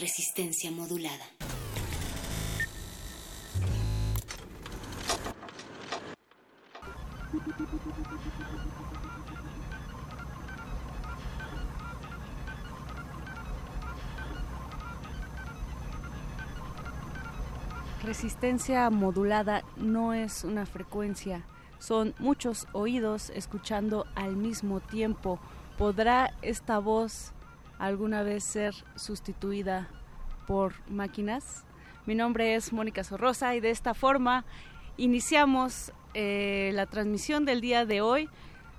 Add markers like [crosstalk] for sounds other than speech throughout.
Resistencia modulada. Resistencia modulada no es una frecuencia, son muchos oídos escuchando al mismo tiempo. ¿Podrá esta voz alguna vez ser sustituida por máquinas? Mi nombre es Mónica Sorrosa y de esta forma iniciamos eh, la transmisión del día de hoy.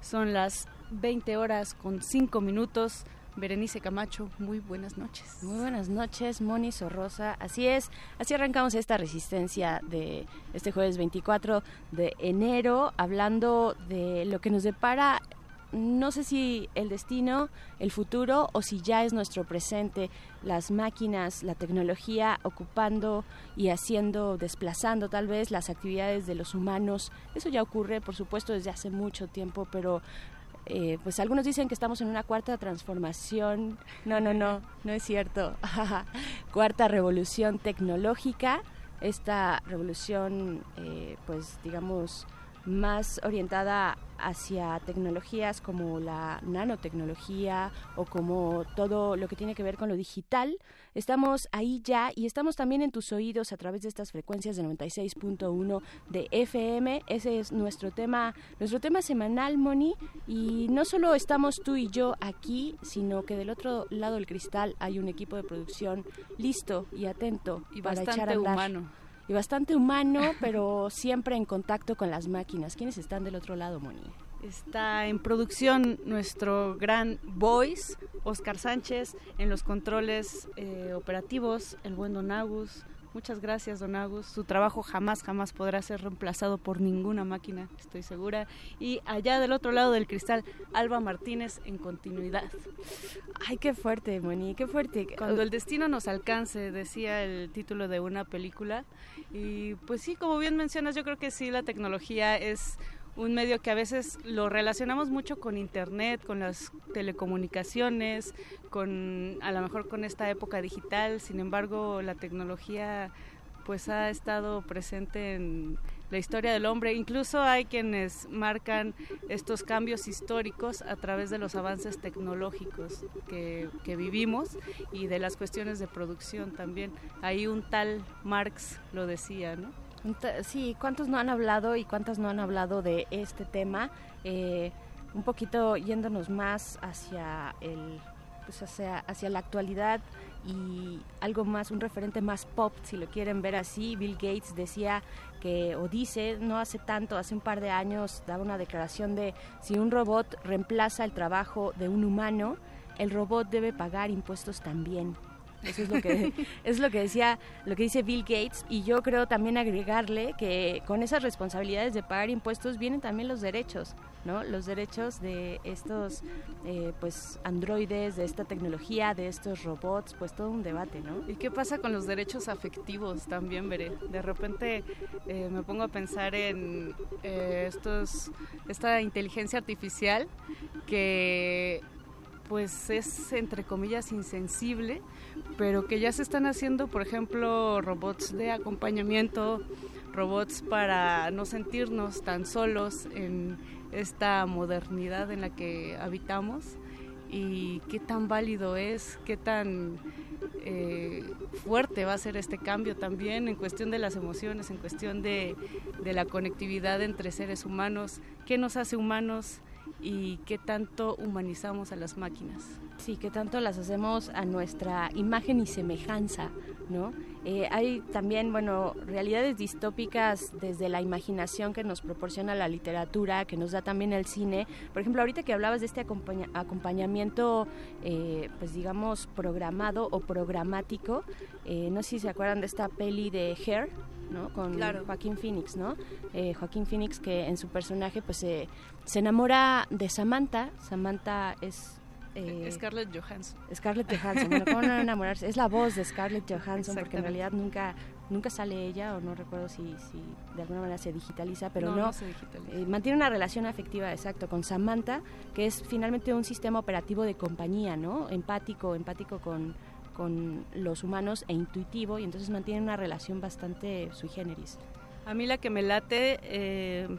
Son las 20 horas con 5 minutos. Berenice Camacho, muy buenas noches. Muy buenas noches, Moni Sorrosa. Así es, así arrancamos esta resistencia de este jueves 24 de enero, hablando de lo que nos depara no sé si el destino, el futuro o si ya es nuestro presente, las máquinas, la tecnología ocupando y haciendo, desplazando tal vez las actividades de los humanos. Eso ya ocurre, por supuesto, desde hace mucho tiempo, pero eh, pues algunos dicen que estamos en una cuarta transformación. No, no, no, no es cierto. [laughs] cuarta revolución tecnológica. Esta revolución, eh, pues digamos, más orientada hacia tecnologías como la nanotecnología o como todo lo que tiene que ver con lo digital. Estamos ahí ya y estamos también en tus oídos a través de estas frecuencias de 96.1 de FM. Ese es nuestro tema, nuestro tema semanal, Moni. Y no solo estamos tú y yo aquí, sino que del otro lado del cristal hay un equipo de producción listo y atento y para bastante echar a andar. humano y bastante humano, pero siempre en contacto con las máquinas. ¿Quiénes están del otro lado, Moni? Está en producción nuestro gran voice, Oscar Sánchez, en los controles eh, operativos, el buen Don Agus. Muchas gracias, Don Agus. Su trabajo jamás, jamás podrá ser reemplazado por ninguna máquina, estoy segura. Y allá del otro lado del cristal, Alba Martínez en continuidad. Ay, qué fuerte, Moni, qué fuerte. Cuando el destino nos alcance, decía el título de una película. Y pues sí, como bien mencionas, yo creo que sí, la tecnología es un medio que a veces lo relacionamos mucho con internet, con las telecomunicaciones, con a lo mejor con esta época digital, sin embargo la tecnología pues ha estado presente en la historia del hombre. Incluso hay quienes marcan estos cambios históricos a través de los avances tecnológicos que, que vivimos y de las cuestiones de producción también. Ahí un tal Marx lo decía, ¿no? Sí, ¿cuántos no han hablado y cuántas no han hablado de este tema? Eh, un poquito yéndonos más hacia el pues hacia, hacia la actualidad y algo más, un referente más pop, si lo quieren ver así. Bill Gates decía que, o dice, no hace tanto, hace un par de años, daba una declaración de si un robot reemplaza el trabajo de un humano, el robot debe pagar impuestos también. Eso es lo que [laughs] es lo que decía, lo que dice Bill Gates y yo creo también agregarle que con esas responsabilidades de pagar impuestos vienen también los derechos, ¿no? Los derechos de estos eh, pues androides, de esta tecnología, de estos robots, pues todo un debate, ¿no? ¿Y qué pasa con los derechos afectivos también, veré? De repente eh, me pongo a pensar en eh, estos esta inteligencia artificial que pues es entre comillas insensible, pero que ya se están haciendo, por ejemplo, robots de acompañamiento robots para no sentirnos tan solos en esta modernidad en la que habitamos. Y qué tan válido es, qué tan eh, fuerte va a ser este cambio también en cuestión de las emociones, en cuestión de, de la conectividad entre seres humanos, qué nos hace humanos y qué tanto humanizamos a las máquinas. Sí, qué tanto las hacemos a nuestra imagen y semejanza, ¿no? Eh, hay también, bueno, realidades distópicas desde la imaginación que nos proporciona la literatura, que nos da también el cine. Por ejemplo, ahorita que hablabas de este acompañamiento, eh, pues digamos, programado o programático, eh, no sé si se acuerdan de esta peli de Hair, ¿no? Con Joaquín Phoenix, ¿no? Joaquín Phoenix que en su personaje pues se enamora de Samantha. Samantha es eh, Scarlett Johansson. Scarlett Johansson, bueno, ¿cómo no enamorarse? Es la voz de Scarlett Johansson, porque en realidad nunca nunca sale ella, o no recuerdo si, si de alguna manera se digitaliza, pero no, eh, mantiene una relación afectiva, exacto, con Samantha, que es finalmente un sistema operativo de compañía, ¿no? Empático, empático con, con los humanos e intuitivo, y entonces mantiene una relación bastante sui generis. A mí la que me late... Eh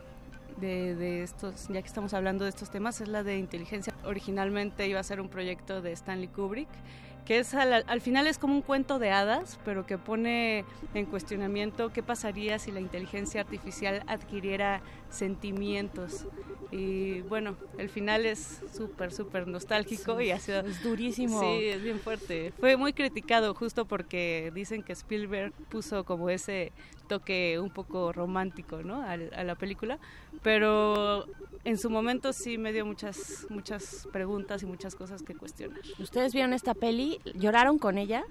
de, estos, ya que estamos hablando de estos temas, es la de inteligencia. Originalmente iba a ser un proyecto de Stanley Kubrick, que es al, final es como un cuento de hadas, pero que pone en cuestionamiento qué pasaría si la inteligencia artificial adquiriera sentimientos. Y bueno, el final es súper, súper nostálgico y ha sido... Es durísimo. Sí, es bien fuerte. Fue muy criticado justo porque dicen que Spielberg puso como ese toque un poco romántico ¿no? a, a la película, pero en su momento sí me dio muchas, muchas preguntas y muchas cosas que cuestionar. ¿Ustedes vieron esta peli? ¿Lloraron con ella?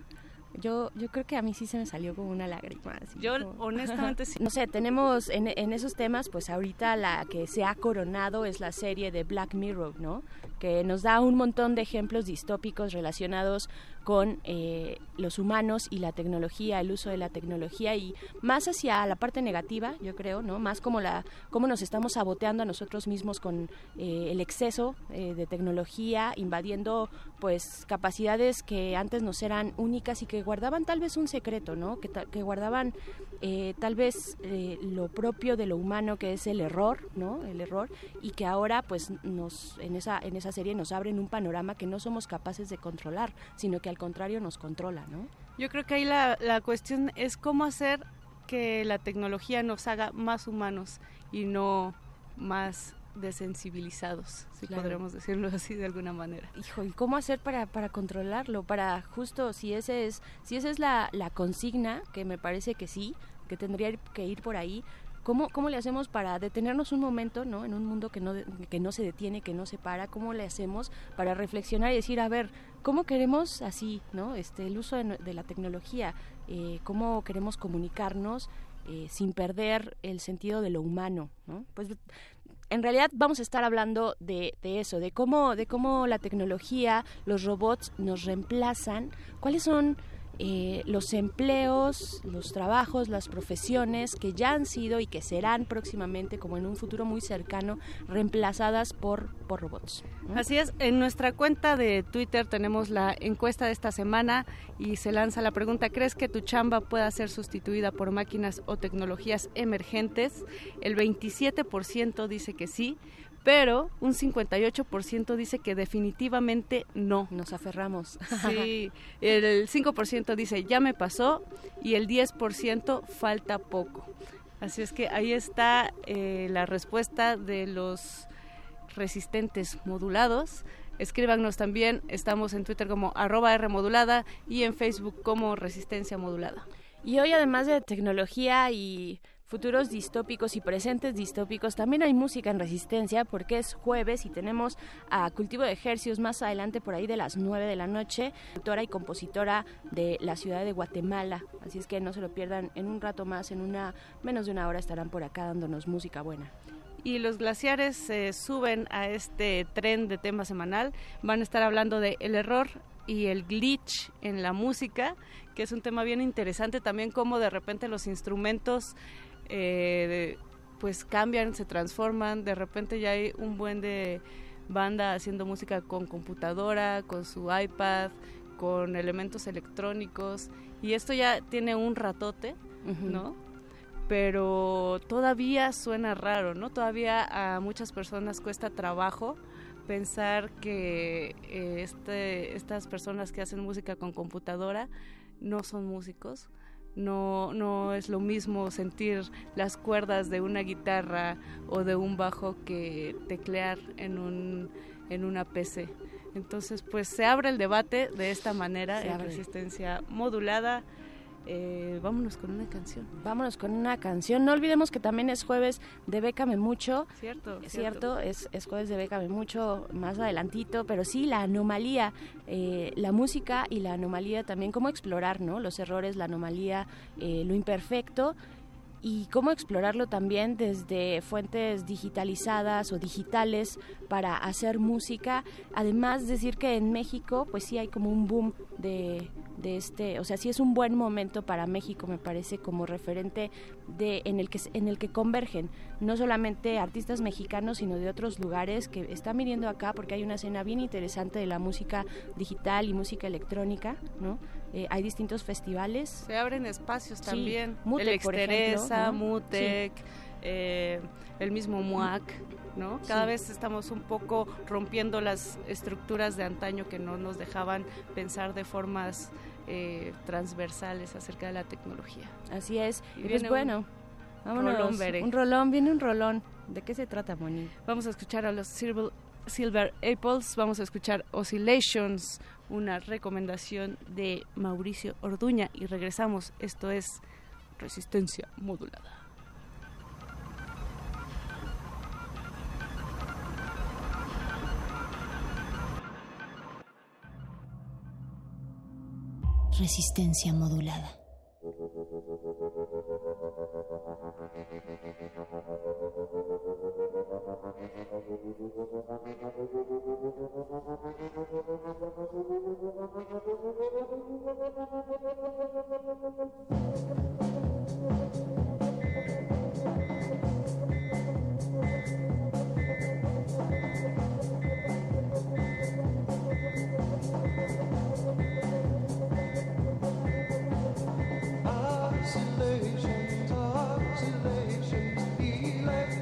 Yo, yo creo que a mí sí se me salió como una lágrima. yo honestamente sí. No sé, tenemos en, en, esos temas, pues ahorita la que se ha coronado es la serie de Black Mirror, ¿no? Que nos da un montón de ejemplos distópicos relacionados con eh, los humanos y la tecnología, el uso de la tecnología y más hacia la parte negativa, yo creo, ¿no? Más como la cómo nos estamos saboteando a nosotros mismos con eh, el exceso eh, de tecnología, invadiendo pues capacidades que antes nos eran únicas y que guardaban tal vez un secreto, ¿no? Que, que guardaban tal vez lo propio de lo humano que es el error, ¿no? El error y que ahora pues nos en esa en esa serie nos abren un panorama que no somos capaces de controlar, sino que al contrario nos controla, ¿no? Yo creo que ahí la, la cuestión es cómo hacer que la tecnología nos haga más humanos y no más desensibilizados, si podríamos decirlo así de alguna manera. Hijo, ¿y cómo hacer para, para controlarlo? Para justo, si ese es, si esa es la, la consigna, que me parece que sí, que tendría que ir por ahí, ¿Cómo, ¿Cómo le hacemos para detenernos un momento, ¿no? En un mundo que no, que no se detiene, que no se para, ¿cómo le hacemos para reflexionar y decir, a ver, ¿cómo queremos así, ¿no? Este, el uso de, la tecnología, eh, ¿cómo queremos comunicarnos eh, sin perder el sentido de lo humano, ¿no? Pues en realidad vamos a estar hablando de, de, eso, de cómo, de cómo la tecnología, los robots nos reemplazan, cuáles son eh, los empleos, los trabajos, las profesiones que ya han sido y que serán próximamente, como en un futuro muy cercano, reemplazadas por, por robots. Así es, en nuestra cuenta de Twitter tenemos la encuesta de esta semana y se lanza la pregunta, ¿crees que tu chamba pueda ser sustituida por máquinas o tecnologías emergentes? El 27% dice que sí, pero un 58% dice que definitivamente no. Nos aferramos. [laughs] Sí, el 5% dice ya me pasó y el 10% falta poco. Así es que ahí está eh, la respuesta de los resistentes modulados. Escríbanos también, estamos en Twitter como arroba Rmodulada y en Facebook como Resistencia Modulada. Y hoy además de tecnología y futuros distópicos y presentes distópicos. También hay música en resistencia porque es jueves y tenemos a Cultivo de Ejercios más adelante por ahí de las 9 de la noche, autora y compositora de la ciudad de Guatemala. Así es que no se lo pierdan en un rato más, en una menos de una hora estarán por acá dándonos música buena y los glaciares se suben a este tren de tema semanal. Van a estar hablando de el error y el glitch en la música, que es un tema bien interesante también como de repente los instrumentos eh, pues cambian, se transforman, de repente ya hay un buen de banda haciendo música con computadora, con su iPad, con elementos electrónicos y esto ya tiene un ratote, ¿no? pero todavía suena raro, ¿no? Todavía a muchas personas cuesta trabajo pensar que eh, este, estas personas que hacen música con computadora no son músicos. No, no es lo mismo sentir las cuerdas de una guitarra o de un bajo que teclear en, un, en una PC. Entonces, pues se abre el debate de esta manera en resistencia modulada. Eh, vámonos con una canción. Vámonos con una canción. No olvidemos que también es jueves de Bécame Mucho. Cierto. Cierto, Es, es, jueves de Bécame Mucho más adelantito, pero sí, la anomalía, eh, la música y la anomalía también, cómo explorar, ¿no? Los errores, la anomalía, eh, lo imperfecto y cómo explorarlo también desde fuentes digitalizadas o digitales para hacer música. Además, decir que en México, pues sí hay como un boom de, de este, o sea, sí es un buen momento para México, me parece, como referente de en el que en el que convergen no solamente artistas mexicanos, sino de otros lugares que están viniendo acá porque hay una escena bien interesante de la música digital y música electrónica, ¿no? Eh, hay distintos festivales. Se abren espacios también. Mutec, el Teresa, Mutec, eh, el mismo MUAC, ¿no? Cada vez estamos un poco rompiendo las estructuras de antaño que no nos dejaban pensar de formas eh, transversales acerca de la tecnología. Así es. Y, pues bueno, vámonos. Rolón, un rolón, viene un rolón. ¿De qué se trata, Moni? Vamos a escuchar a los Silver, Silver Apples, vamos a escuchar Oscillations, una recomendación de Mauricio Orduña y regresamos. Esto es Resistencia Modulada. Resistencia modulada. elation, oscillation, elation.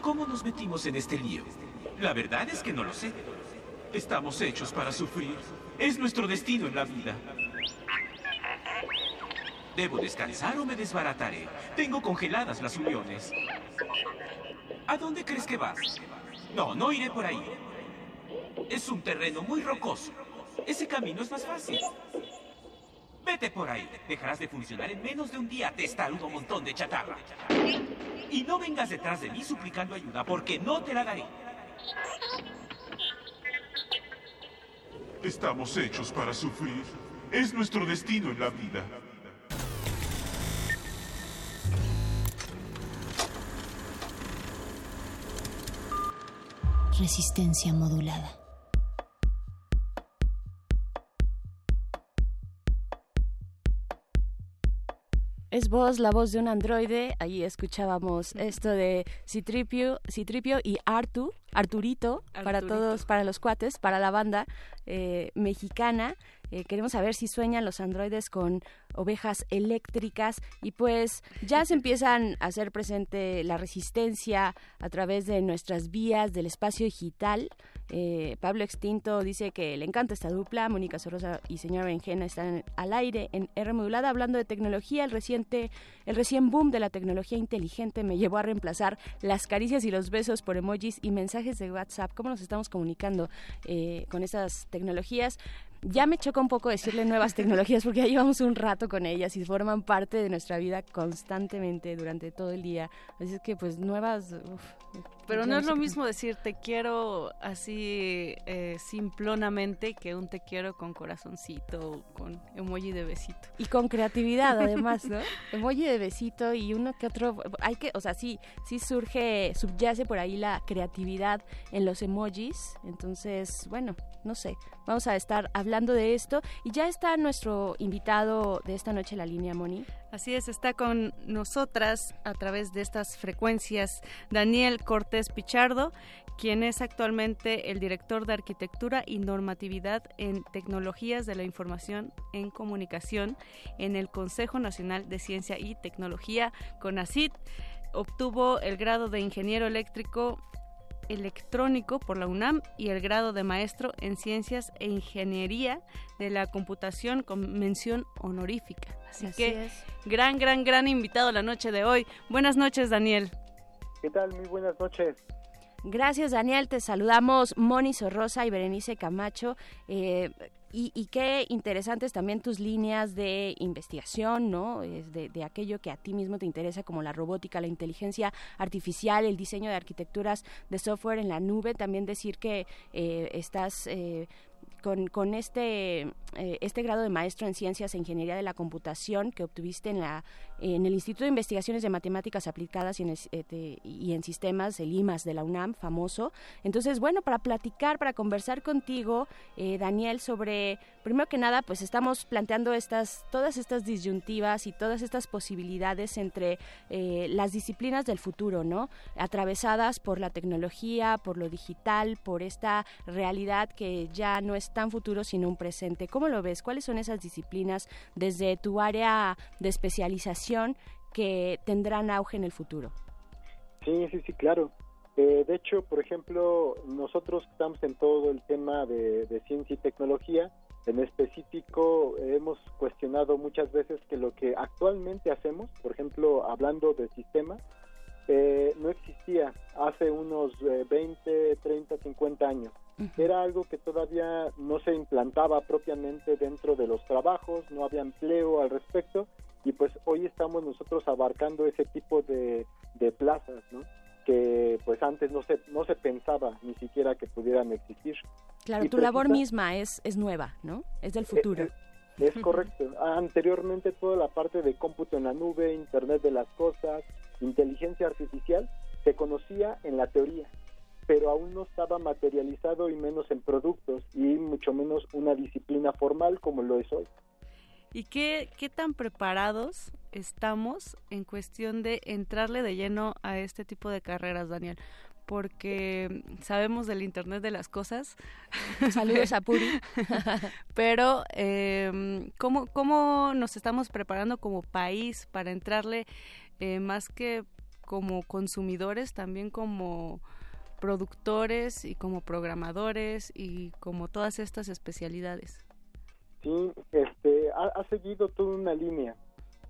¿Cómo nos metimos en este lío? La verdad es que no lo sé. Estamos hechos para sufrir. Es nuestro destino en la vida. ¿Debo descansar o me desbarataré? Tengo congeladas las uniones. ¿A dónde crees que vas? No, no iré por ahí. Es un terreno muy rocoso. Ese camino es más fácil. Vete por ahí. Dejarás de funcionar en menos de un día, testarudo montón de chatarra. Y no vengas detrás de mí suplicando ayuda, porque no te la daré. Estamos hechos para sufrir. Es nuestro destino en la vida. Resistencia modulada. Es voz, la voz de un androide. Ahí escuchábamos esto de Citripio, Citripio y Artu, Arturito, para todos, para los cuates, para la banda eh, mexicana. Eh, queremos saber si sueñan los androides con ovejas eléctricas y pues ya se empiezan a hacer presente la resistencia a través de nuestras vías del espacio digital. Eh, Pablo Extinto dice que le encanta esta dupla. Mónica Sorosa y señora Benjena están al aire en R modulada hablando de tecnología. El reciente, el recién boom de la tecnología inteligente me llevó a reemplazar las caricias y los besos por emojis y mensajes de WhatsApp. ¿Cómo nos estamos comunicando eh, con esas tecnologías? Ya me choca un poco decirle nuevas tecnologías porque ya llevamos un rato con ellas y forman parte de nuestra vida constantemente durante todo el día. Así es que pues nuevas... Pero no es lo mismo decir te quiero así eh, simplonamente que un te quiero con corazoncito con emoji de besito. Y con creatividad, además, ¿no? [laughs] Emoji de besito y uno que otro. Hay que, o sea, sí, sí surge, subyace por ahí la creatividad en los emojis. Entonces, bueno, no sé. Vamos a estar hablando de esto. Y ya está nuestro invitado de esta noche en la línea, Moni. Así es, está con nosotras a través de estas frecuencias Daniel Cortés Pichardo, quien es actualmente el director de Arquitectura y Normatividad en Tecnologías de la Información en Comunicación en el Consejo Nacional de Ciencia y Tecnología, CONACIT. Obtuvo el grado de Ingeniero Eléctrico electrónico por la UNAM y el grado de maestro en ciencias e ingeniería de la computación con mención honorífica. Así, Así que es. gran, gran, gran invitado la noche de hoy. Buenas noches, Daniel. ¿Qué tal? Muy buenas noches. Gracias, Daniel. Te saludamos Moni Sorrosa y Berenice Camacho. Eh, y, y qué interesantes también tus líneas de investigación, ¿no? De aquello que a ti mismo te interesa, como la robótica, la inteligencia artificial, el diseño de arquitecturas de software en la nube. También decir que eh, estás eh, con, con este, eh, este grado de maestro en ciencias e ingeniería de la computación que obtuviste en, la, en el Instituto de Investigaciones de Matemáticas Aplicadas y en, el- eh, de- y en Sistemas, el IMAS de la UNAM, famoso. Entonces, bueno, para platicar, para conversar contigo, eh, Daniel, sobre, primero que nada, pues estamos planteando estas, todas estas disyuntivas y todas estas posibilidades entre eh, las disciplinas del futuro, ¿no? Atravesadas por la tecnología, por lo digital, por esta realidad que ya no es tan futuro, sino un presente. ¿Cómo lo ves? ¿Cuáles son esas disciplinas desde tu área de especialización que tendrán auge en el futuro? Sí, sí, sí, claro. Eh, de hecho, por ejemplo, nosotros estamos en todo el tema de, de ciencia y tecnología. En específico, eh, hemos cuestionado muchas veces que lo que actualmente hacemos, por ejemplo, hablando de sistemas, eh, no existía hace unos eh, 20, 30, 50 años. Era algo que todavía no se implantaba propiamente dentro de los trabajos, no había empleo al respecto y pues hoy estamos nosotros abarcando ese tipo de, de plazas, ¿no? que pues antes no se no se pensaba ni siquiera que pudieran existir. Claro, Y tu labor misma es, es nueva, ¿no? Es del futuro. Eh, Es correcto. Anteriormente toda la parte de cómputo en la nube, Internet de las Cosas, inteligencia artificial, se conocía en la teoría, pero aún no estaba materializado y menos en productos y mucho menos una disciplina formal como lo es hoy. ¿Y qué, qué tan preparados estamos en cuestión de entrarle de lleno a este tipo de carreras, Daniel? Porque sabemos del Internet de las cosas. Saludos a Puri. [laughs] Pero, eh, ¿cómo, ¿cómo nos estamos preparando como país para entrarle eh, más que como consumidores, también como productores y como programadores y como todas estas especialidades? Sí, este, ha, seguido toda una línea.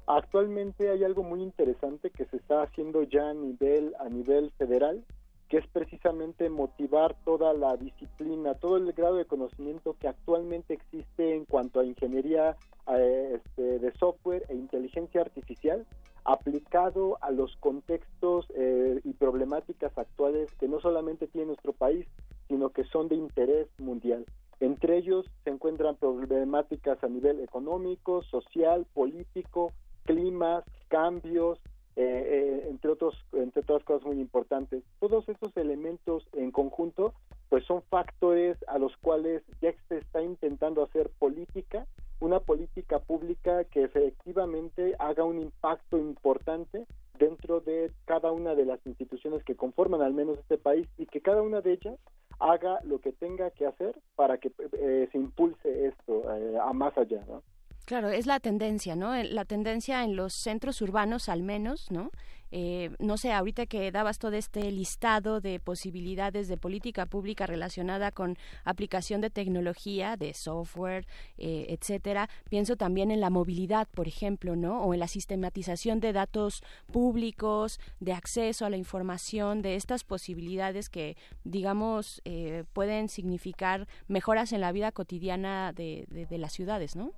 Actualmente hay algo muy interesante que se está haciendo ya a nivel, a nivel federal, que es precisamente motivar toda la disciplina, todo el grado de conocimiento que actualmente existe en cuanto a ingeniería este, de software e inteligencia artificial aplicado a los contextos eh, y problemáticas actuales que no solamente tiene nuestro país, sino que son de interés mundial. Entre ellos se encuentran problemáticas a nivel económico, social, político, climas, cambios, eh, eh, entre otros entre otras cosas muy importantes todos estos elementos en conjunto pues son factores a los cuales ya se está intentando hacer política una política pública que efectivamente haga un impacto importante dentro de cada una de las instituciones que conforman al menos este país y que cada una de ellas haga lo que tenga que hacer para que eh, se impulse esto a más allá ¿no? Claro, es la tendencia, ¿no? La tendencia en los centros urbanos al menos, ¿no? Eh, no sé, ahorita que dabas todo este listado de posibilidades de política pública relacionada con aplicación de tecnología, de software, eh, etcétera, pienso también en la movilidad, por ejemplo, ¿no? O en la sistematización de datos públicos, de acceso a la información, de estas posibilidades que, digamos, eh, pueden significar mejoras en la vida cotidiana de, de las ciudades, ¿no?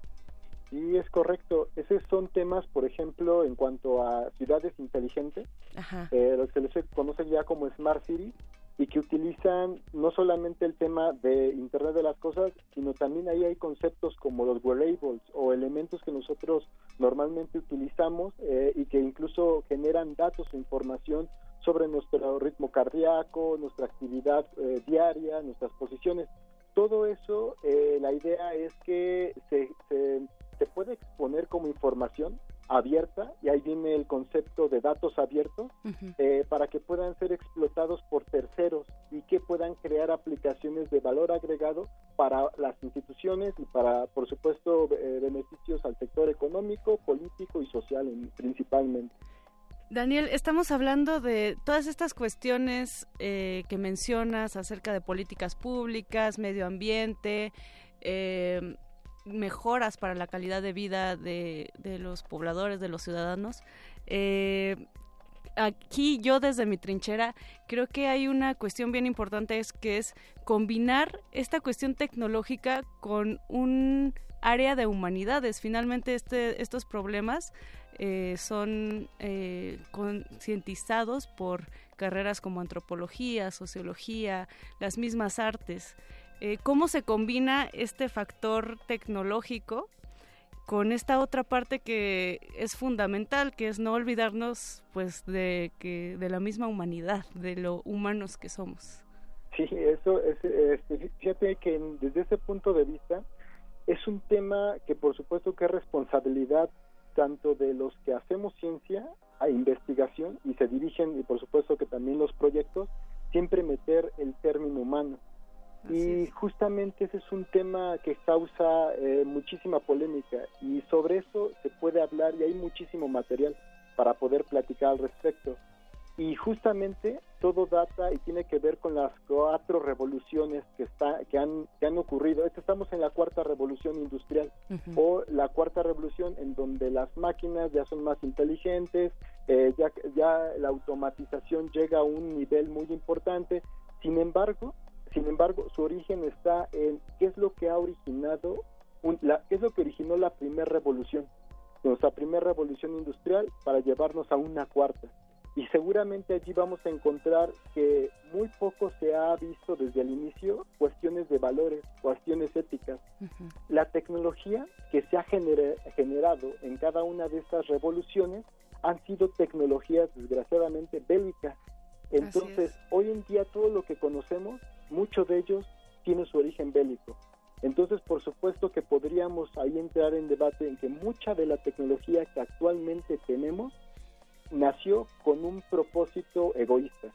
Sí, es correcto. Esos son temas, por ejemplo, en cuanto a ciudades inteligentes, eh, los que se conocen ya como Smart City, y que utilizan no solamente el tema de Internet de las Cosas, sino también ahí hay conceptos como los wearables o elementos que nosotros normalmente utilizamos eh, y que incluso generan datos e información sobre nuestro ritmo cardíaco, nuestra actividad eh, diaria, nuestras posiciones. Todo eso, la idea es que se, se se puede exponer como información abierta, y ahí viene el concepto de datos abiertos, eh, para que puedan ser explotados por terceros y que puedan crear aplicaciones de valor agregado para las instituciones y para, por supuesto, eh, beneficios al sector económico, político y social principalmente. Daniel, estamos hablando de todas estas cuestiones eh, que mencionas acerca de políticas públicas, medio ambiente, eh, mejoras para la calidad de vida de, los pobladores, de los ciudadanos. Eh, aquí yo desde mi trinchera creo que hay una cuestión bien importante es que es combinar esta cuestión tecnológica con un área de humanidades. Finalmente este, estos problemas eh, son eh, concientizados por carreras como antropología, sociología, las mismas artes. Eh, cómo se combina este factor tecnológico con esta otra parte que es fundamental, que es no olvidarnos pues de que de la misma humanidad, de lo humanos que somos. Sí, eso es, este, fíjate que desde ese punto de vista es un tema que por supuesto que es responsabilidad tanto de los que hacemos ciencia a investigación y se dirigen y por supuesto que también los proyectos siempre meter el término humano y justamente ese es un tema que causa eh, muchísima polémica y sobre eso se puede hablar y hay muchísimo material para poder platicar al respecto. Y justamente todo data y tiene que ver con las cuatro revoluciones que, está, que, han, que han ocurrido. Estamos en la cuarta revolución industrial o la cuarta revolución en donde las máquinas ya son más inteligentes, eh, ya, ya la automatización llega a un nivel muy importante. Sin embargo, sin embargo, su origen está en qué es lo que ha originado, la, qué es lo que originó la primera revolución, nuestra primera revolución industrial para llevarnos a una cuarta. Y seguramente allí vamos a encontrar que muy poco se ha visto desde el inicio cuestiones de valores, cuestiones éticas. La tecnología que se ha generado en cada una de estas revoluciones han sido tecnologías desgraciadamente bélicas. Entonces, hoy en día todo lo que conocemos muchos de ellos tienen su origen bélico. Entonces, por supuesto que podríamos ahí entrar en debate en que mucha de la tecnología que actualmente tenemos nació con un propósito egoísta,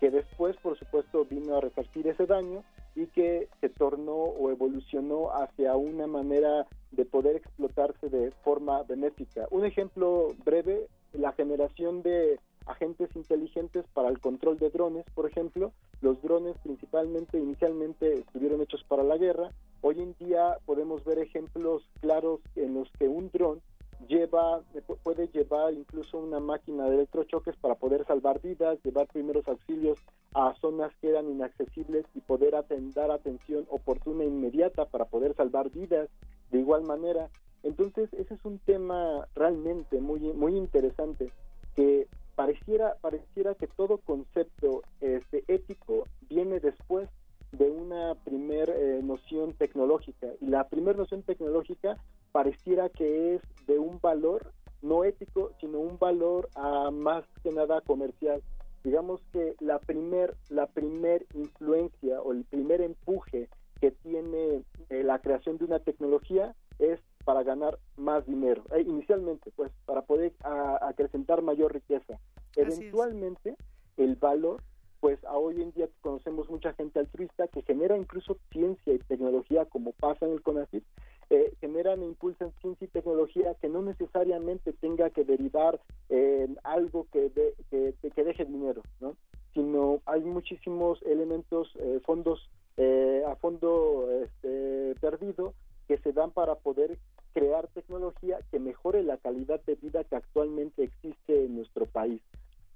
que después, por supuesto, vino a resarcir ese daño y que se tornó o evolucionó hacia una manera de poder explotarse de forma benéfica. Un ejemplo breve, la generación de agentes inteligentes para el control de drones, por ejemplo. Los drones principalmente, inicialmente estuvieron hechos para la guerra. Hoy en día podemos ver ejemplos claros en los que un dron lleva puede llevar incluso una máquina de electrochoques para poder salvar vidas, llevar primeros auxilios a zonas que eran inaccesibles y poder atender atención oportuna e inmediata para poder salvar vidas de igual manera. Entonces, ese es un tema realmente muy muy interesante que pareciera pareciera que todo concepto este ético viene después de una primer eh, noción tecnológica. Y la primera noción tecnológica pareciera que es de un valor no ético sino un valor a más que nada comercial. Digamos que la primer la primer influencia o el primer empuje que tiene eh, la creación de una tecnología es para ganar más dinero. Eh, inicialmente pues para poder acrecentar mayor riqueza. Eventualmente el valor pues a hoy en día conocemos mucha gente altruista que genera incluso ciencia y tecnología, como pasa en el CONACYT, eh, generan e impulsan ciencia y tecnología que no necesariamente tenga que derivar en algo que, que, que, deje dinero, ¿no? sino hay muchísimos elementos, eh, fondos eh, a fondo este, perdido que se dan para poder crear tecnología que mejore la calidad de vida que actualmente existe en nuestro país.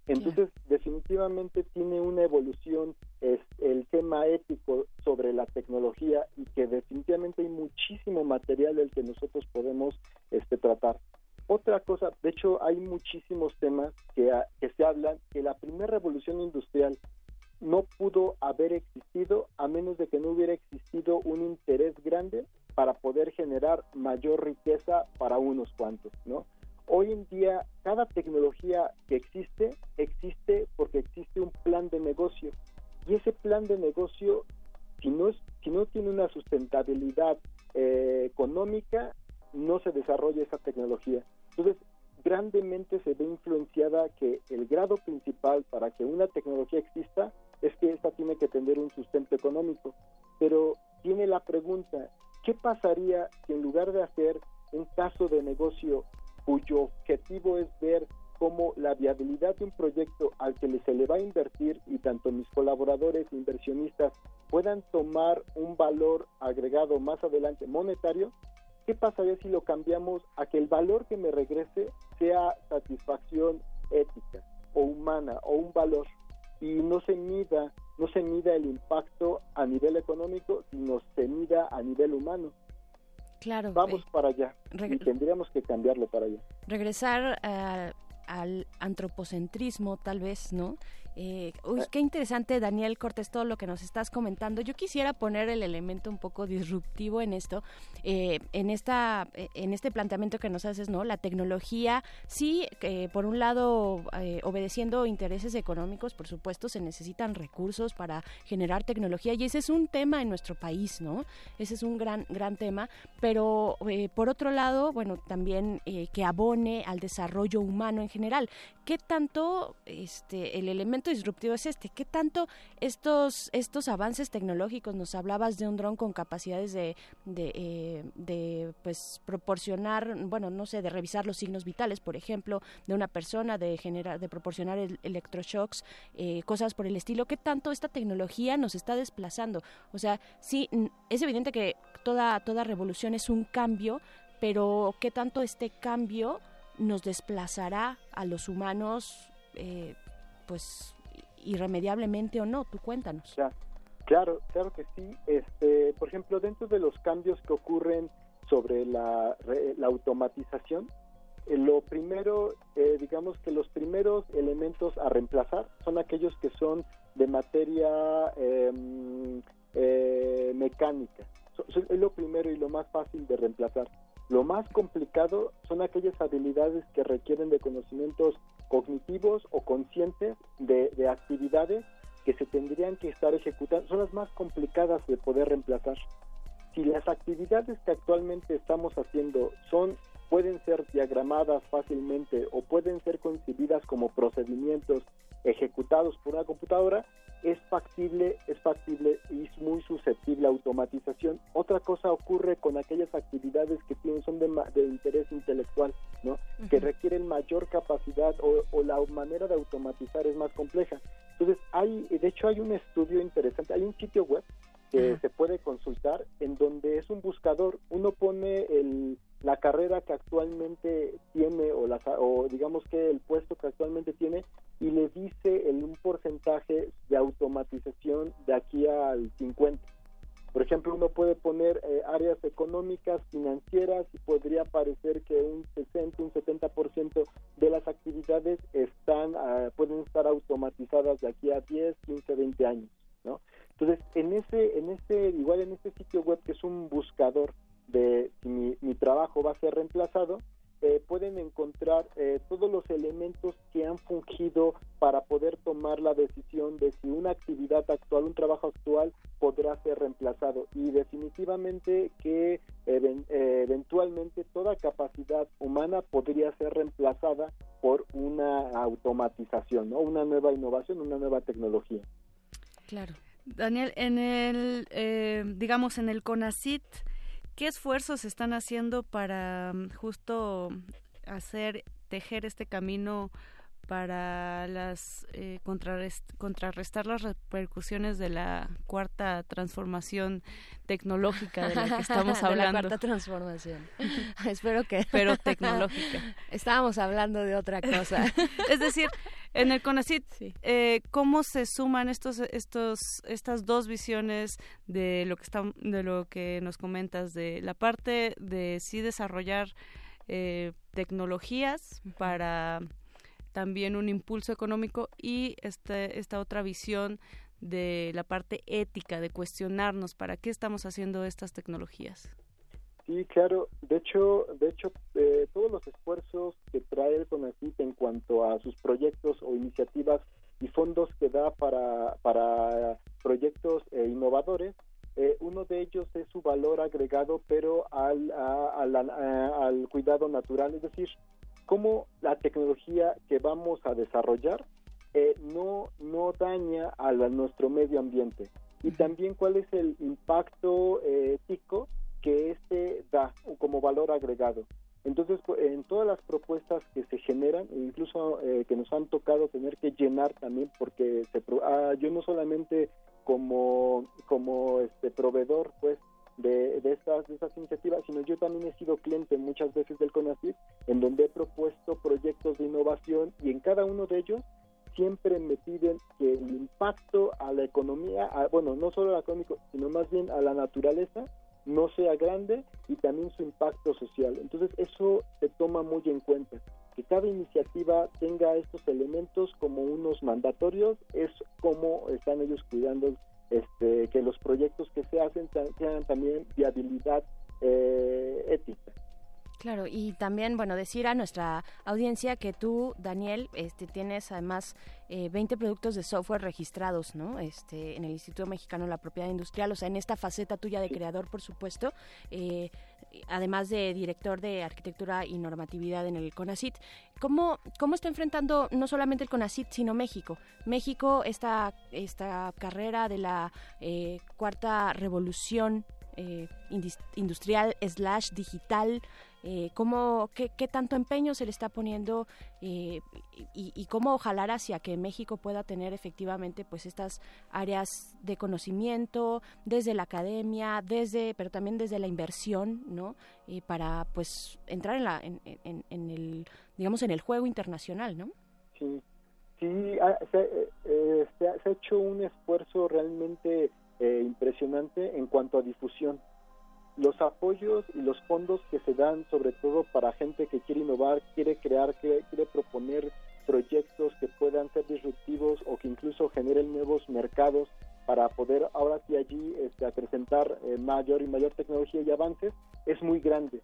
Entonces, definitivamente tiene una evolución es el tema ético sobre la tecnología y que definitivamente hay muchísimo material del que nosotros podemos este, tratar. Otra cosa, de hecho, hay muchísimos temas que, que se hablan que la primera revolución industrial no pudo haber existido a menos de que no hubiera existido un interés grande para poder generar mayor riqueza para unos cuantos, ¿no? Hoy en día, cada tecnología que existe, existe porque existe un plan de negocio. Y ese plan de negocio, si no, si no tiene una sustentabilidad eh, económica, no se desarrolla esa tecnología. Entonces, grandemente se ve influenciada que el grado principal para que una tecnología exista es que ésta tiene que tener un sustento económico. Pero tiene la pregunta, ¿qué pasaría si en lugar de hacer un caso de negocio cuyo objetivo es ver cómo la viabilidad de un proyecto al que se le va a invertir y tanto mis colaboradores inversionistas puedan tomar un valor agregado más adelante monetario, ¿qué pasaría si lo cambiamos a que el valor que me regrese sea satisfacción ética o humana o un valor y no se mida no se mida el impacto a nivel económico, sino se mida a nivel humano? Claro. Vamos eh, para allá. Y tendríamos que cambiarlo para allá. Regresar eh, al antropocentrismo, tal vez, ¿no? Eh, uy, qué interesante, Daniel Cortés, todo lo que nos estás comentando. Yo quisiera poner el elemento un poco disruptivo en esto, eh, en esta, eh, en este planteamiento que nos haces, ¿no? La tecnología, sí, por un lado, obedeciendo intereses económicos, por supuesto, se necesitan recursos para generar tecnología y ese es un tema en nuestro país, ¿no? Ese es un gran, gran tema. Pero por otro lado, bueno, también que abone al desarrollo humano en general. ¿Qué tanto este, el elemento disruptivo es este? ¿Qué tanto estos, estos avances tecnológicos, nos hablabas de un dron con capacidades de, de, eh, pues, proporcionar, bueno, no sé, de revisar los signos vitales, por ejemplo, de una persona, de generar, de proporcionar electroshocks, eh, cosas por el estilo? ¿Qué tanto esta tecnología nos está desplazando? O sea, sí, es evidente que toda, toda revolución es un cambio, pero ¿qué tanto este cambio nos desplazará a los humanos, eh, pues irremediablemente o no. Tú cuéntanos. claro, claro que sí. Este, por ejemplo, dentro de los cambios que ocurren sobre la, la automatización, eh, lo primero, eh, digamos que los primeros elementos a reemplazar son aquellos que son de materia em, mecánica. es lo primero y lo más fácil de reemplazar. Lo más complicado son aquellas habilidades que requieren de conocimientos cognitivos o conscientes de, actividades que se tendrían que estar ejecutando. Son las más complicadas de poder reemplazar. Si las actividades que actualmente estamos haciendo son pueden ser diagramadas fácilmente o pueden ser concebidas como procedimientos ejecutados por una computadora, es factible, es factible y es muy susceptible a automatización. Otra cosa ocurre con aquellas actividades que tienen, son de, interés intelectual, ¿no? que requieren mayor capacidad o, la manera de automatizar es más compleja. Entonces, hay, de hecho, hay un estudio interesante, hay un sitio web que se puede consultar, en donde es un buscador, uno pone el, la carrera que actualmente tiene o, la, o digamos que el puesto que actualmente tiene y le dice el, un porcentaje de automatización de aquí al 50. Por ejemplo, uno puede poner eh, áreas económicas, financieras y podría parecer que un 60, un 70% de las actividades están, uh, pueden estar automatizadas de aquí a 10, 15, 20 años. ¿no? Entonces, en ese en ese igual en este sitio web que es un buscador de si mi trabajo va a ser reemplazado, eh, pueden encontrar eh, todos los elementos que han fungido para poder tomar la decisión de si una actividad actual, un trabajo actual podrá ser reemplazado y definitivamente que eventualmente toda capacidad humana podría ser reemplazada por una automatización, ¿no? una nueva innovación, una nueva tecnología. Claro. Daniel, en el, digamos, en el CONACIT, ¿Qué esfuerzos están haciendo para mm, justo hacer, tejer este camino para las eh, contrarrestar las repercusiones de la cuarta transformación tecnológica de la que [laughs] estamos hablando. la cuarta transformación. [laughs] Espero que. Pero tecnológica. [laughs] Estábamos hablando de otra cosa. es decir, en el CONACIT, eh, ¿cómo se suman estos, estos, estas dos visiones de lo que está, de lo que nos comentas de la parte de sí desarrollar eh, tecnologías para también un impulso económico y este, esta otra visión de la parte ética, de cuestionarnos para qué estamos haciendo estas tecnologías. Sí, claro. De hecho, de hecho, eh, todos los esfuerzos que trae el CONACYT en cuanto a sus proyectos o iniciativas y fondos que da para, para proyectos eh, innovadores, eh, uno de ellos es su valor agregado, pero al, al cuidado natural, es decir, cómo la tecnología que vamos a desarrollar no, no daña a nuestro medio ambiente y también cuál es el impacto ético que este da como valor agregado. Entonces, en todas las propuestas que se generan, incluso eh, que nos han tocado tener que llenar también, porque ah, yo no solamente como, como este proveedor, pues, de, de, estas, de estas iniciativas, sino yo también he sido cliente muchas veces del CONACYT, en donde he propuesto proyectos de innovación y en cada uno de ellos siempre me piden que el impacto a la economía, bueno, no solo a la económico, sino más bien a la naturaleza, no sea grande y también su impacto social. Entonces eso se toma muy en cuenta. Que cada iniciativa tenga estos elementos como unos mandatorios es como están ellos cuidando este, que los proyectos que se hacen tengan también viabilidad eh, ética. Claro, y también, bueno, decir a nuestra audiencia que tú, Daniel, este, tienes además eh, 20 productos de software registrados, ¿no? Este, en el Instituto Mexicano de la Propiedad Industrial, o sea, en esta faceta tuya de creador, por supuesto, eh, además de director de arquitectura y normatividad en el CONACIT. ¿Cómo, cómo está enfrentando no solamente el CONACIT, sino México? México, esta, esta carrera de la eh, cuarta revolución eh, industrial slash digital eh, cómo, qué, tanto empeño se le está poniendo eh, y, cómo jalar hacia que México pueda tener efectivamente pues estas áreas de conocimiento desde la academia, desde, pero también desde la inversión, ¿no? Eh, para pues entrar en, la, en, en, el, digamos, en el juego internacional, ¿no? Sí, sí, ah, eh, se, ha hecho un esfuerzo realmente impresionante en cuanto a difusión los apoyos y los fondos que se dan sobre todo para gente que quiere innovar, quiere crear, quiere, proponer proyectos que puedan ser disruptivos o que incluso generen nuevos mercados para poder ahora sí allí este, acrecentar eh, mayor y mayor tecnología y avances, es muy grande.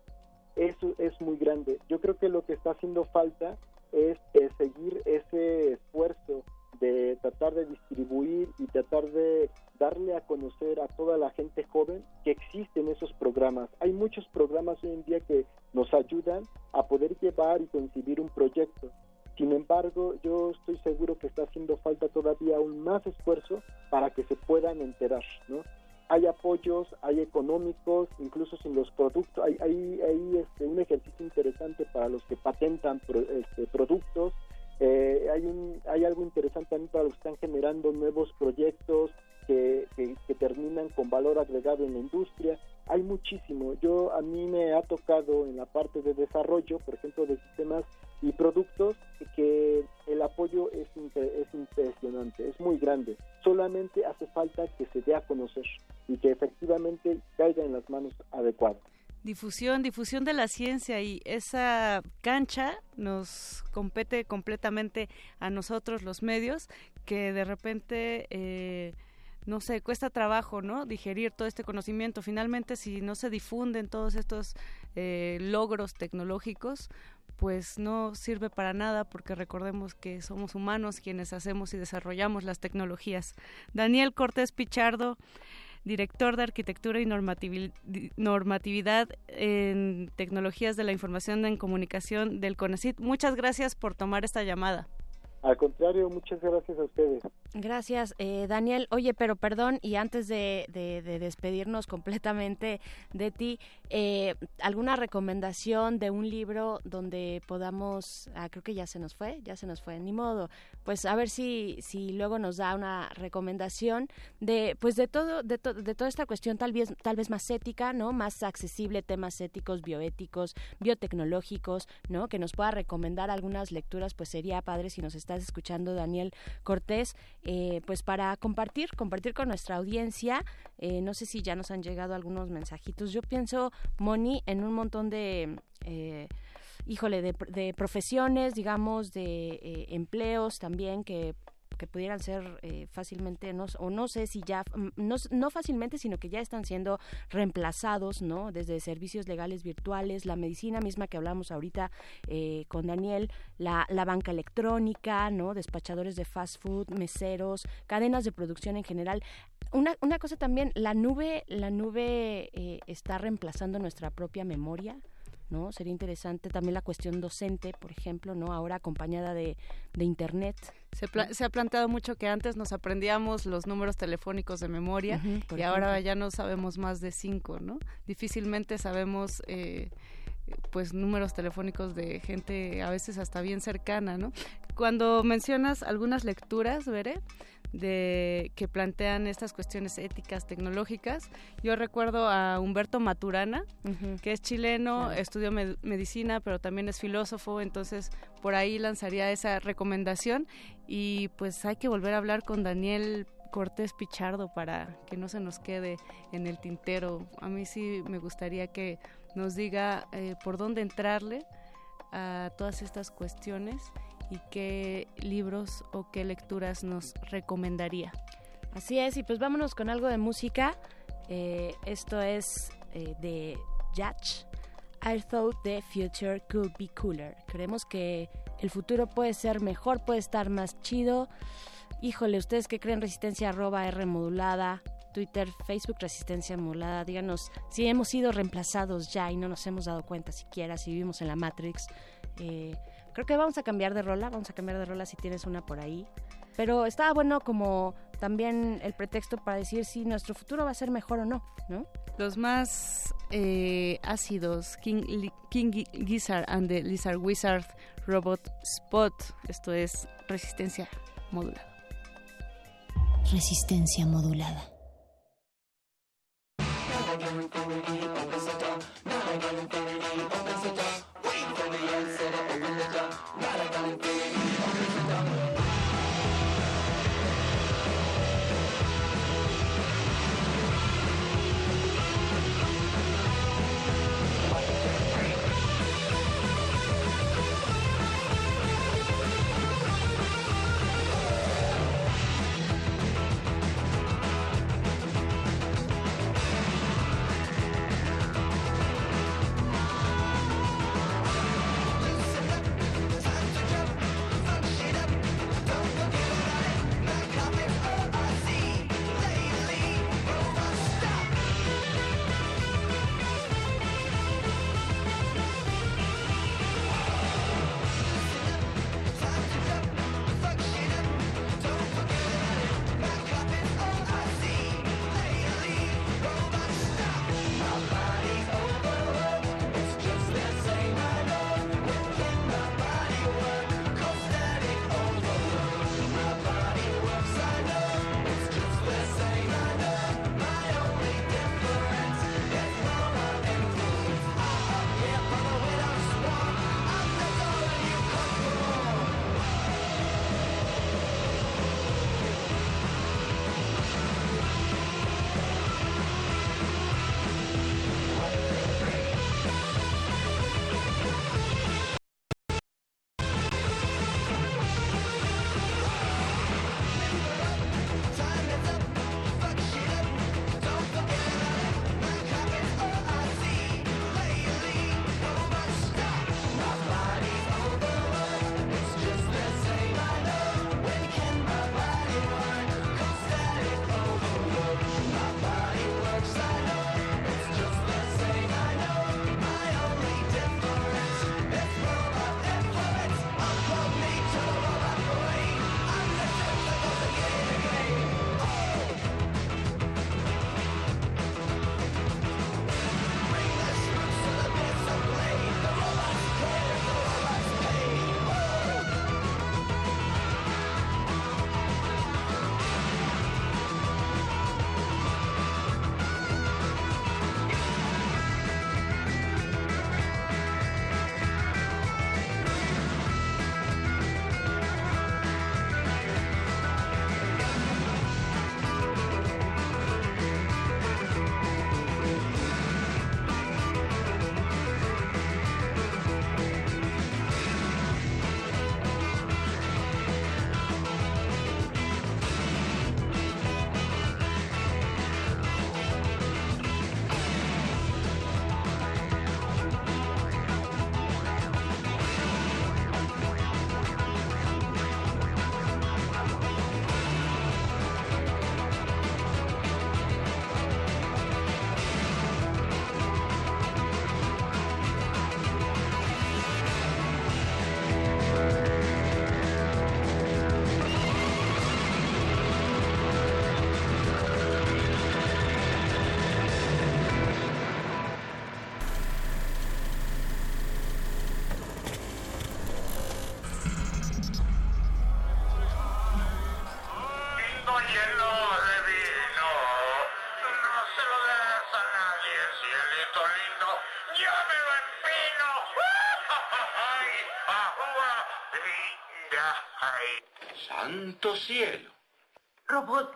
Eso es muy grande. Yo creo que lo que está haciendo falta es seguir ese esfuerzo de tratar de distribuir y tratar de darle a conocer a toda la gente joven que existen esos programas. Hay muchos programas hoy en día que nos ayudan a poder llevar y concebir un proyecto. Sin embargo, yo estoy seguro que está haciendo falta todavía aún más esfuerzo para que se puedan enterar, ¿no? Hay apoyos, hay económicos, incluso sin los productos, hay, hay, hay este, un ejercicio interesante para los que patentan este, productos, eh, hay, un, hay algo interesante también para los que están generando nuevos proyectos que, que, terminan con valor agregado en la industria. Hay muchísimo. Yo a mí me ha tocado en la parte de desarrollo, por ejemplo, de sistemas y productos, que el apoyo es, es impresionante, es muy grande. Solamente hace falta que se dé a conocer y que efectivamente caiga en las manos adecuadas. Difusión, difusión de la ciencia y esa cancha nos compete completamente a nosotros los medios que de repente... Eh, no sé, cuesta trabajo, ¿no? Digerir todo este conocimiento. Finalmente, si no se difunden todos estos eh, logros tecnológicos, pues no sirve para nada porque recordemos que somos humanos quienes hacemos y desarrollamos las tecnologías. Daniel Cortés Pichardo, director de Arquitectura y Normatividad en Tecnologías de la Información en Comunicación del CONACIT. Muchas gracias por tomar esta llamada. Al contrario, muchas gracias a ustedes. Gracias, eh, Daniel. Oye, pero perdón, y antes de, despedirnos [laughs] completamente de ti, eh, ¿alguna recomendación de un libro donde podamos, ah, creo que ya se nos fue, ya se nos fue, ni modo, pues a ver si, si luego nos da una recomendación de, pues de todo, de, de toda esta cuestión tal vez, tal vez más ética, ¿no? Más accesible, temas éticos, bioéticos, biotecnológicos, ¿no? Que nos pueda recomendar algunas lecturas, pues sería padre si nos está escuchando, Daniel Cortés, eh, pues para compartir, compartir con nuestra audiencia. Eh, no sé si ya nos han llegado algunos mensajitos. Yo pienso, Moni, en un montón de... Eh, híjole, de, profesiones, digamos, de empleos también que que pudieran ser eh, fácilmente, no, o no sé si ya, mm, no, no fácilmente, sino que ya están siendo reemplazados, ¿no? Desde servicios legales virtuales, la medicina misma que hablamos ahorita eh, con Daniel, la, la banca electrónica, ¿no? Despachadores de fast food, meseros, cadenas de producción en general. Una, una cosa también, la nube, la nube eh, está reemplazando nuestra propia memoria. ¿No? Sería interesante también la cuestión docente, por ejemplo, ¿no? Ahora acompañada de, de Internet. Se, se, ha planteado mucho que antes nos aprendíamos los números telefónicos de memoria y ahora ya no sabemos más de cinco, ¿no? Difícilmente sabemos... Eh, pues números telefónicos de gente a veces hasta bien cercana, ¿no? Cuando mencionas algunas lecturas, Veré, de que plantean estas cuestiones éticas tecnológicas. Yo recuerdo a Humberto Maturana, que es chileno, estudió medicina, pero también es filósofo, entonces por ahí lanzaría esa recomendación y pues hay que volver a hablar con Daniel Cortés Pichardo para que no se nos quede en el tintero. A mí sí me gustaría que nos diga eh, por dónde entrarle a todas estas cuestiones y qué libros o qué lecturas nos recomendaría. Así es, y pues vámonos con algo de música. Eh, esto es eh, de Yatch. I thought the future could be cooler. Creemos que el futuro puede ser mejor, puede estar más chido. Híjole, ¿ustedes qué creen? Resistencia arroba R modulada. Twitter, Facebook, Resistencia Modulada. Díganos si hemos sido reemplazados ya y no nos hemos dado cuenta siquiera, si vivimos en la Matrix. Eh, Creo que vamos a cambiar de rola, vamos a cambiar de rola si tienes una por ahí. Pero estaba bueno como también el pretexto para decir si nuestro futuro va a ser mejor o no, ¿no? Los más eh, ácidos, King, King Gizzard and the Lizard Wizard Robot Spot. Esto es resistencia modulada. Resistencia modulada. Santo cielo. Robot,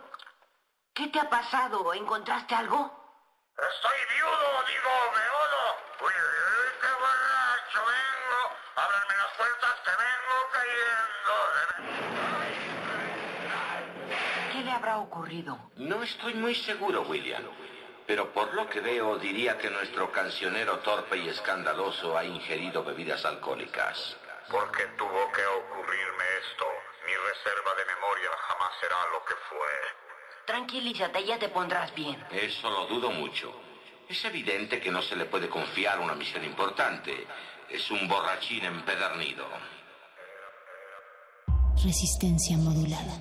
¿qué te ha pasado? ¿Encontraste algo? Estoy viudo, digo, viudo. Uy, uy, qué borracho vengo. Ábranme las puertas que vengo cayendo. ¿Qué le habrá ocurrido? No estoy muy seguro, William. Pero por lo que veo, diría que nuestro cancionero torpe y escandaloso ha ingerido bebidas alcohólicas. ¿Por qué tuvo que ocurrirme esto? Mi reserva de memoria jamás será lo que fue. Tranquilízate, ya te pondrás bien. Eso lo dudo mucho. Es evidente que no se le puede confiar una misión importante. Es un borrachín empedernido. Resistencia modulada.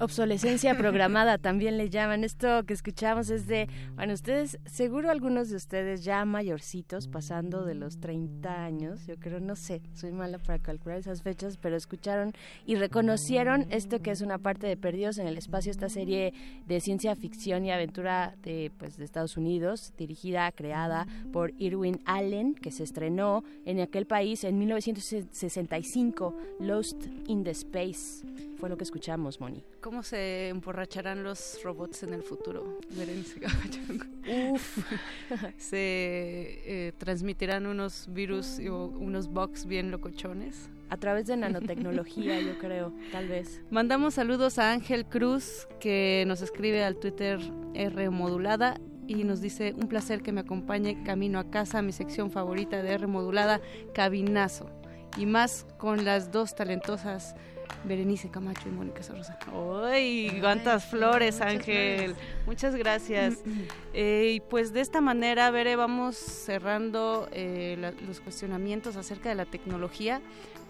Obsolescencia [laughs] programada también le llaman. Esto que escuchamos es de, bueno, ustedes, seguro algunos de ustedes ya mayorcitos, pasando de los 30 años, yo creo, no sé, soy mala para calcular esas fechas, pero escucharon y reconocieron esto que es una parte de Perdidos en el Espacio, esta serie de ciencia ficción y aventura de, pues, de Estados Unidos, dirigida, creada por Irwin Allen, que se estrenó en aquel país en 1965, Lost in the Space. Fue lo que escuchamos, Moni. ¿Cómo se emborracharán los robots en el futuro? [laughs] Uf. [laughs] ¿Se eh, transmitirán unos virus o unos bugs bien locochones? A través de nanotecnología, yo creo, tal vez. Mandamos saludos a Ángel Cruz, que nos escribe al Twitter R modulada y nos dice un placer que me acompañe camino a casa, mi sección favorita de R modulada, Cabinazo. Y más con las dos talentosas Berenice Camacho y Mónica Sorrosa. ¡Ay, cuántas flores, Ángel! Muchas gracias. Eh, y pues de esta manera, Bere, vamos cerrando eh, la, los cuestionamientos acerca de la tecnología,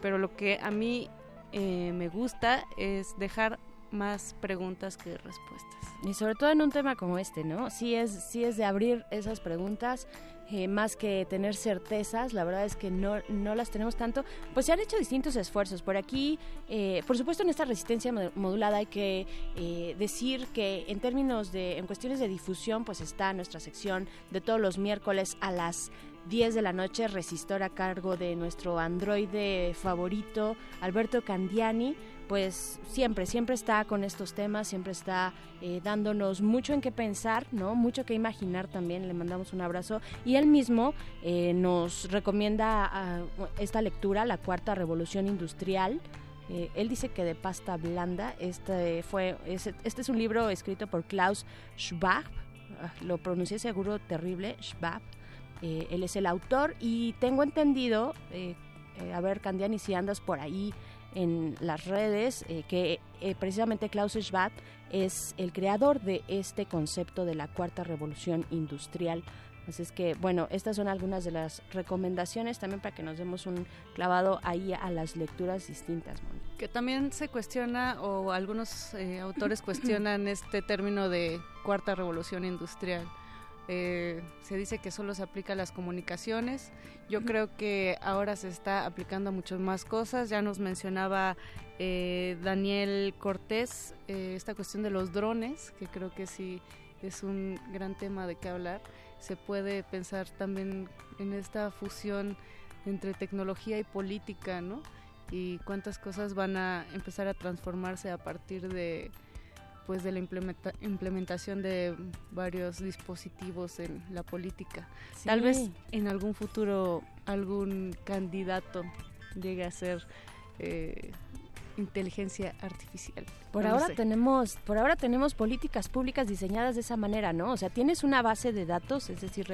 pero lo que a mí eh, me gusta es dejar más preguntas que respuestas. Y sobre todo en un tema como este, ¿no? Sí es, sí es de abrir esas preguntas eh, más que tener certezas, la verdad es que no, no las tenemos tanto, pues se han hecho distintos esfuerzos. Por aquí, eh, por supuesto, en esta resistencia modulada hay que eh, decir que en términos de, en cuestiones de difusión, pues está nuestra sección de todos los miércoles a las 10 de la noche, Resistor a cargo de nuestro androide favorito, Alberto Candiani pues siempre, siempre está con estos temas, siempre está eh, dándonos mucho en qué pensar, ¿no? Mucho que imaginar también, le mandamos un abrazo. Y él mismo eh, nos recomienda ah, esta lectura, La Cuarta Revolución Industrial. Eh, él dice que de pasta blanda, este, fue, este, es un libro escrito por Klaus Schwab, ah, lo pronuncié seguro terrible, Schwab. él es el autor y tengo entendido, a ver, Candiani, si andas por ahí en las redes eh, que eh, precisamente Klaus Schwab es el creador de este concepto de la cuarta revolución industrial. Así es que, bueno, estas son algunas de las recomendaciones también para que nos demos un clavado ahí a las lecturas distintas, Moni. Que también se cuestiona, o algunos eh, autores cuestionan este término de cuarta revolución industrial. Eh, se dice que solo se aplica a las comunicaciones. Yo creo que ahora se está aplicando a muchas más cosas. Ya nos mencionaba eh, Daniel Cortés eh, esta cuestión de los drones, que creo que sí es un gran tema de qué hablar. Se puede pensar también en esta fusión entre tecnología y política, ¿no? Y cuántas cosas van a empezar a transformarse a partir de pues de la implementación de varios dispositivos en la política. Tal vez en algún futuro algún candidato llegue a ser eh, inteligencia artificial. Por ahora tenemos, por ahora tenemos políticas públicas diseñadas de esa manera, ¿no? O sea, tienes una base de datos, es decir,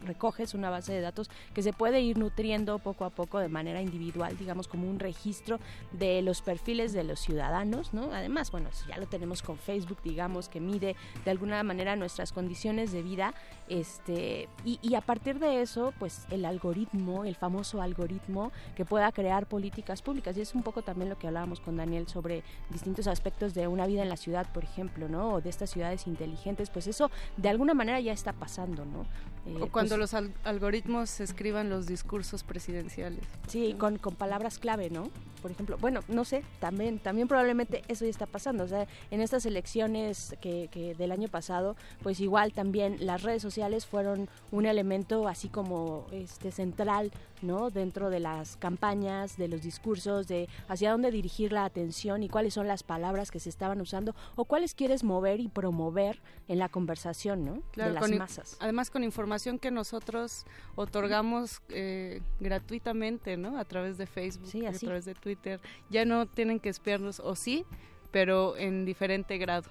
recoges una base de datos que se puede ir nutriendo poco a poco de manera individual, digamos como un registro de los perfiles de los ciudadanos, ¿no? Además, bueno, ya lo tenemos con Facebook, digamos, que mide de alguna manera nuestras condiciones de vida, este, y, y a partir de eso, pues el algoritmo, el famoso algoritmo que pueda crear políticas públicas, y es un poco también lo que hablábamos con Daniel sobre distintos aspectos de una vida en la ciudad, por ejemplo, ¿no? O de estas ciudades inteligentes, pues eso de alguna manera ya está pasando, ¿no? Eh, o cuando pues los algoritmos escriban los discursos presidenciales. Sí, con, con palabras clave, ¿no? Por ejemplo, bueno, no sé, también, también probablemente eso ya está pasando. O sea, en estas elecciones que, que del año pasado, pues igual también las redes sociales fueron un elemento así como este central, ¿no? Dentro de las campañas, de los discursos, de hacia dónde dirigir la atención y cuáles son las palabras que se estaban usando o cuáles quieres mover y promover en la conversación, ¿no? de las masas. Además con información que nosotros otorgamos eh, gratuitamente, ¿no? A través de Facebook, a través de Twitter. Ya no tienen que espiarnos, o sí, pero en diferente grado.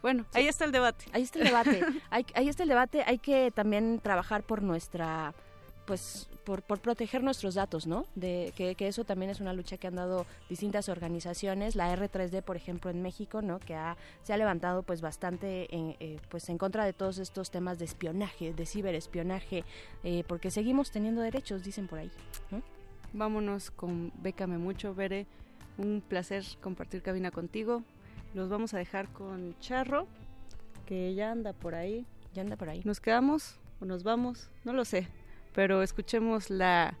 Bueno, ahí está el debate. Ahí está el debate. [laughs] ahí está el debate. Hay que también trabajar por nuestra pues por, por, proteger nuestros datos, ¿no? De que, eso también es una lucha que han dado distintas organizaciones, la R3D, por ejemplo, en México, ¿no? Que ha, se ha levantado pues bastante en, eh, pues en contra de todos estos temas de espionaje, de ciberespionaje, eh, porque seguimos teniendo derechos, dicen por ahí. Vámonos con Bécame mucho, Bere. Un placer compartir cabina contigo. Los vamos a dejar con Charro, que ya anda por ahí. Ya anda por ahí. ¿Nos quedamos o nos vamos? No lo sé pero escuchemos la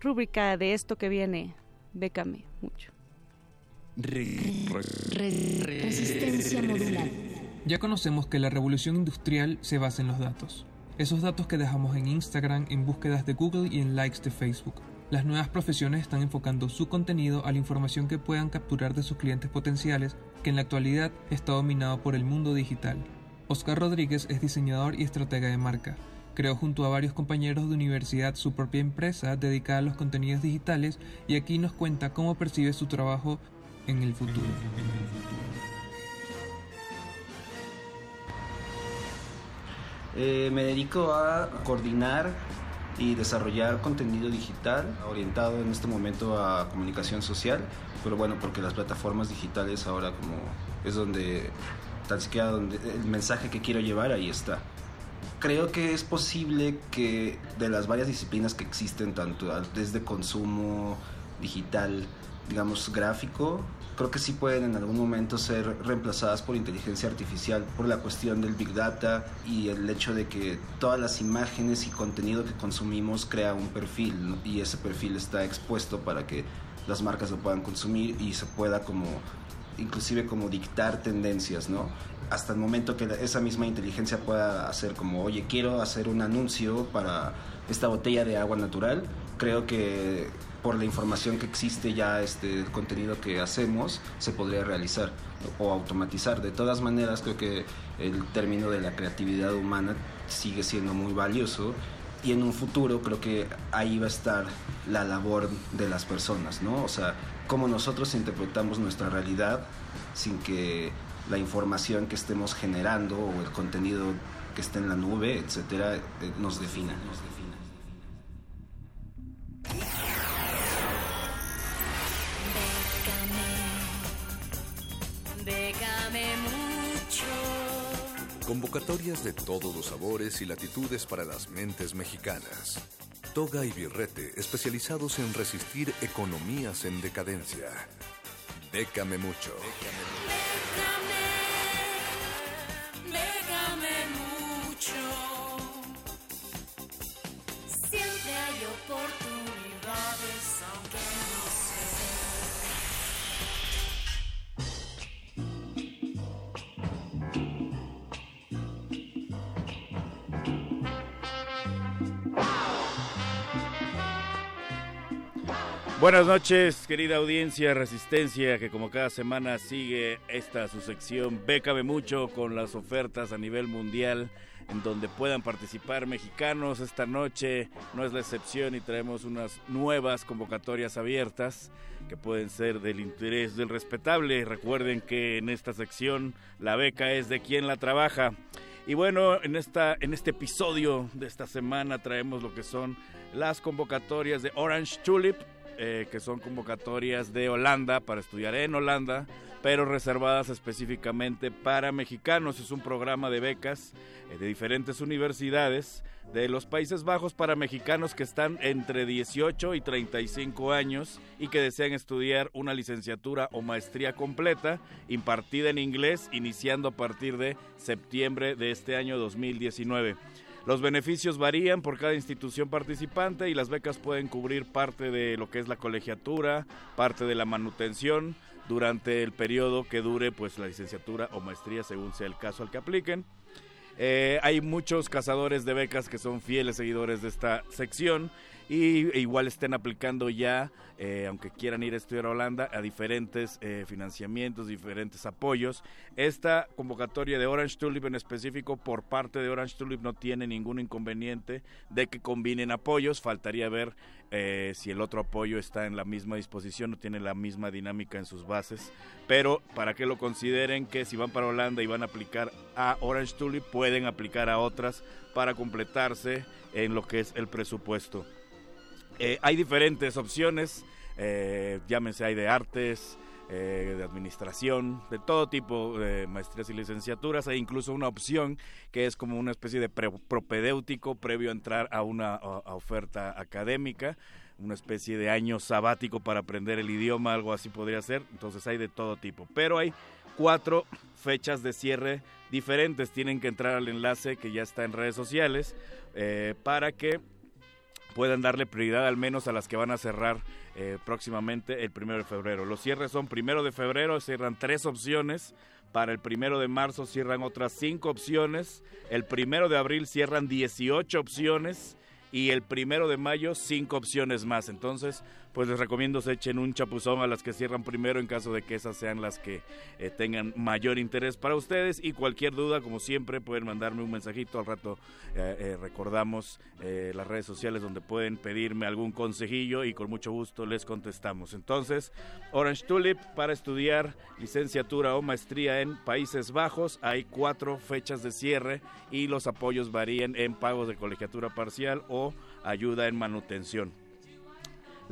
rúbrica de esto que viene. Bécame mucho. Resistencia modular. Ya conocemos que la revolución industrial se basa en los datos. Esos datos que dejamos en Instagram, en búsquedas de Google y en likes de Facebook. Las nuevas profesiones están enfocando su contenido a la información que puedan capturar de sus clientes potenciales, que en la actualidad está dominado por el mundo digital. Oscar Rodríguez es diseñador y estratega de marca. Creó junto a varios compañeros de universidad su propia empresa dedicada a los contenidos digitales y aquí nos cuenta cómo percibe su trabajo en el futuro. Eh, me dedico a coordinar y desarrollar contenido digital orientado en este momento a comunicación social, pero bueno, porque las plataformas digitales ahora como es donde tan siquiera donde el mensaje que quiero llevar ahí está creo que es posible que de las varias disciplinas que existen, tanto desde consumo digital, digamos, gráfico, creo que sí pueden en algún momento ser reemplazadas por inteligencia artificial por la cuestión del big data y el hecho de que todas las imágenes y contenido que consumimos crea un perfil y ese perfil está expuesto para que las marcas lo puedan consumir y se pueda como inclusive como dictar tendencias, ¿no? hasta el momento que esa misma inteligencia pueda hacer como, oye, quiero hacer un anuncio para esta botella de agua natural, creo que por la información que existe ya, este contenido que hacemos, se podría realizar o automatizar. De todas maneras, creo que el término de la creatividad humana sigue siendo muy valioso y en un futuro creo que ahí va a estar la labor de las personas, ¿no? O sea, cómo nosotros interpretamos nuestra realidad sin que la información que estemos generando o el contenido que esté en la nube, etcétera, eh, nos defina. Nos defina. mucho. Convocatorias de todos los sabores y latitudes para las mentes mexicanas. Toga y Birrete, especializados en resistir economías en decadencia. Décame mucho. Buenas noches, querida audiencia Resistencia, que como cada semana sigue esta su sección Bécame mucho con las ofertas a nivel mundial en donde puedan participar mexicanos. Esta noche no es la excepción y traemos unas nuevas convocatorias abiertas que pueden ser del interés del respetable. Recuerden que en esta sección la beca es de quien la trabaja. Y bueno, en, esta, en este episodio de esta semana traemos lo que son las convocatorias de Orange Tulip eh, que son convocatorias de Holanda para estudiar en Holanda, pero reservadas específicamente para mexicanos. Es un programa de becas eh, de diferentes universidades de los Países Bajos para mexicanos que están entre 18 y 35 años y que desean estudiar una licenciatura o maestría completa impartida en inglés iniciando a partir de septiembre de este año 2019. Los beneficios varían por cada institución participante y las becas pueden cubrir parte de lo que es la colegiatura, parte de la manutención durante el periodo que dure pues la licenciatura o maestría según sea el caso al que apliquen. Eh, hay muchos cazadores de becas que son fieles seguidores de esta sección y e igual estén aplicando ya, eh, aunque quieran ir a estudiar a Holanda, a diferentes eh, financiamientos, diferentes apoyos. Esta convocatoria de Orange Tulip en específico por parte de Orange Tulip no tiene ningún inconveniente de que combinen apoyos. Faltaría ver eh, si el otro apoyo está en la misma disposición o tiene la misma dinámica en sus bases. Pero para que lo consideren que si van para Holanda y van a aplicar a Orange Tulip, pueden aplicar a otras para completarse en lo que es el presupuesto. Eh, hay diferentes opciones, eh, llámense, hay de artes, eh, de administración, de todo tipo de maestrías y licenciaturas. Hay incluso una opción que es como una especie de propedéutico previo a entrar a una oferta académica, una especie de año sabático para aprender el idioma, algo así podría ser. Entonces hay de todo tipo. Pero hay cuatro fechas de cierre diferentes. Tienen que entrar al enlace que ya está en redes sociales para que puedan darle prioridad al menos a las que van a cerrar eh, próximamente el primero de febrero. Los cierres son primero de febrero, cierran tres opciones. Para el primero de marzo cierran otras cinco opciones. El primero de abril cierran 18 opciones. Y el primero de mayo cinco opciones más. Entonces, pues les recomiendo se echen un chapuzón a las que cierran primero en caso de que esas sean las que eh, tengan mayor interés para ustedes. Y cualquier duda como siempre pueden mandarme un mensajito. Al rato eh, eh, recordamos las redes sociales donde pueden pedirme algún consejillo y con mucho gusto les contestamos. Entonces Orange Tulip para estudiar licenciatura o maestría en Países Bajos. Hay cuatro fechas de cierre y los apoyos varían en pagos de colegiatura parcial o ayuda en manutención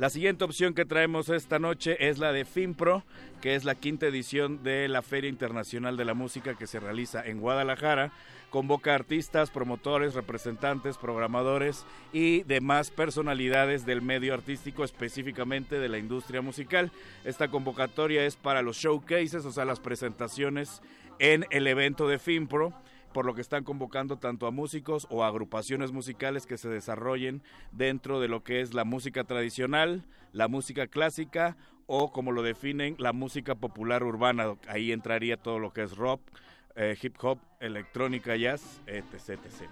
la siguiente opción que traemos esta noche es la de FinPro, que es la quinta edición de la Feria Internacional de la Música que se realiza en Guadalajara. Convoca artistas, promotores, representantes, programadores y demás personalidades del medio artístico, específicamente de la industria musical. Esta convocatoria es para los showcases, o sea, las presentaciones en el evento de FinPro por lo que están convocando tanto a músicos o agrupaciones musicales que se desarrollen dentro de lo que es la música tradicional, la música clásica o como lo definen la música popular urbana. Ahí entraría todo lo que es rock, eh, hip hop, electrónica, jazz, etc, etc.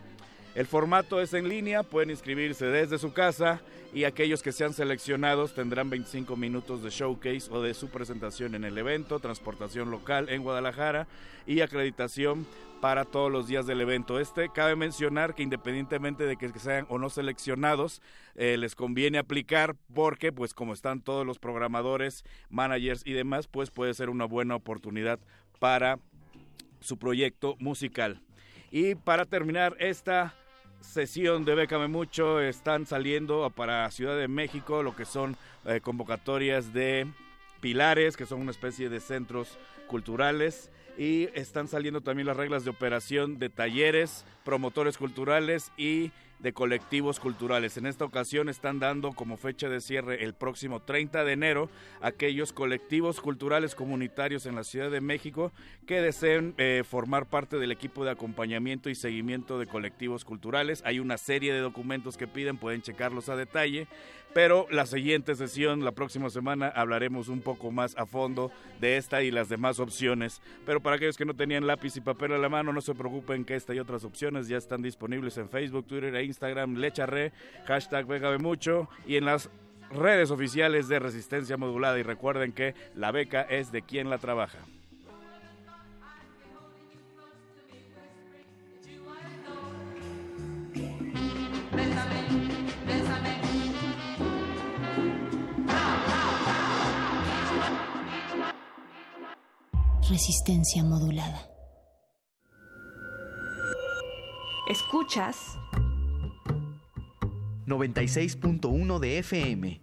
El formato es en línea, pueden inscribirse desde su casa y aquellos que sean seleccionados tendrán 25 minutos de showcase o de su presentación en el evento, transportación local en Guadalajara y acreditación para todos los días del evento. Este cabe mencionar que independientemente de que sean o no seleccionados, eh, les conviene aplicar porque pues como están todos los programadores, managers y demás, pues puede ser una buena oportunidad para su proyecto musical. Y para terminar esta sesión de Bécame Mucho, están saliendo para Ciudad de México lo que son eh, convocatorias de pilares, que son una especie de centros culturales y están saliendo también las reglas de operación de talleres, promotores culturales y de colectivos culturales. En esta ocasión están dando como fecha de cierre el próximo 30 de enero aquellos colectivos culturales comunitarios en la Ciudad de México que deseen eh, formar parte del equipo de acompañamiento y seguimiento de colectivos culturales. Hay una serie de documentos que piden, pueden checarlos a detalle. Pero la siguiente sesión, la próxima semana, hablaremos un poco más a fondo de esta y las demás opciones. Pero para aquellos que no tenían lápiz y papel a la mano, no se preocupen que esta y otras opciones ya están disponibles en Facebook, Twitter e Instagram, Lecharre, hashtag Mucho y en las redes oficiales de Resistencia Modulada. Y recuerden que la beca es de quien la trabaja. Resistencia modulada. Escuchas 96.1 de FM.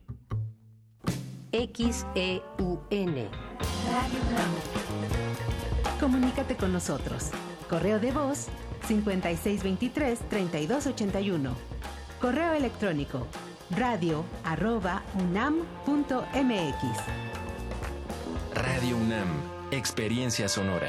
Radio UNAM. Comunícate con nosotros. Correo de voz 5623-3281. Correo electrónico radio arroba unam.mx. Radio UNAM, experiencia sonora.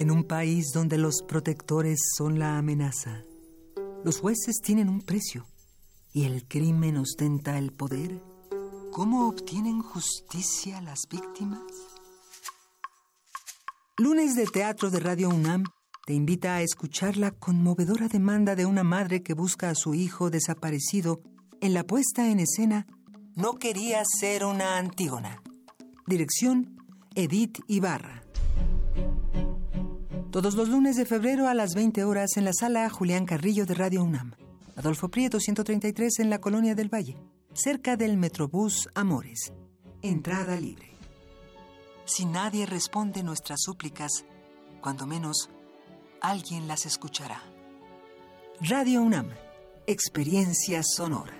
En un país donde los protectores son la amenaza, los jueces tienen un precio y el crimen ostenta el poder, ¿cómo obtienen justicia las víctimas? Lunes de Teatro de Radio UNAM te invita a escuchar la conmovedora demanda de una madre que busca a su hijo desaparecido en la puesta en escena No quería ser una Antígona. Dirección Edith Ibarra. Todos los lunes de febrero a las 20 horas en la sala Julián Carrillo de Radio UNAM. Adolfo Prieto 133 en la Colonia del Valle, cerca del Metrobús Amores. Entrada libre. Si nadie responde nuestras súplicas, cuando menos, alguien las escuchará. Radio UNAM, experiencia sonora.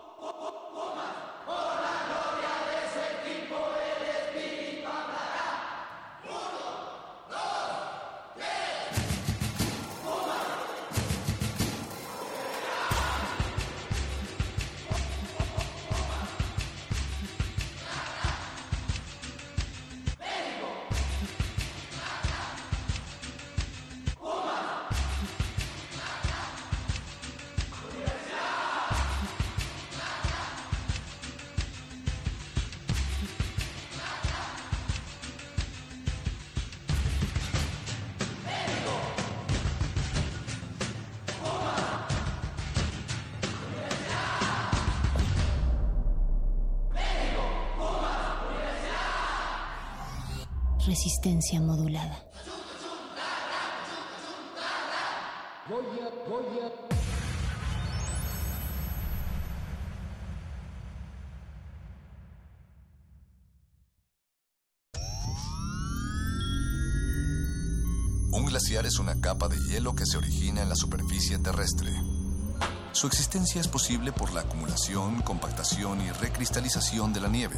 Modulada. Un glaciar es una capa de hielo que se origina en la superficie terrestre. Su existencia es posible por la acumulación, compactación y recristalización de la nieve.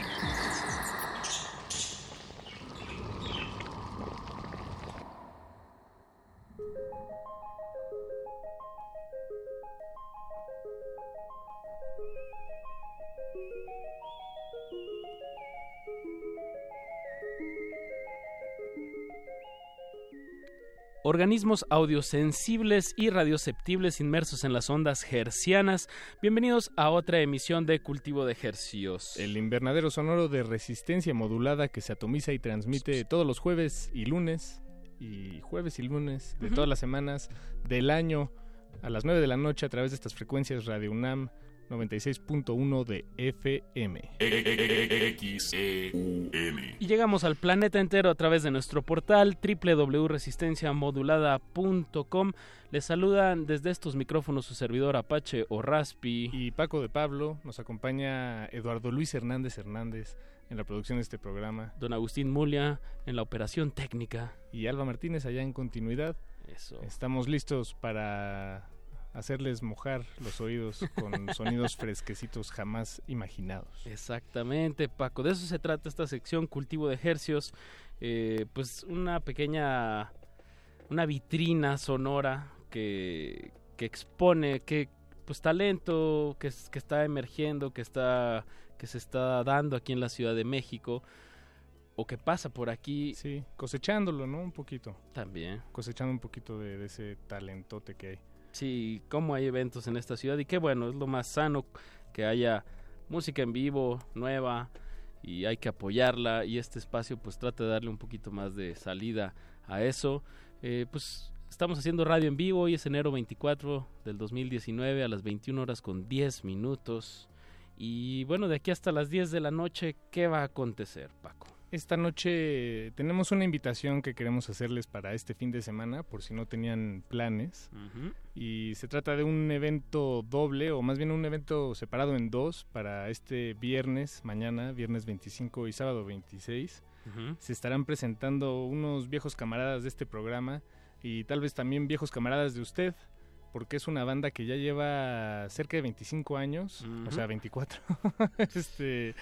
Organismos audiosensibles y radioceptibles inmersos en las ondas hercianas. Bienvenidos a otra emisión de Cultivo de Hercios. El invernadero sonoro de resistencia modulada que se atomiza y transmite todos los jueves y lunes y jueves y lunes de todas las semanas del año a las 9 de la noche a través de estas frecuencias Radio UNAM 96.1 de FM. Y llegamos al planeta entero a través de nuestro portal www.resistenciamodulada.com. Les saludan desde estos micrófonos su servidor Apache o Raspi. Y Paco de Pablo. Nos acompaña Eduardo Luis Hernández Hernández en la producción de este programa. Don Agustín Mulia en la operación técnica. Y Alba Martínez allá en continuidad. Eso. Estamos listos para hacerles mojar los oídos con [laughs] sonidos fresquecitos jamás imaginados. Exactamente, Paco. De eso se trata esta sección, cultivo de ejercios. Eh, pues una pequeña, una vitrina sonora que, que expone que pues talento que, que está emergiendo, que está que se está dando aquí en la Ciudad de México o que pasa por aquí. Sí, cosechándolo, ¿no? Un poquito. También. Cosechando un poquito de, de ese talentote que hay. Sí, cómo hay eventos en esta ciudad y qué bueno, es lo más sano que haya música en vivo, nueva y hay que apoyarla y este espacio pues trata de darle un poquito más de salida a eso. Eh, pues estamos haciendo radio en vivo y es enero 24 del 2019 a las 21 horas con 10 minutos y bueno, de aquí hasta las 10 de la noche, ¿qué va a acontecer, Paco? Esta noche tenemos una invitación que queremos hacerles para este fin de semana, por si no tenían planes. Y se trata de un evento doble, o más bien un evento separado en dos, para este viernes, mañana, viernes 25 y sábado 26. Se estarán presentando unos viejos camaradas de este programa y tal vez también viejos camaradas de usted, porque es una banda que ya lleva cerca de 25 años, o sea, 24, [laughs] este,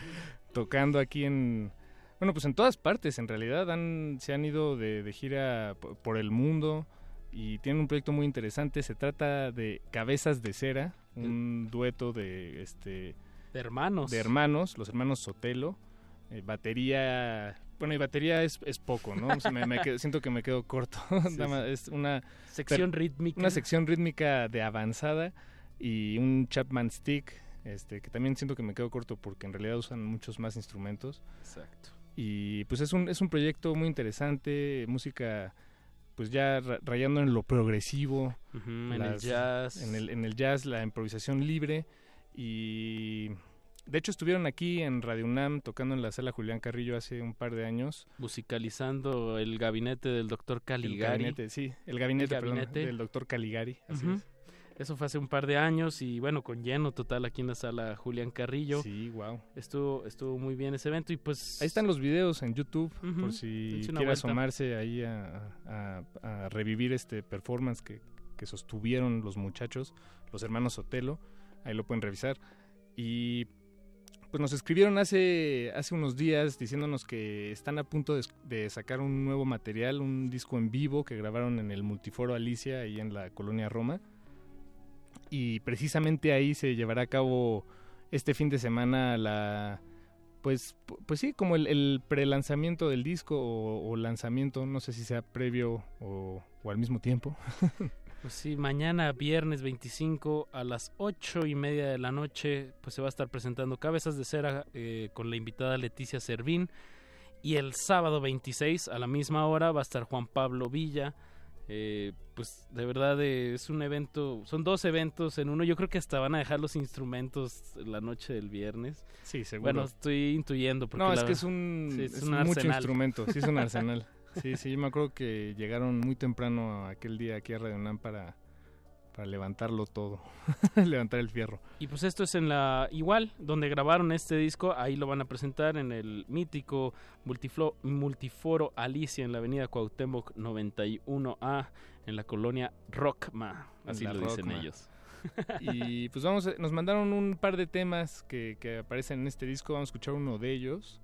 tocando aquí en bueno, pues en todas partes, en realidad han, se han ido de, gira por el mundo y tienen un proyecto muy interesante. Se trata de Cabezas de Cera, un dueto de este De hermanos. De hermanos, los hermanos Sotelo. Eh, batería bueno, y batería es, es poco, ¿no? siento que me quedo corto. [laughs] es una sección rítmica. Una sección rítmica de avanzada y un Chapman Stick, este, que también siento que me quedo corto porque en realidad usan muchos más instrumentos. Exacto. Y pues es un, es un proyecto muy interesante, música pues ya rayando en lo progresivo. en el jazz. En el, en el jazz, la improvisación libre y de hecho, estuvieron aquí en Radio UNAM tocando en la sala Julián Carrillo hace un par de años. Musicalizando el gabinete del doctor Caligari. El gabinete, sí, el gabinete, del doctor Caligari. Eso fue hace un par de años y bueno, con lleno total aquí en la sala Julián Carrillo. Sí, wow. Estuvo, estuvo muy bien ese evento y pues... Ahí están los videos en YouTube por si quiere asomarse ahí a, revivir este performance que, que sostuvieron los muchachos, los hermanos Sotelo. Ahí lo pueden revisar. Y pues nos escribieron hace, hace unos días diciéndonos que están a punto de, sacar un nuevo material, un disco en vivo que grabaron en el Multiforo Alicia, ahí en la colonia Roma. Y precisamente ahí se llevará a cabo este fin de semana la... Pues, pues sí, como el, el pre-lanzamiento del disco o, lanzamiento, no sé si sea previo o, o al mismo tiempo. [laughs] Pues sí, mañana viernes 25 a las ocho y media de la noche pues se va a estar presentando Cabezas de Cera eh, con la invitada Leticia Servín y el sábado 26 a la misma hora va a estar Juan Pablo Villa. Eh, pues de verdad eh, es un evento, son dos eventos en uno. Yo creo que hasta van a dejar los instrumentos la noche del viernes. Sí, seguro. Bueno, estoy intuyendo. Porque no, es que es un, es, un mucho instrumento, sí es un [laughs] arsenal. Sí, sí, yo me acuerdo que llegaron muy temprano aquel día aquí a Radio Nam para, para levantarlo todo, [laughs] levantar el fierro. Y pues esto es en la igual, donde grabaron este disco, ahí lo van a presentar en el mítico multiforo Alicia en la avenida Cuauhtémoc 91A, en la colonia Rockma, así lo dicen ellos. [laughs] y pues vamos, nos mandaron un par de temas que, que aparecen en este disco, vamos a escuchar uno de ellos.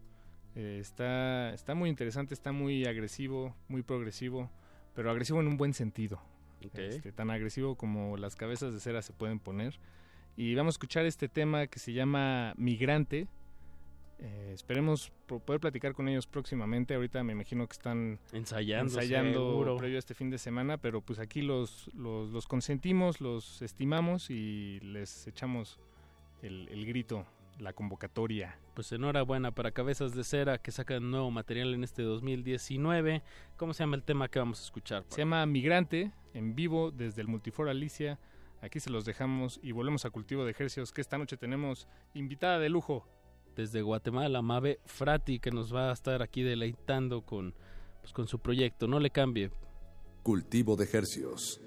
Eh, está, está muy interesante, está muy agresivo, muy progresivo, pero agresivo en un buen sentido. Este, tan agresivo como las cabezas de cera se pueden poner. Y vamos a escuchar este tema que se llama Migrante. Eh, esperemos poder platicar con ellos próximamente. Ahorita me imagino que están ensayando, ensayando previo a este fin de semana, pero pues aquí los, los, los consentimos, los estimamos y les echamos el, el grito la convocatoria. Pues enhorabuena para Cabezas de Cera que sacan nuevo material en este 2019. ¿Cómo se llama el tema que vamos a escuchar? Se llama Migrante, en vivo desde el Multiforo Alicia. Aquí se los dejamos y volvemos a Cultivo de Ejercicios que esta noche tenemos invitada de lujo. Desde Guatemala, Mabe Frati, que nos va a estar aquí deleitando con, pues, con su proyecto. No le cambie. Cultivo de Ejercicios.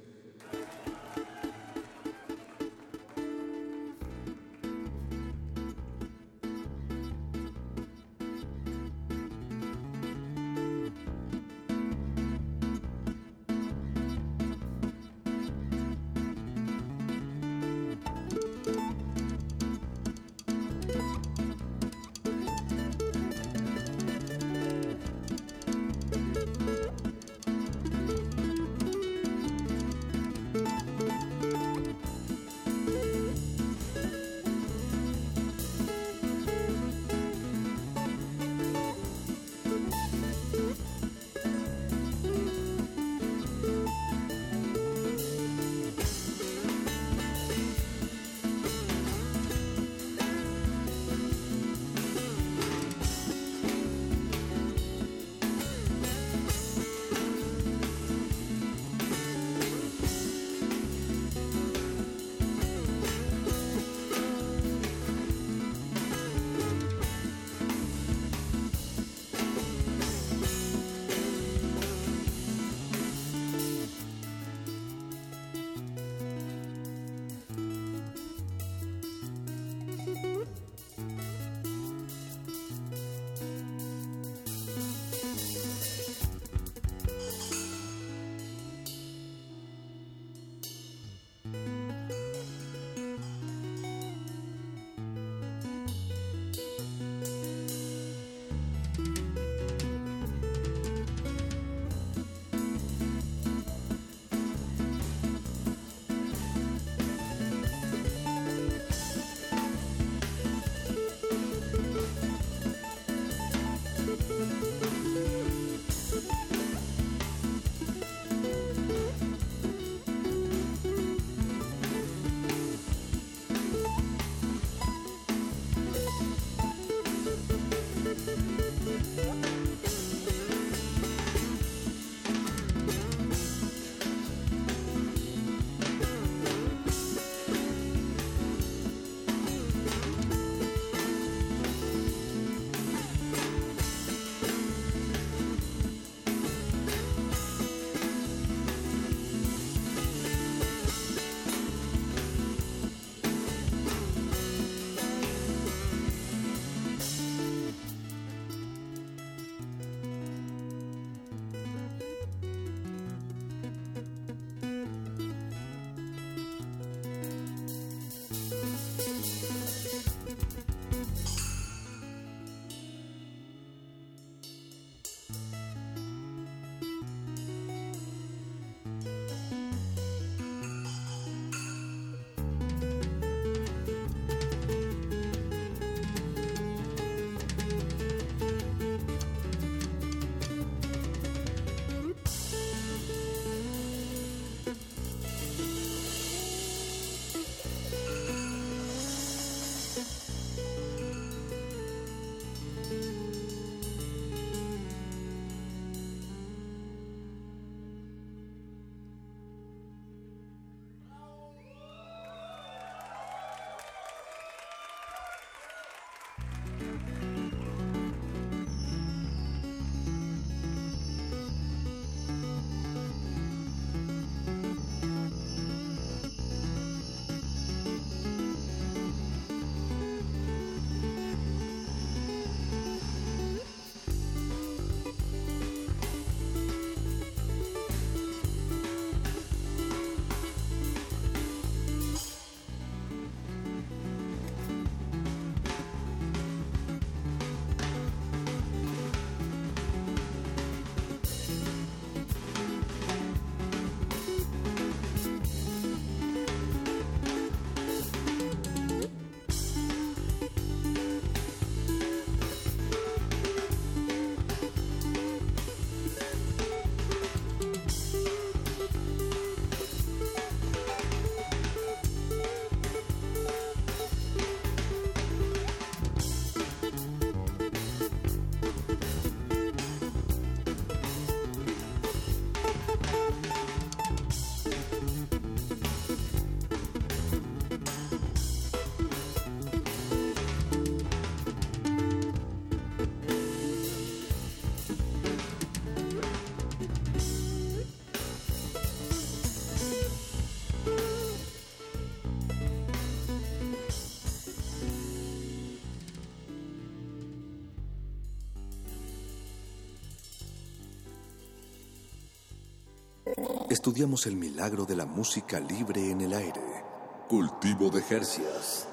Estudiamos el milagro de la música libre en el aire. Cultivo de Jercias.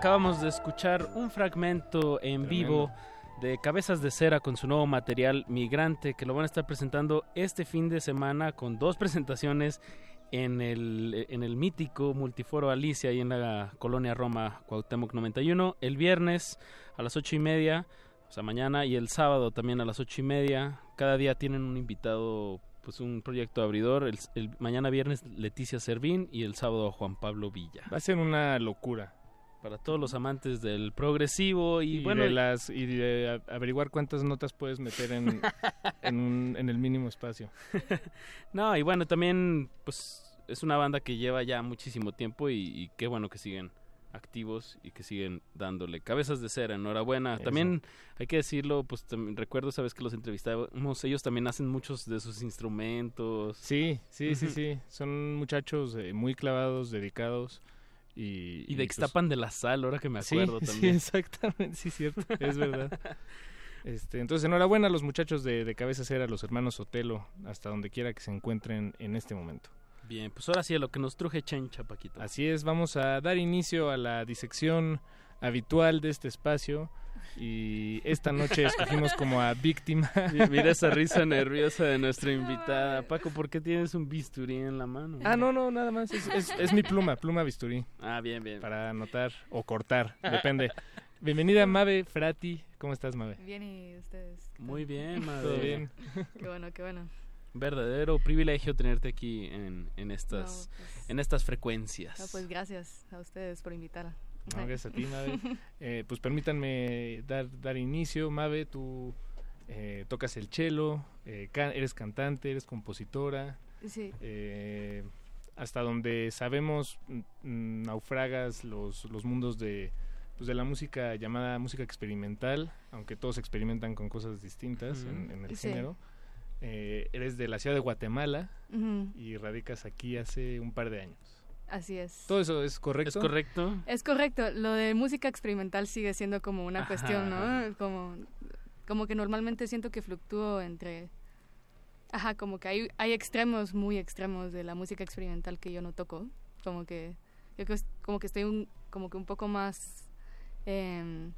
acabamos de escuchar un fragmento en vivo de Cabezas de Cera con su nuevo material Migrante, que lo van a estar presentando este fin de semana con dos [laughs] presentaciones en el, en el mítico Multiforo Alicia y en la colonia Roma Cuauhtémoc 91, el viernes a las ocho y media, o sea mañana, y el sábado también a las ocho y media. Cada día tienen un invitado, pues un proyecto abridor. El, mañana viernes Leticia Servín y el sábado Juan Pablo Villa. Va a ser una locura para todos los amantes del progresivo y, bueno de las y de averiguar cuántas notas puedes meter en, [laughs] en, el mínimo espacio. [laughs] No y bueno también pues es una banda que lleva ya muchísimo tiempo y, qué bueno que siguen activos y que siguen dándole cabezas de cera enhorabuena. También hay que decirlo pues recuerdo sabes que los entrevistamos ellos también hacen muchos de sus instrumentos. Sí sí sí sí. Son muchachos eh, muy clavados dedicados y, de Extapan pues de la Sal, ahora que me acuerdo [laughs] también. Sí, exactamente, sí, cierto, [laughs] es verdad. Este, entonces, enhorabuena a los muchachos de, de Cabeza Cera, los hermanos Sotelo, hasta donde quiera que se encuentren en este momento. Bien, pues ahora sí, a lo que nos truje Chencha, Paquito. Así es, vamos a dar inicio a la disección habitual de este espacio y esta noche escogimos como a víctima. Mira esa risa nerviosa de nuestra invitada. Paco, ¿por qué tienes un bisturí en la mano? Ah, no, no, nada más. Es, mi pluma, pluma bisturí. Ah, bien, bien. Para anotar o cortar, depende. [laughs] Bienvenida, Mabe Frati. ¿Cómo estás, Mabe? Bien, ¿y ustedes? Muy bien, Mabe. Todo bien. qué bueno, qué bueno. Verdadero privilegio tenerte aquí en, en estas, pues en estas frecuencias. pues gracias a ustedes por invitar gracias a ti, Mabe. [laughs] Eh, pues permítanme dar, dar inicio. Mabe, tú eh, tocas el cello, eh, eres cantante, eres compositora. Sí. hasta donde sabemos, naufragas los, los mundos de, pues de la música llamada música experimental, aunque todos experimentan con cosas distintas en, el género. eres de la ciudad de Guatemala y radicas aquí hace un par de años. Así es. ¿Todo eso es correcto? ¿Es correcto? Es correcto. Lo de música experimental sigue siendo como una cuestión, ¿no? Como, como que normalmente siento que fluctúo entre... Ajá, como que hay, hay extremos muy extremos de la música experimental que yo no toco. Como que yo como que estoy un, como que un poco más... Em,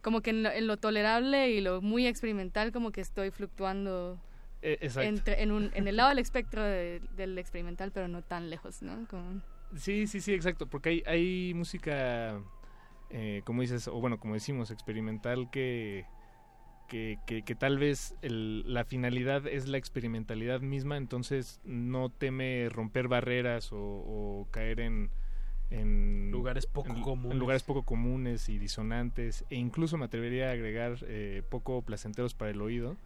como que en lo, tolerable y lo muy experimental como que estoy fluctuando e, entre, en, un, en el lado del espectro del experimental pero no tan lejos, ¿no? Como, Sí, sí, sí, exacto, porque hay, hay música, eh, como dices, o bueno, como decimos, experimental que, que, que, tal vez la finalidad es la experimentalidad misma, entonces no teme romper barreras o, caer en, en lugares poco comunes. En lugares poco comunes y disonantes, e incluso me atrevería a agregar eh, poco placenteros para el oído,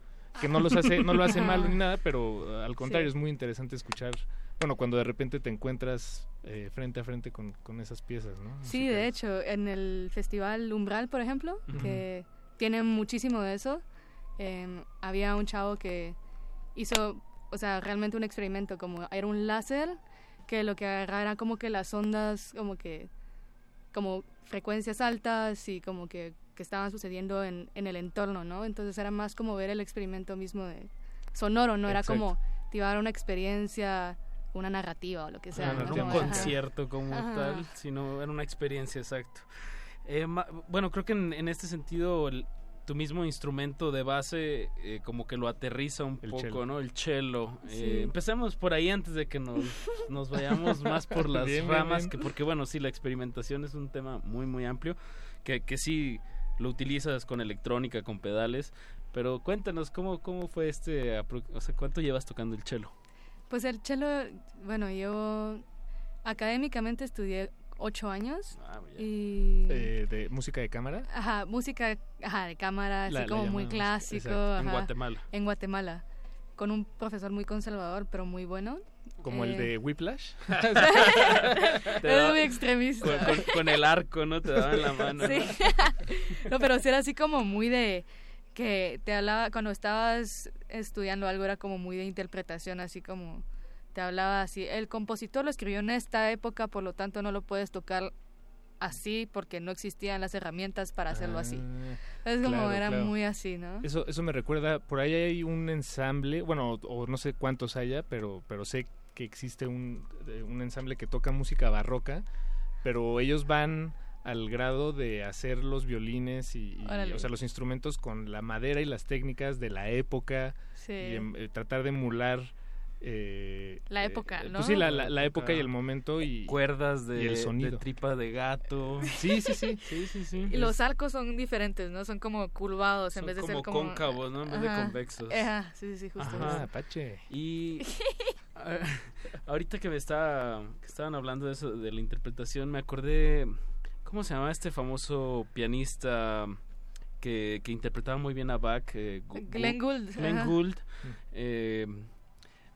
que no los hace, no lo hace mal ni nada, pero al contrario, es muy interesante escuchar bueno, cuando de repente te encuentras eh, frente a frente con, con, esas piezas, ¿no? Sí, de hecho, en el festival Umbral, por ejemplo, que tiene muchísimo de eso, em, había un chavo que hizo, o sea, realmente un experimento, como era un láser que lo que agarraba era como que las ondas, como que, como frecuencias altas y como que, que estaban sucediendo en, en el entorno, ¿no? Entonces era más como ver el experimento mismo de sonoro, no era como activar una experiencia una narrativa o lo que sea. No, un concierto como tal, sino en una experiencia, exacto. Eh, bueno, creo que en, este sentido tu mismo instrumento de base eh, como que lo aterriza un poco, ¿no? El cello. Eh, empecemos por ahí antes de que nos, [laughs] nos vayamos más por las ramas, que porque bueno, sí, la experimentación es un tema muy, muy amplio, que, que sí lo utilizas con electrónica, con pedales, pero cuéntanos, ¿cómo, cómo fue este, o sea, cuánto llevas tocando el cello? Pues el cello, bueno, yo académicamente estudié ocho años ah, y eh, de música de cámara ajá música ajá de cámara así como muy clásico en Guatemala. en Guatemala con un profesor muy conservador pero muy bueno. Como el de eh, Whiplash [laughs] [laughs] es muy extremista. con, el arco no te daban la mano. Sí. [laughs] no pero sí era así como muy de que te hablaba cuando estabas estudiando algo era como muy de interpretación, así como te hablaba así, el compositor lo escribió en esta época, por lo tanto no lo puedes tocar así porque no existían las herramientas para hacerlo así. Ah, Es como claro, era claro. muy así, ¿no? Eso, eso me recuerda, por ahí hay un ensamble, bueno, o, o no sé cuántos haya, pero, pero sé que existe un, eh, un ensamble que toca música barroca, pero ellos van al grado de hacer los violines y, o sea, los instrumentos con la madera y las técnicas de la época Sí. y em- eh, tratar de emular eh, La eh, época, eh, ¿no? Pues sí, la, la- la época y el momento y Cuerdas de, y el de sonido. tripa de gato. Sí, sí, sí. sí, sí, sí. Y los arcos son diferentes, ¿no? Son como curvados en vez de como ser como... cóncavos, ¿no? En vez de convexos. Ajá, sí, sí, sí, justo. Ajá. justo. Apache. Y ah, [laughs] ahorita que me está, que estaban hablando de eso, de la interpretación, me acordé, ¿cómo se llama este famoso pianista que, que interpretaba muy bien a Bach? Eh, Glenn Gould, Glenn ajá. Gould. Eh,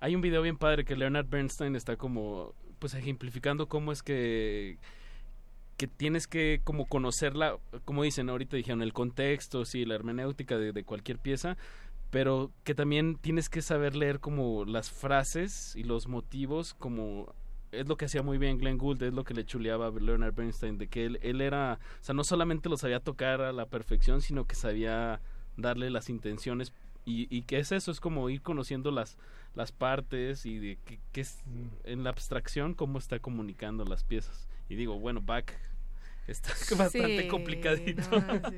hay un video bien padre que Leonard Bernstein está como, pues ejemplificando cómo es que que tienes que como conocerla, como dicen ahorita dijeron, el contexto, sí, la hermenéutica de, cualquier pieza, pero que también tienes que saber leer como las frases y los motivos, como es lo que hacía muy bien Glenn Gould, es lo que le chuleaba a Leonard Bernstein, de que él, él era, o sea, no solamente lo sabía tocar a la perfección, sino que sabía darle las intenciones y, y que es eso, es como ir conociendo las, las partes y de que es en la abstracción cómo está comunicando las piezas. Y digo, bueno, Bach está [laughs] bastante Sí, complicadito. no, [laughs] sí.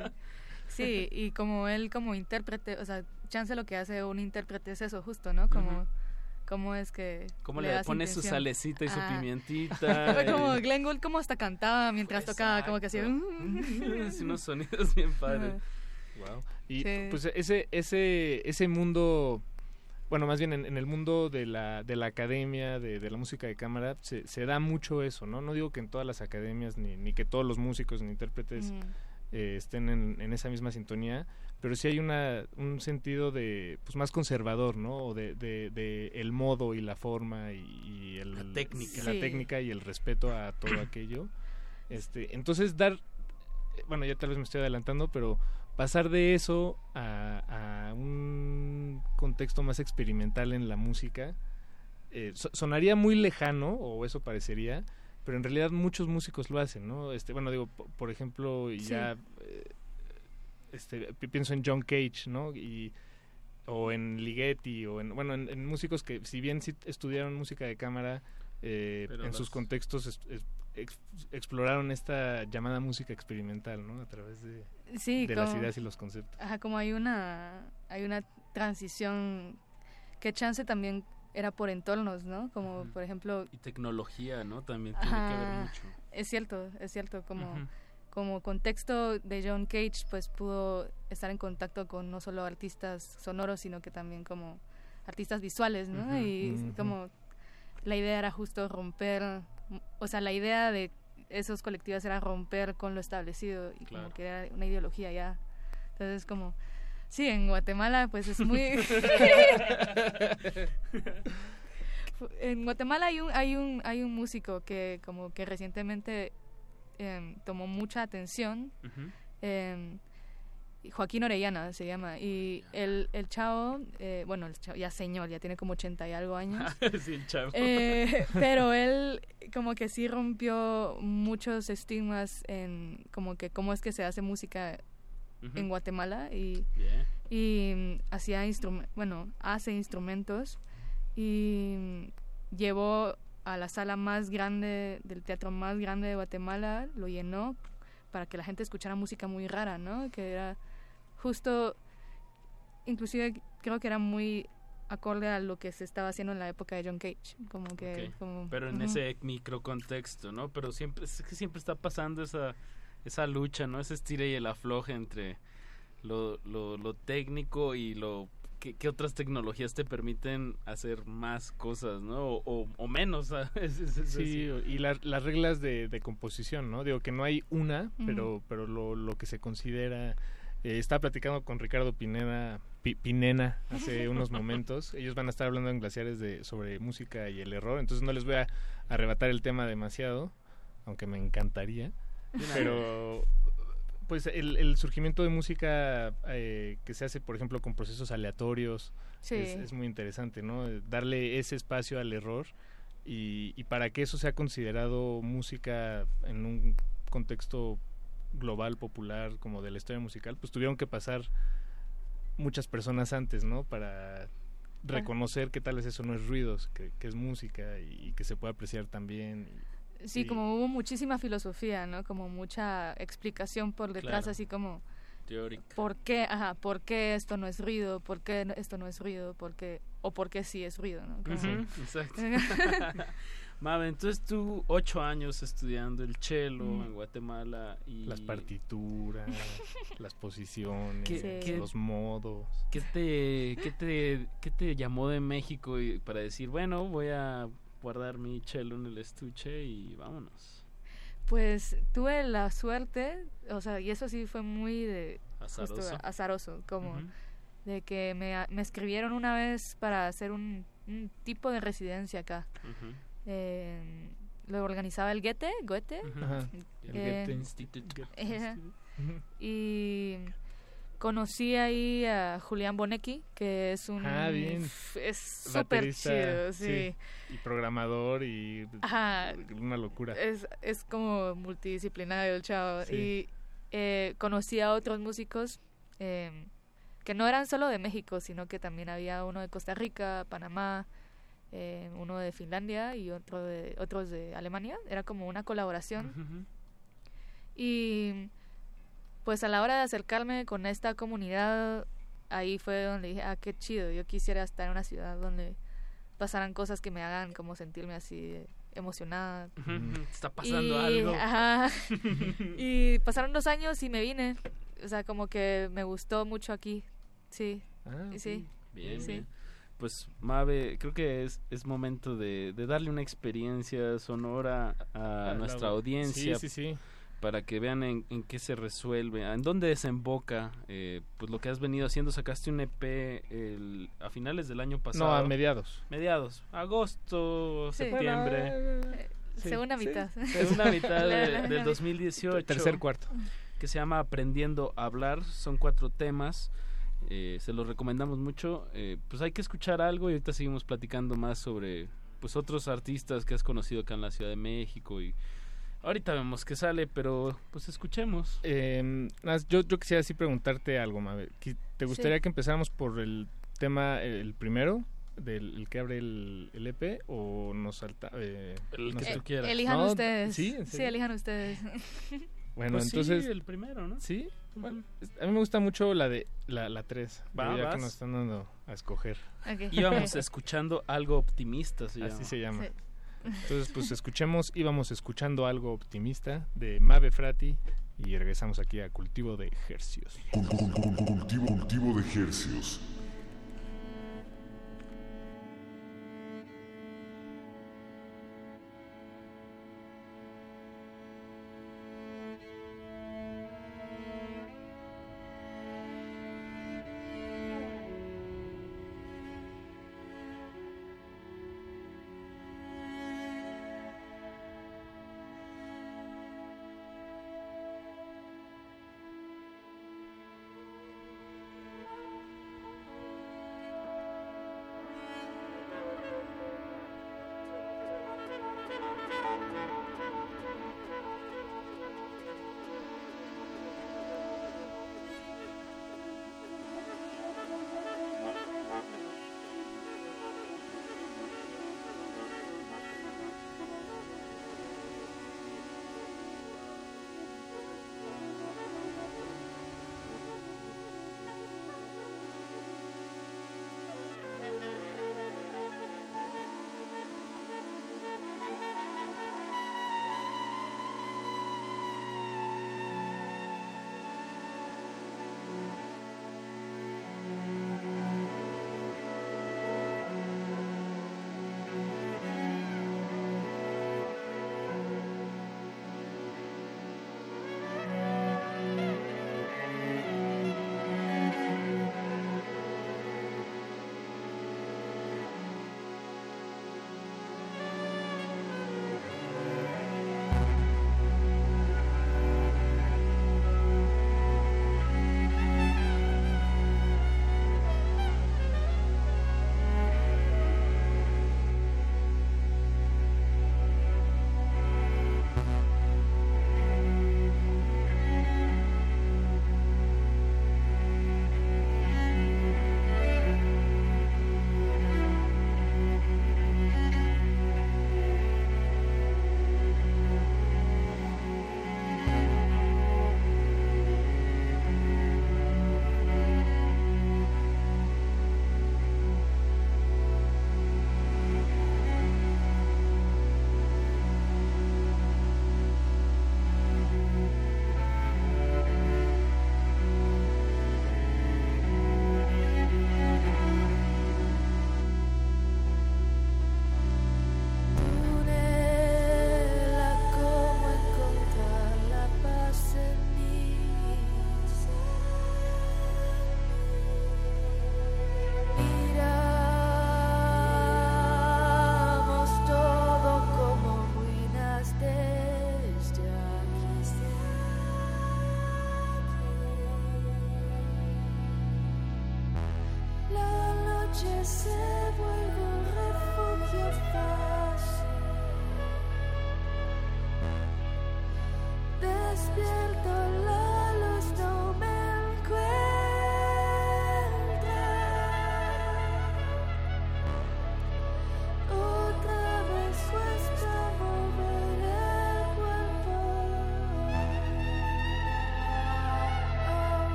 Sí, y como él como intérprete, o sea, chance lo que hace un intérprete es eso justo, ¿no? Como cómo es que Cómo le le das pone su salecita y su pimientita. [laughs] Fue como Glenn Gould como hasta cantaba mientras tocaba, como que hacía Hace unos sonidos bien padres. Wow. Y Sí. pues ese, ese, ese mundo, bueno, más bien en, en el mundo de la, de la academia, de, de la música de cámara, se, se da mucho eso, ¿no? No digo que en todas las academias, ni, ni que todos los músicos ni intérpretes eh, estén en, en esa misma sintonía, pero sí hay una, un sentido de, pues más conservador, ¿no? O de, de, de el modo y la forma y, y el, La técnica. la Sí. técnica y el respeto a todo [clears throat] aquello. Este, entonces dar, bueno, ya tal vez me estoy adelantando, pero pasar de eso a, a un contexto más experimental en la música eh, so- sonaría muy lejano o eso parecería pero en realidad muchos músicos lo hacen no este bueno digo po- por ejemplo y Sí. ya eh, este pi- pienso en John Cage no y o en Ligeti o en bueno en, en músicos que si bien sí estudiaron música de cámara eh, en los- sus contextos es- es- ex- exploraron esta llamada música experimental no a través de, Sí, de las como- ideas y los conceptos Ajá, como hay una hay una transición que chance también era por entornos, ¿no? Como por ejemplo Y tecnología, ¿no? También tiene que ver Ajá, mucho. Es cierto, es cierto, como, Ujú. como contexto de John Cage, pues pudo estar en contacto con no solo artistas sonoros, sino que también como artistas visuales, ¿no? Ujú, y ujú. como la idea era justo romper, o sea, la idea de esos colectivos era romper con lo establecido y Claro. como que era una ideología ya. Entonces como, sí, en Guatemala pues es muy... [laughs] en Guatemala hay un hay un hay un músico que como que recientemente em, tomó mucha atención Ujú. em, Joaquín Orellana se llama y el el chavo eh, bueno el chavo ya señor ya tiene como 80 y algo años [laughs] sí, el chavo. eh, pero él como que sí rompió muchos estigmas en como que cómo es que se hace música en Guatemala y Yeah. y mm, hacía bueno hace instrumentos y mm, llevó a la sala más grande del teatro más grande de Guatemala lo llenó para que la gente escuchara música muy rara no que era justo inclusive creo que era muy acorde a lo que se estaba haciendo en la época de John Cage como que como pero en ujú. ese microcontexto, ¿no? Pero siempre es que siempre está pasando esa esa lucha, ¿no? Ese estira y el afloje entre lo, lo, lo técnico y lo que, que otras tecnologías te permiten hacer más cosas, ¿no? O, o- o menos, [laughs] ¿sabes? Es- es Sí, así. y la- las reglas de, de composición, ¿no? Digo que no hay una, pero, pero lo, lo que se considera... Eh, estaba platicando con Ricardo Pineda, Pi- Pinena hace [laughs] unos momentos. Ellos van a estar hablando en Glaciares de, sobre música y el error, entonces no les voy a arrebatar el tema demasiado, aunque me encantaría. Pero Pues el, surgimiento de música eh, que se hace, por ejemplo, con procesos aleatorios, es, muy interesante, ¿no? Darle ese espacio al error y, y para que eso sea considerado música en un contexto global, popular, como de la historia musical, pues tuvieron que pasar muchas personas antes, ¿no? Para reconocer que tal vez eso no es ruidos, que, es música y, que se puede apreciar también. sí, como hubo muchísima filosofía, ¿no? Como mucha explicación por detrás, así como... Teórica. ¿Por qué, ajá, por qué esto no es ruido? ¿Por qué esto no es ruido? ¿Por qué, o por qué sí es ruido, ¿no? exacto. [laughs] [laughs] Mabe, entonces tú ocho años estudiando el cello mm. en Guatemala y... Las partituras, [laughs] las posiciones, los modos. ¿Qué te, qué, te, ¿Qué te llamó de México para decir, bueno, voy a guardar mi cello en el estuche y vámonos? Pues tuve la suerte, o sea, y eso sí fue muy de... Azaroso. azaroso, como de que me, me escribieron una vez para hacer un, tipo de residencia acá. Eh, lo organizaba el Goethe, Goethe. El Goethe Institute. y conocí ahí a Julián Bonecki, que es un... Ah, bien. Es súper chido, sí. Y programador y una locura. Es, es como multidisciplinario el chavo. Y eh, conocí a otros músicos eh, que no eran solo de México, sino que también había uno de Costa Rica, Panamá, eh, uno de Finlandia y otro de, otros de Alemania. Era como una colaboración. Y pues a la hora de acercarme con esta comunidad, ahí fue donde dije, ah, qué chido, yo quisiera estar en una ciudad donde pasaran cosas que me hagan como sentirme así emocionada. Está pasando algo. [laughs] y pasaron dos años y me vine. O sea, como que me gustó mucho aquí. Sí. Ah, sí. Bien, sí pues Mabe, creo que es, es momento de, darle una experiencia sonora a nuestra audiencia. Para que vean en, en, qué se resuelve, en dónde desemboca eh, pues lo que has venido haciendo. Sacaste un EP el, a finales del año pasado. No, a mediados. Mediados. Agosto, septiembre. Eh, segunda mitad. Segunda [laughs] mitad del 2018. Tercer cuarto. Que se llama Aprendiendo a Hablar. Son cuatro temas. Eh, se los recomendamos mucho. Eh, pues hay que escuchar algo y ahorita seguimos platicando más sobre pues otros artistas que has conocido acá en la Ciudad de México y ahorita vemos que sale, pero pues escuchemos. Eh, yo, yo quisiera así preguntarte algo, Mabe. ¿Te gustaría que empezáramos por el tema, el primero? del que abre el, el EP o nos salta eh, el que tú quieras elijan ustedes sí, sí elijan ustedes Bueno, pues entonces. Sí, el primero, ¿no? Sí. Bueno, a mí me gusta mucho la de la, la 3. Va, ya que nos están dando a escoger. [laughs] Íbamos [laughs] escuchando algo optimista, Así se llama. Entonces, pues escuchemos, íbamos escuchando algo optimista de Mave Frati y regresamos aquí a Cultivo de Ejercios. Cultivo, cultivo de Ejercios.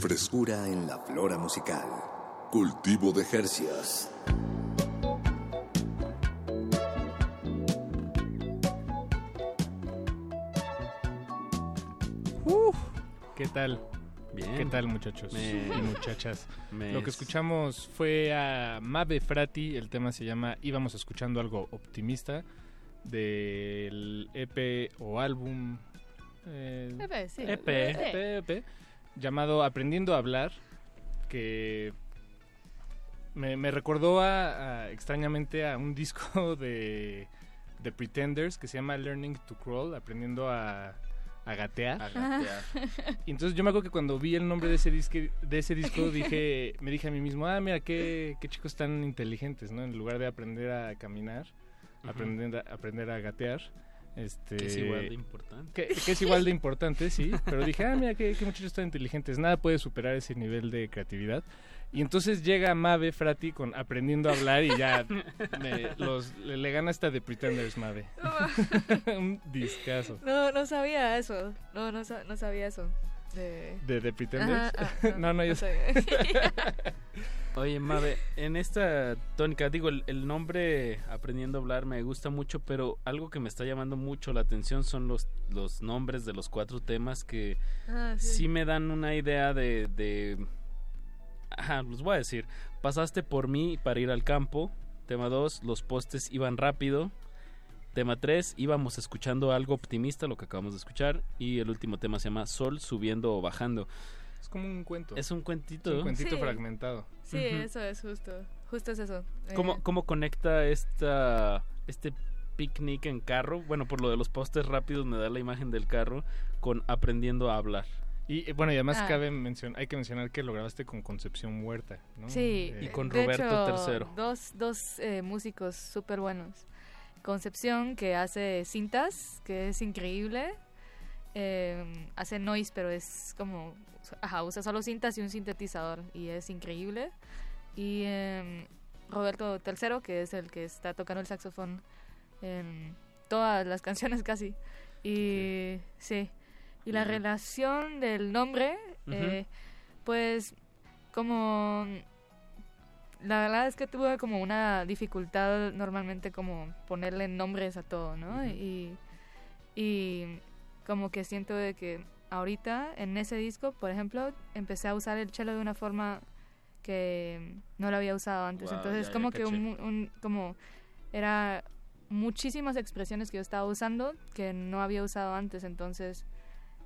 Frescura en la flora musical. Cultivo de Jercias. ¿Qué tal? Bien. ¿Qué tal, muchachos Me- y muchachas? Me- Lo que escuchamos fue a Mabe Frati, el tema se llama Íbamos escuchando algo optimista del EP o álbum eh, EP, sí. EP, EP. EP, EP, llamado Aprendiendo a hablar, que me, me recordó a, a- extrañamente a un [laughs] disco de, de Pretenders que se llama Learning to Crawl, aprendiendo a, a gatear. A gatear. [laughs] Y entonces yo me acuerdo que cuando vi el nombre de ese disco, de ese disco [laughs] dije, me dije a mí mismo, ah, mira, qué, qué chicos tan inteligentes, ¿no? En lugar de aprender a caminar, Ujú. aprender, a, aprender a gatear. Este, Que es igual de importante. Que, que es igual de importante, sí. Pero dije, ah, mira, qué, qué muchachos tan inteligentes. Nada puede superar ese nivel de creatividad. Y entonces llega Mave Frati con aprendiendo a hablar y ya me- los, le, le gana hasta de Pretenders, Mave. [laughs] [laughs] Un discazo. No, no sabía eso. No, no, no sabía eso. De, ¿De The Pretenders? Ajá, ah, [laughs] No, no, yo sabía. [laughs] Oye, Mabe, en esta tónica, digo, el, el nombre Aprendiendo a hablar me gusta mucho, pero algo que me está llamando mucho la atención son los, los nombres de los cuatro temas que Ah, sí. sí. me dan una idea de, de... Ajá, los voy a decir. Pasaste por mí para ir al campo. Tema 2, los postes iban rápido. Tema 3, íbamos escuchando algo optimista, lo que acabamos de escuchar. Y el último tema se llama Sol subiendo o bajando. Es como un cuento. Es un cuentito. Es un cuentito Sí. fragmentado. Sí, eso es justo. Justo es eso. Eh, ¿Cómo, cómo conecta esta, este picnic en carro? Bueno, por lo de los postes rápidos me da la imagen del carro con aprendiendo a hablar. Y eh, bueno, y además Ah. cabe mencion- hay que mencionar que lo grabaste con Concepción Huerta, ¿no? Sí. Eh, de hecho, Dos, dos eh, músicos súper buenos. Concepción, que hace cintas, que es increíble. Eh, hace noise, pero es como... Ajá, usa solo cintas y un sintetizador. Y es increíble. Y eh, Roberto Tercero, que es el que está tocando el saxofón en todas las [laughs] canciones casi. Y sí. Y la relación del nombre, eh, pues como la verdad es que tuve como una dificultad normalmente como ponerle nombres a todo, ¿no? y, y como que siento de que ahorita en ese disco, por ejemplo, empecé a usar el cello de una forma que no lo había usado antes. Entonces ya, ya como que un, un- como era muchísimas expresiones que yo estaba usando que no había usado antes. Entonces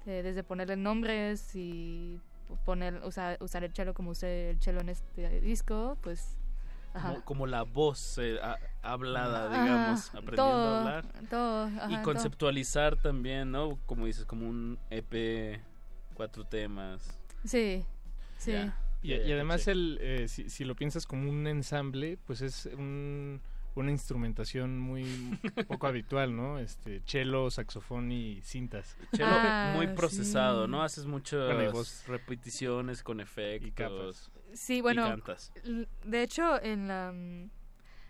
eh, desde ponerle nombres y poner usar, usar el cello como usé el cello en este disco, pues ajá. Como, como la voz eh, a- hablada, Ajá, digamos, aprendiendo todo, a hablar. todo, y todo. conceptualizar también, ¿no? Como dices, como un EP, cuatro temas. Sí, sí. Ya. Y, además, el, eh, si, si lo piensas como un ensamble, pues es un- una instrumentación muy [laughs] poco habitual, ¿no? Este, cello, saxofón y cintas. Chelo Ah, muy procesado, sí. ¿no? Haces muchas Bueno, repeticiones con efectos. Sí, bueno, Y cantas. l- de hecho en la mm,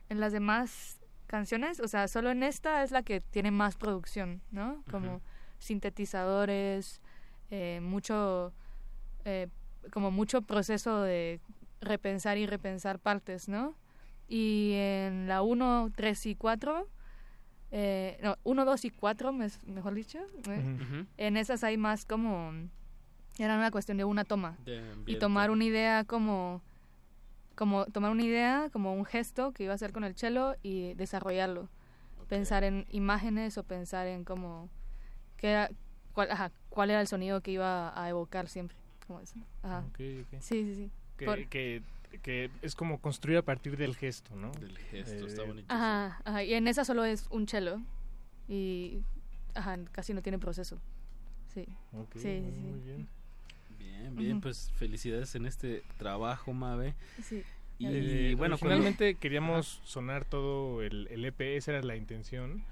en las demás canciones, o sea, solo en esta es la que tiene más producción, ¿no? Como sintetizadores, eh, mucho eh, como mucho proceso de repensar y repensar partes, ¿no? Y en la 1, 3 y 4 eh, no, 1, 2 y 4, mejor dicho, ¿eh? Ujú. Ujú. en esas hay más como era una cuestión de una toma De y tomar una idea como como tomar una idea como un gesto que iba a hacer con el cello y desarrollarlo pensar en imágenes o pensar en cómo qué era, cuál, ajá, cuál era el sonido que iba a evocar siempre como eso ajá. Ok, ok. sí sí sí Que, Por- que, que es como construir a partir del gesto, ¿no? Del gesto, Eh, está bonito. ajá, ajá, y en esa solo es un cello y ajá, casi no tiene proceso sí Ok, sí, muy, sí, sí. muy bien. Bien, bien, pues felicidades en este trabajo, Mabe. Sí. Y Eh, bueno, finalmente queríamos sonar todo el, el EP, esa era la intención.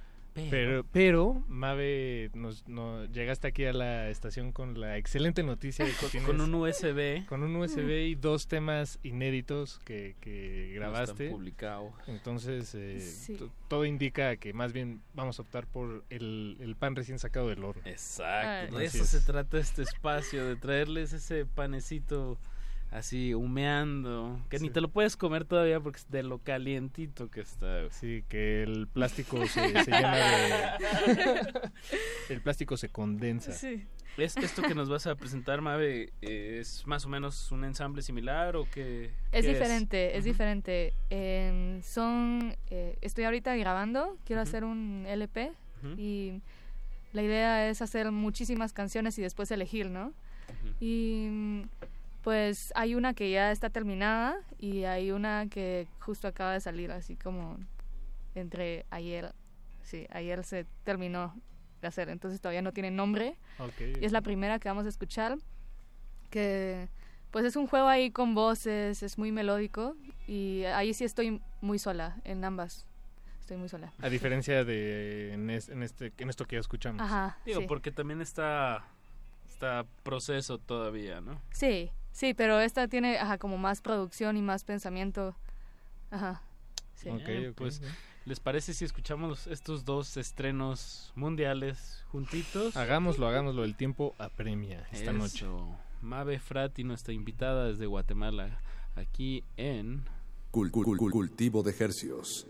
Pero, pero Mave, nos, nos, llegaste aquí a la estación con la excelente noticia de que con, un USB. Con un USB y dos temas inéditos que, que grabaste. No publicado. Entonces, eh, todo indica que más bien vamos a optar por el, el pan recién sacado del horno. Exacto. De eso se trata este espacio, de traerles ese panecito así humeando, que ni te lo puedes comer todavía porque es de lo calientito que está. Sí, que el plástico se, [laughs] llena de... el plástico se condensa. Sí. ¿Es esto que nos vas a presentar, Mabe, es más o menos un ensamble similar o qué? Es diferente, es, diferente. Em, son, eh, estoy ahorita grabando, quiero hacer un LP y la idea es hacer muchísimas canciones y después elegir, ¿no? Y pues hay una que ya está terminada y hay una que justo acaba de salir, así como entre ayer, sí, ayer se terminó de hacer, entonces todavía no tiene nombre. y es la primera que vamos a escuchar, que pues es un juego ahí con voces, es muy melódico y ahí sí estoy muy sola en ambas. Estoy muy sola. A diferencia de en, este en esto que ya escuchamos. Ajá. Digo, porque también está está proceso todavía, ¿no? Sí. Sí, pero esta tiene ajá, como más producción y más pensamiento. Ajá. Sí. Okay, pues, ¿les parece si escuchamos estos dos estrenos mundiales juntitos? Hagámoslo, hagámoslo. El tiempo apremia esta noche. Mabe Frati, nuestra invitada desde Guatemala, aquí en... cultivo de ejercios. cultivo de ejercios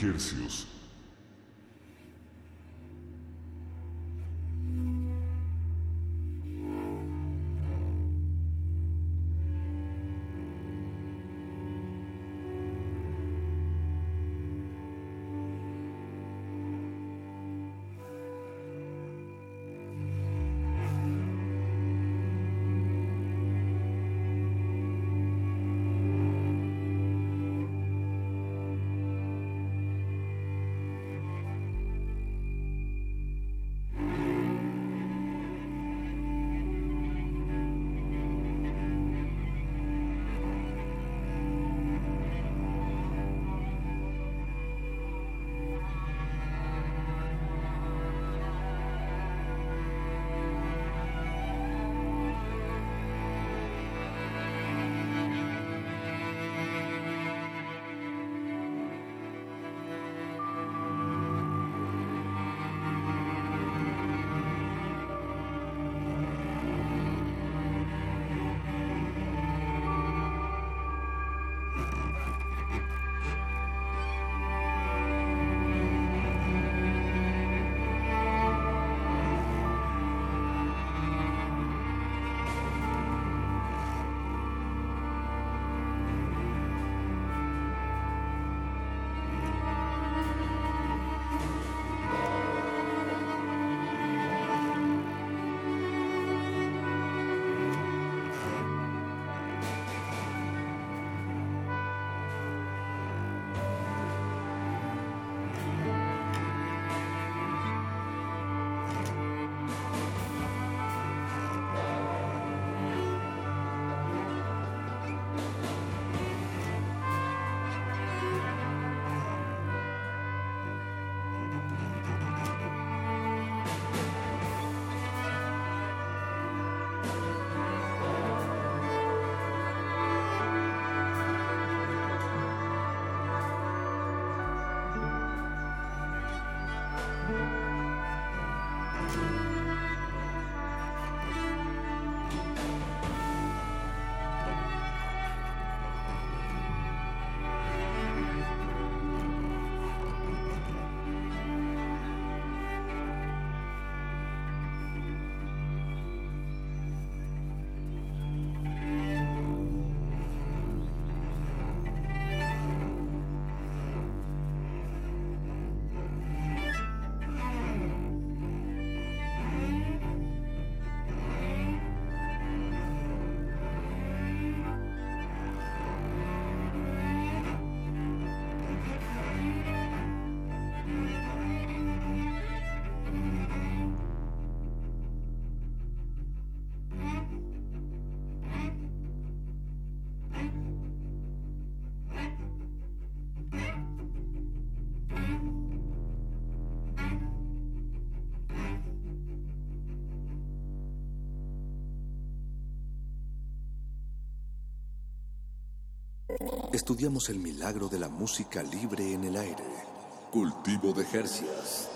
Hercios. Estudiamos el milagro de la música libre en el aire. Cultivo de Jercias.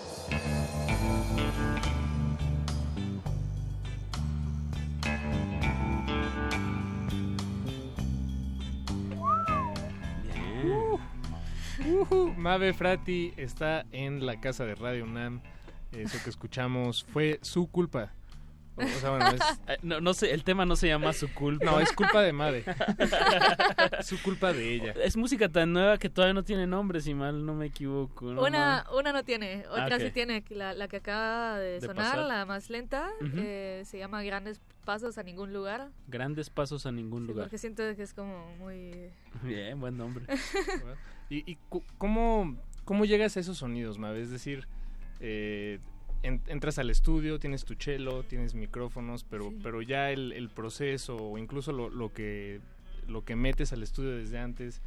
Mave Frati está en la casa de Radio UNAM. Eso que escuchamos fue su culpa. O sea, bueno, es... [laughs] Eh, no, no sé, el tema no se llama su culpa. No, es culpa de Mave. [laughs] su culpa de ella. Es música tan nueva que todavía no tiene nombre, si mal no me equivoco. ¿no? Una, una no tiene, otra Ah, sí tiene. La, la que acaba de, De sonar, pasar. la más lenta, eh, se llama Grandes Pasos a Ningún Lugar. Grandes pasos a ningún lugar. Porque siento que es como muy... [laughs] Bien, buen nombre. ¿Y, cómo, cómo llegas a esos sonidos, Mave? Es decir, eh, en- entras al estudio, tienes tu cello, tienes micrófonos, pero, Sí. pero ya el, el proceso o incluso lo, lo que, lo que metes al estudio desde antes,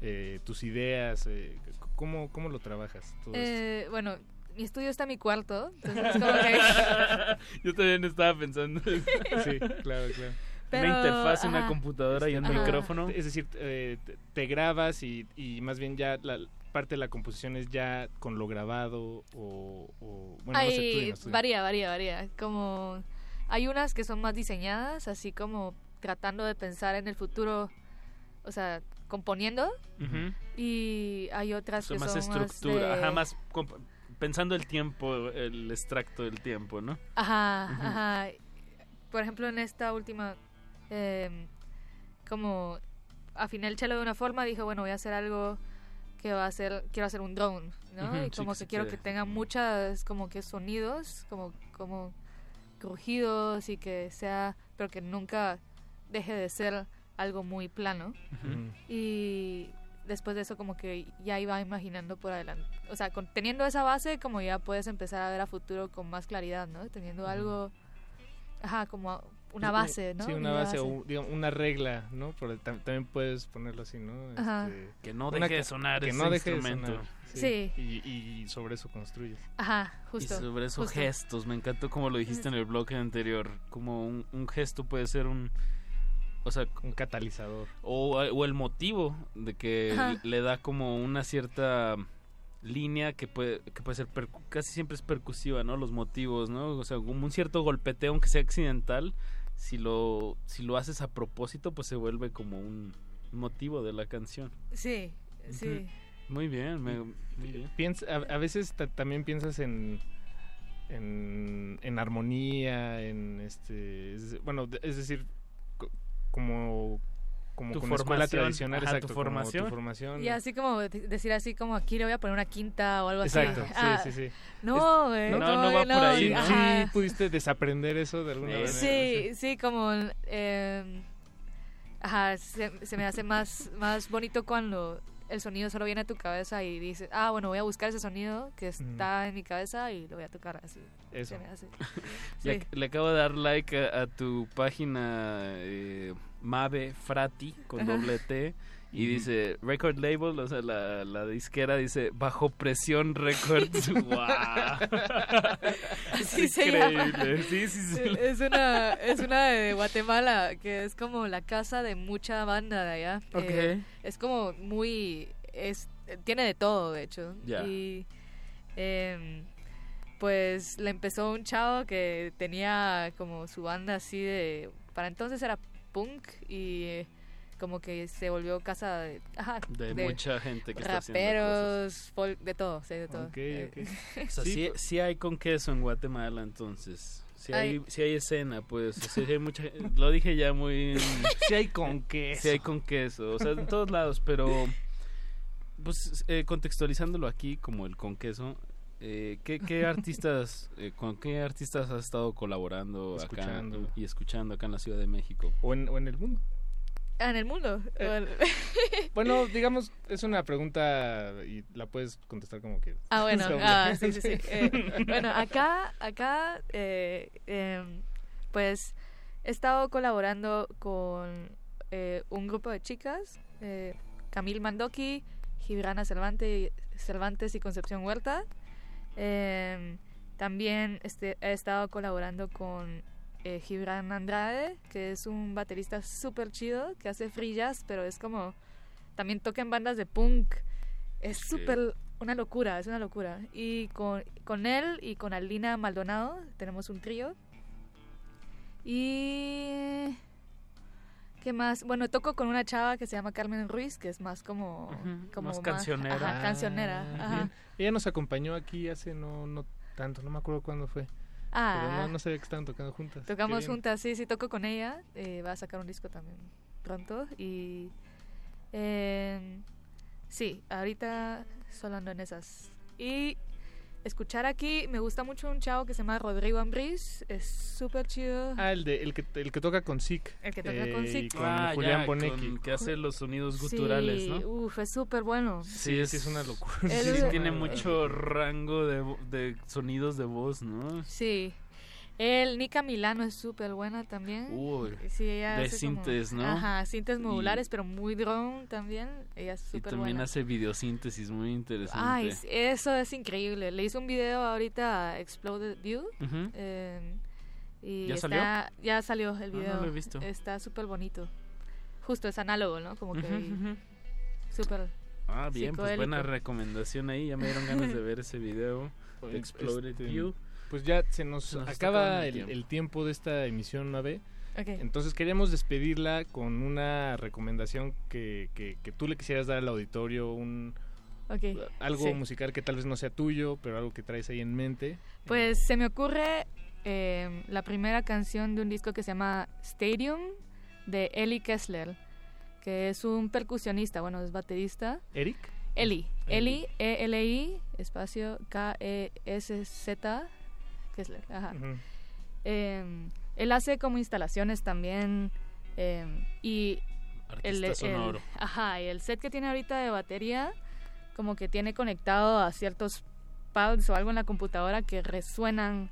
eh, tus ideas, eh, ¿cómo, ¿cómo lo trabajas? todo esto? Eh, bueno, mi estudio está en mi cuarto, entonces es como que... [laughs] Yo también estaba pensando. Sí, claro, claro. Pero, una interfaz, una computadora y un Ajá. micrófono. Es decir, eh, te, te grabas y, y más bien ya la parte de la composición es ya con lo grabado o... o- bueno, no sé, varía, varía, varía. Como hay unas que son más diseñadas, así como tratando de pensar en el futuro, o sea, componiendo. Y hay otras sea, que más son estructura, más de- ajá, más pensando el tiempo, el extracto del tiempo, ¿no? Ajá, ajá. Por ejemplo, en esta última, em, como afiné el cello de una forma, dije, bueno, voy a hacer algo que va a ser, quiero hacer un drone, ¿no? Y sí, como que quiero que tenga muchas, como que sonidos, como, como crujidos y que sea, pero que nunca deje de ser algo muy plano. Y después de eso como que ya iba imaginando por adelante. O sea, con- teniendo esa base como ya puedes empezar a ver a futuro con más claridad, ¿no? Teniendo algo, ajá, como una base, ¿no? Sí, una Una base, o base. digamos, una regla, ¿no? Pero tam- también puedes ponerlo así, ¿no? Ajá. Que no una deje de sonar que ese no deje de instrumento. sonar, Sí. Y, y sobre eso construyes. Ajá, justo. Y sobre esos justo. gestos, me encantó como lo dijiste en el bloque anterior, como un, un gesto puede ser un, o sea, un catalizador. O, o el motivo de que Ajá. le da como una cierta línea que puede, que puede ser, percu- casi siempre es percusiva, ¿no? Los motivos, ¿no? O sea, como un cierto golpeteo, aunque sea accidental, si lo, si lo haces a propósito, pues se vuelve como un motivo de la canción. Sí, sí. Muy bien, me- muy bien. Piensa, a, a veces ta- también piensas en, en en armonía, en este, es- bueno, es decir, co- como como Tu con la escuela formación, tradicional, ajá, tu exacto, como formación. tu formación. Y así como de- decir así como aquí le voy a poner una quinta o algo Exacto, así. sí, Ah, sí, sí. No, güey. no, no va güey, por ahí, ¿no? Sí, pudiste desaprender eso de alguna manera. Sí, sí, como eh, ajá, se, se me hace más más bonito cuando el sonido solo viene a tu cabeza y dices, ah, bueno, voy a buscar ese sonido que está en mi cabeza y lo voy a tocar así. Eso. Se me hace. [laughs] Le, acabo de dar like a, a tu página eh, Mave Frati con Ajá. doble T y dice record label, o sea, la, la disquera dice bajo presión records. [laughs] [laughs] Se llama. increíble. Sí, sí, sí. Es una, es una de Guatemala, que es como la casa de mucha banda de allá. Ok. Eh, es como muy... Es, tiene de todo, de hecho. Ya. Y em, pues le empezó un chavo que tenía como su banda así de... Para entonces era punk y eh, como que se volvió casa de... ajá, De mucha gente que está haciendo Raperos, folk, de todo, sí, de todo. Ok, Eh, ok. [laughs] O sea, Sí, sí, pues- sí hay con queso en Guatemala, entonces. Sí hay, sí hay escena, pues. o sea, sí hay mucha, lo dije ya muy... [laughs] Sí hay con queso. Sí hay con queso. O sea, en todos lados, pero... Pues eh, contextualizándolo aquí como el con queso, eh, ¿qué, qué artistas, [laughs] eh, con qué artistas has estado colaborando Escuchando. acá y escuchando acá en la Ciudad de México? O en, o en el mundo. Ah, en el mundo. Eh, Bueno. [laughs] [laughs] Digamos, es una pregunta y la puedes contestar como quieras. Ah, bueno, [laughs] ah, sí, sí, sí. Eh, bueno, acá, acá, eh, em, pues, he estado colaborando con un grupo de chicas, Camil Mandoki, Gibrana Cervantes, Cervantes y Concepción Huerta. Em, también este, he estado colaborando con eh, Gibran Andrade, que es un baterista súper chido, que hace free jazz, pero es como también toca en bandas de punk. Es súper una locura, es una locura. Y con, con él y con Alina Maldonado tenemos un trío. Y... ¿Qué más? Bueno, toco con una chava que se llama Carmen Ruiz, que es más como... como más cancionera. Ajá, cancionera. Ah, ajá. Ella nos acompañó aquí hace no, no tanto, no me acuerdo cuándo fue. Ah. Pero no, no sabía que estaban tocando juntas. Tocamos juntas, sí, sí, toco con ella. Eh, va a sacar un disco también pronto. Y. eh, sí, ahorita solo ando en esas. Y escuchar aquí, me gusta mucho un chavo que se llama Rodrigo Ambris. Es súper chido. Ah, el, de, el, que, el que toca con Sick. El que toca con y Sick. con Ah, Julián ya, Bonecki. con- que hace los sonidos guturales, Sí, ¿no? Uf, es súper bueno. Sí, sí, es una locura. Él Sí, es- tiene mucho rango de, de sonidos de voz, ¿no? Sí. El Nika Milano es súper buena también. Uy, Sí, ella de hace como- sintes, ¿no? Ajá, sintes Y- modulares, pero muy drone también. Ella es Y súper también buena. hace videosíntesis muy interesante. Ay, eso es increíble. Le hice un video ahorita a Exploded View. Ujú. eh, y ¿Ya está- salió? Ya salió el Ah, no video. lo he visto. Está súper bonito. Justo, es análogo, ¿no? Como que... Ujú, ujú. Súper... Ah, bien, pues buena recomendación ahí. Ya me dieron ganas de ver ese video. de Exploded View. Pues ya se nos, Se nos está acaba el el, tiempo. el tiempo de esta emisión 9. Ok. Entonces queríamos despedirla con una recomendación que, que, que tú le quisieras dar al auditorio, un algo sí. musical que tal vez no sea tuyo, pero algo que traes ahí en mente. Pues se me ocurre eh, la primera canción de un disco que se llama Stadium de Eli Kessler, que es un percusionista, bueno, es baterista. ¿Eric? Eli, Eli, E-L-I, espacio K-E-S-Z, Kessler, ajá. Ujú. Eh, él hace como instalaciones también eh, y el, el- sonoro. ajá, y el set que tiene ahorita de batería como que tiene conectado a ciertos pads o algo en la computadora que resuenan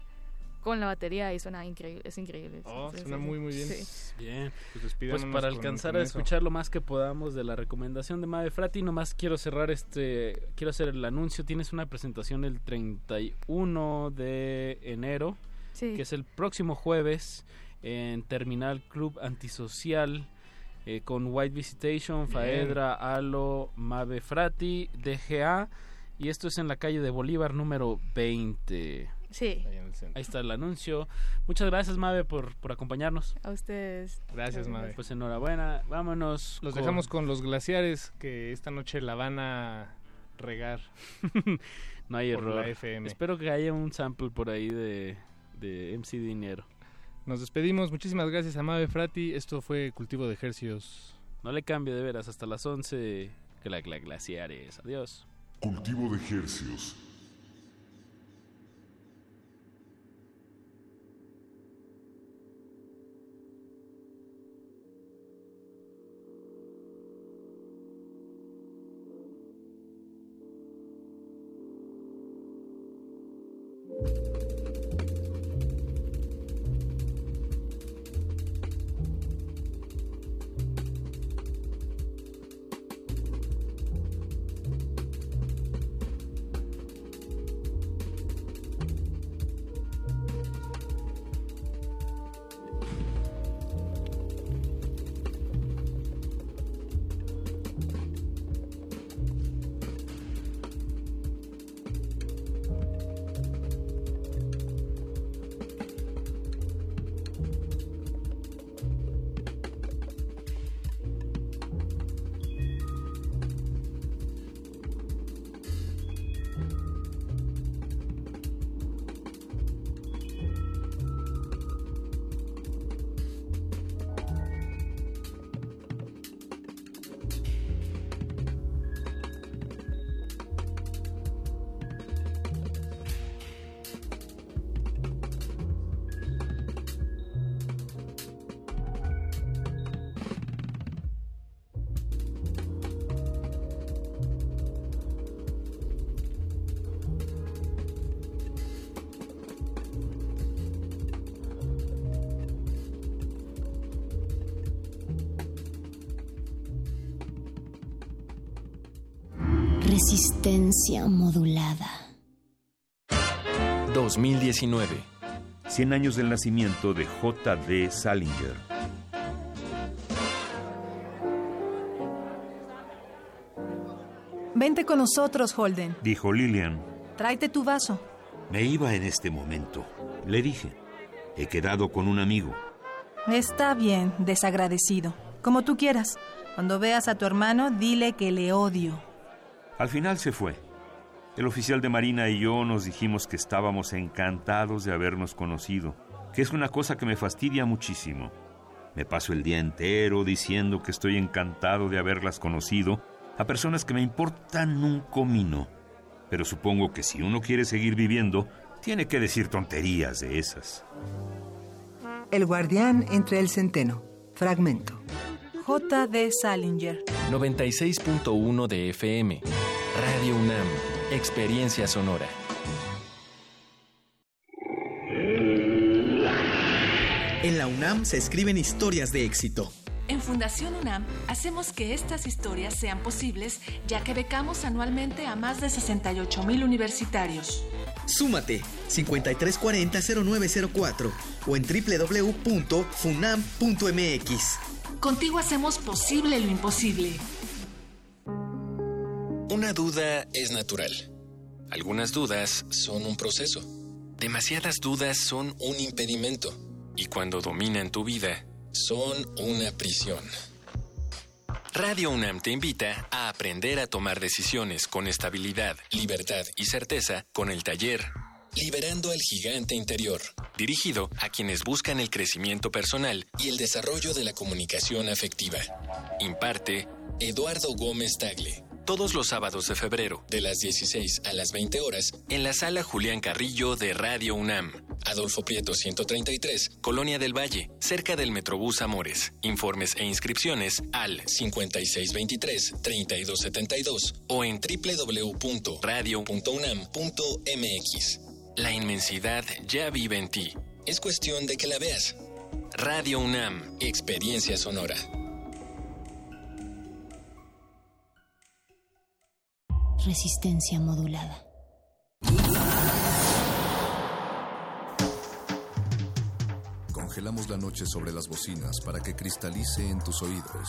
con la batería y suena increíble, es increíble. Oh, Sí, suena sí, muy, muy bien. sí. Bien. Pues Pues para alcanzar a eso. escuchar lo más que podamos de la recomendación de Mave Frati, nomás quiero cerrar este, quiero hacer el anuncio. Tienes una presentación el 31 de enero, Sí. que es el próximo jueves en Terminal Club Antisocial. eh, con White Visitation, Faedra, Alo, Mave Frati, DGA. Y esto es en la calle de Bolívar número 20. Sí, Ahí está el anuncio. Muchas gracias, Mave, por, por acompañarnos. a ustedes. Gracias, Mave. Pues enhorabuena. Vámonos. Los con- dejamos con los glaciares que esta noche la van a regar. [laughs] No hay por error. la FM. Espero que haya un sample por ahí de, de MC Dinero. Nos despedimos. Muchísimas gracias a Mave Frati. Esto fue Cultivo de Hercios. No le cambie de veras hasta las 11. Que la, la glaciares. Adiós. Cultivo de Hercios. Resistencia modulada. 2019. 100 años del nacimiento de J.D. Salinger. Vente con nosotros, Holden. Dijo Lillian. Tráete tu vaso. Me iba en este momento. Le dije. He quedado con un amigo. Está bien, desagradecido. Como tú quieras. Cuando veas a tu hermano, dile que le odio. Al final se fue. El oficial de Marina y yo nos dijimos que estábamos encantados de habernos conocido, que es una cosa que me fastidia muchísimo. Me paso el día entero diciendo que estoy encantado de haberlas conocido a personas que me importan un comino. Pero supongo que si uno quiere seguir viviendo, tiene que decir tonterías de esas. El guardián entre el centeno. Fragmento. J. D. Salinger. 96.1 de FM. Radio UNAM. Experiencia sonora. En la UNAM se escriben historias de éxito. En Fundación UNAM hacemos que estas historias sean posibles ya que becamos anualmente a más de 68 mil universitarios. Súmate 5340-0904 o en www.funam.mx. Contigo hacemos posible lo imposible. Una duda es natural. Algunas dudas son un proceso. Demasiadas dudas son un impedimento. Y cuando dominan tu vida, son una prisión. Radio UNAM te invita a aprender a tomar decisiones con estabilidad, libertad y certeza con el taller Liberando al Gigante Interior, dirigido a quienes buscan el crecimiento personal y el desarrollo de la comunicación afectiva. Imparte Eduardo Gómez Tagle. Todos los sábados de febrero, de las 16 a las 20 horas, en la sala Julián Carrillo de Radio UNAM. Adolfo Prieto 133, Colonia del Valle, cerca del Metrobús Amores. Informes e inscripciones al 5623-3272 o en www.radio.unam.mx. La inmensidad ya vive en ti. Es cuestión de que la veas. Radio UNAM, Experiencia Sonora. Resistencia modulada. Congelamos la noche sobre las bocinas para que cristalice en tus oídos.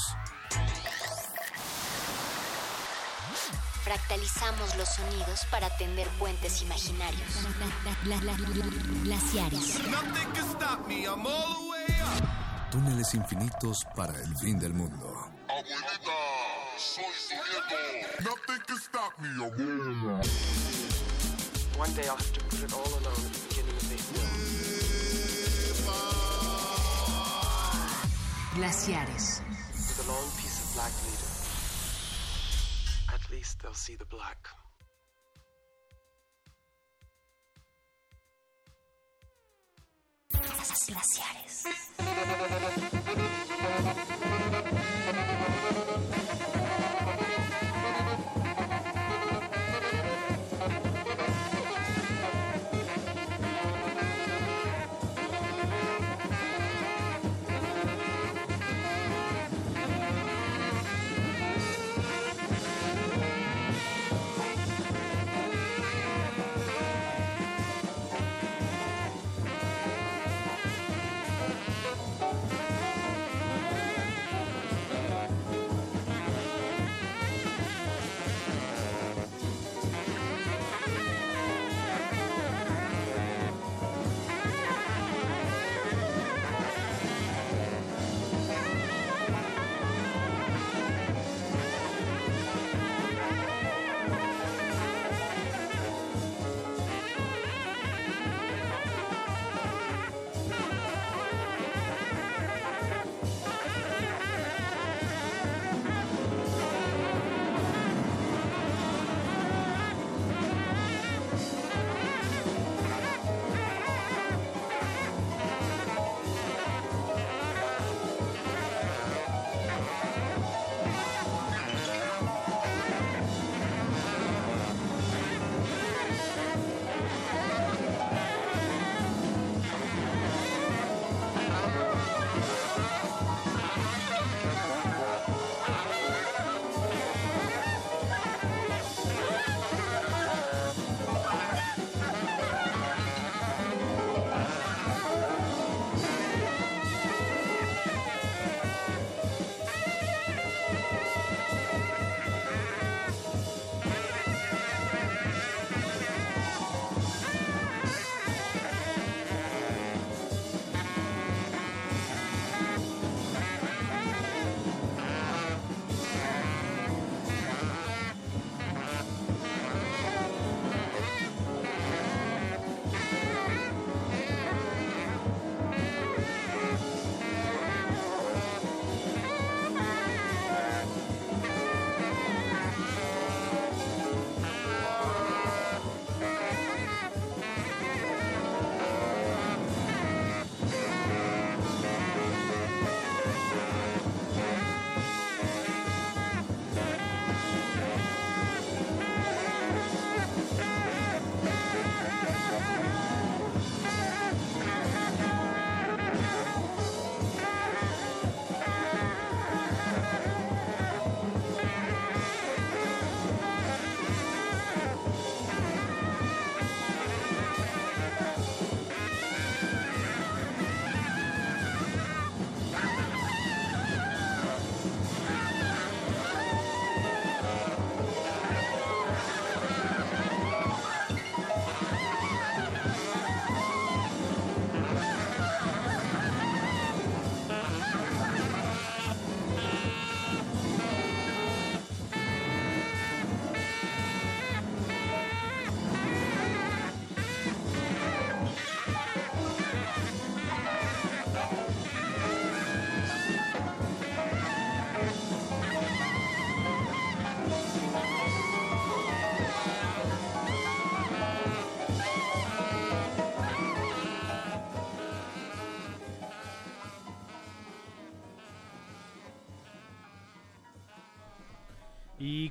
Fractalizamos los sonidos para tender puentes imaginarios. Glaciares. Túneles infinitos para el fin del mundo. Abuelita, soy su nieto. Nothing can stop me, abuela. One day I'll have to put it all alone at the beginning of. Glaciares. With a long piece of black least they'll see the black. Glaciares. [laughs]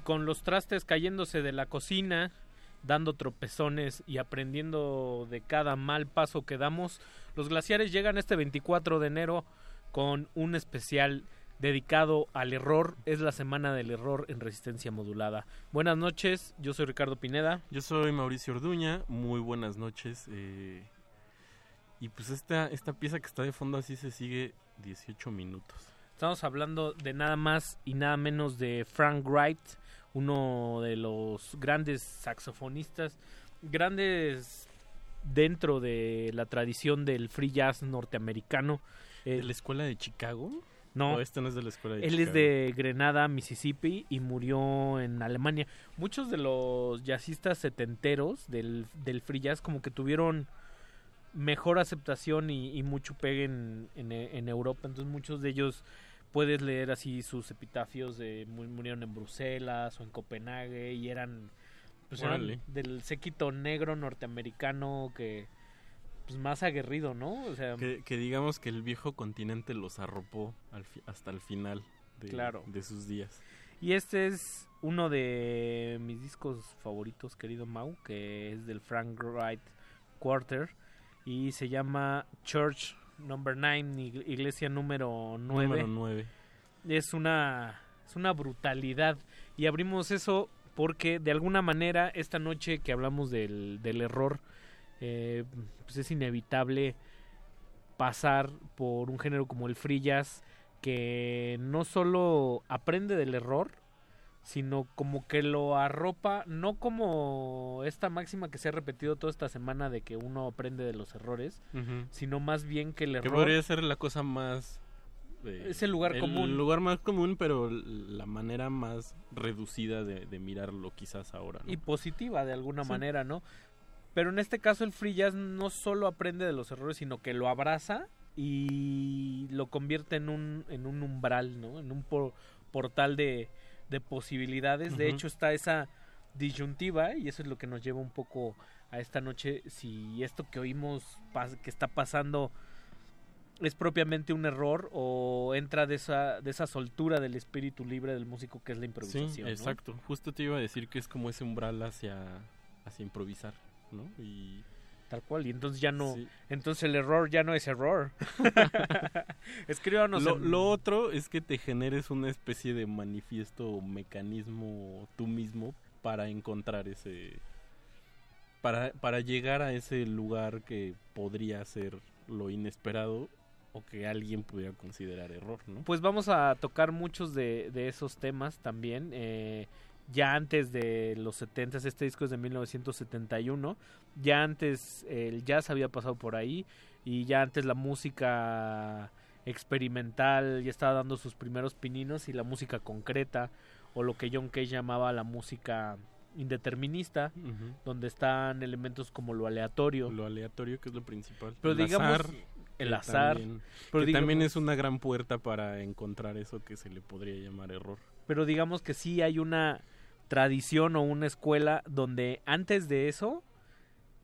con los trastes cayéndose de la cocina, dando tropezones y aprendiendo de cada mal paso que damos, los glaciares llegan este 24 de enero con un especial dedicado al error. Es la semana del error en resistencia modulada. Buenas noches, yo soy Ricardo Pineda. Yo soy Mauricio Orduña, muy buenas noches. Eh, y pues esta, esta pieza que está de fondo así se sigue 18 minutos. Estamos hablando de nada más y nada menos de Frank Wright, uno de los grandes saxofonistas, grandes dentro de la tradición del free jazz norteamericano. ¿De la escuela de Chicago? No, ¿O este no es de la escuela de él Chicago? es de Grenada, Mississippi y murió en Alemania. Muchos de los jazzistas setenteros del, del free jazz como que tuvieron mejor aceptación y, y mucho pegue en, en, en Europa. Entonces muchos de ellos puedes leer así sus epitafios de mu- murieron en Bruselas o en Copenhague y eran, pues eran del séquito negro norteamericano que pues más aguerrido, ¿no? O sea, Que, que digamos que el viejo continente los arropó al fi- hasta el final de, Claro. de sus días. Y este es uno de mis discos favoritos, querido Mau, que es del Frank Wright Quarter y se llama Church Number 9, iglesia número 9. Número 9. Es una es una brutalidad y abrimos eso porque de alguna manera esta noche que hablamos del, del error eh, pues es inevitable pasar por un género como el free jazz que no solo aprende del error sino como que lo arropa no como esta máxima que se ha repetido toda esta semana de que uno aprende de los errores sino más bien que el Que error podría ser la cosa más... eh, Es el lugar común. El lugar más común, pero la manera más reducida de, de mirarlo quizás ahora. ¿no? y positiva de alguna Sí. manera, ¿no? Pero en este caso el free jazz no solo aprende de los errores, sino que lo abraza y lo convierte en un, en un umbral, ¿no? En un por- portal de, de posibilidades. De hecho está esa disyuntiva y eso es lo que nos lleva un poco a esta noche. Si esto que oímos que está pasando es propiamente un error o entra de esa, de esa soltura del espíritu libre del músico que es la improvisación. Sí, ¿no? exacto. Justo te iba a decir que es como ese umbral hacia, hacia improvisar, ¿no? Y Tal cual, y entonces ya no. Sí. Entonces el error ya no es error. [laughs] [laughs] Escríbanos. lo, en- lo otro es que te generes una especie de manifiesto o mecanismo tú mismo para encontrar ese... Para, para llegar a ese lugar que podría ser lo inesperado o que alguien pudiera considerar error, ¿no? Pues vamos a tocar muchos de, de esos temas también. eh, ya antes de los 70, este disco es de 1971. Ya antes el jazz había pasado por ahí. Y ya antes la música experimental ya estaba dando sus primeros pininos. Y la música concreta, o lo que John Cage llamaba la música indeterminista, donde están elementos como lo aleatorio. Lo aleatorio que es lo principal. Pero El digamos, azar, el azar. También, Pero que también es una gran puerta para encontrar eso que se le podría llamar error. pero digamos que sí hay una tradición o una escuela donde antes de eso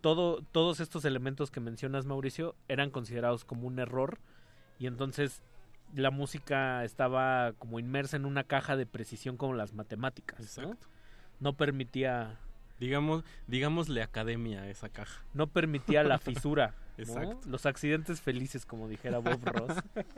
todo, todos estos elementos que mencionas Mauricio eran considerados como un error y entonces la música estaba como inmersa en una caja de precisión como las matemáticas ¿no? Exacto. no permitía Digamos, digámosle academia a esa caja. no permitía la fisura ¿no? [laughs] Exacto. los accidentes felices como dijera Bob Ross [laughs]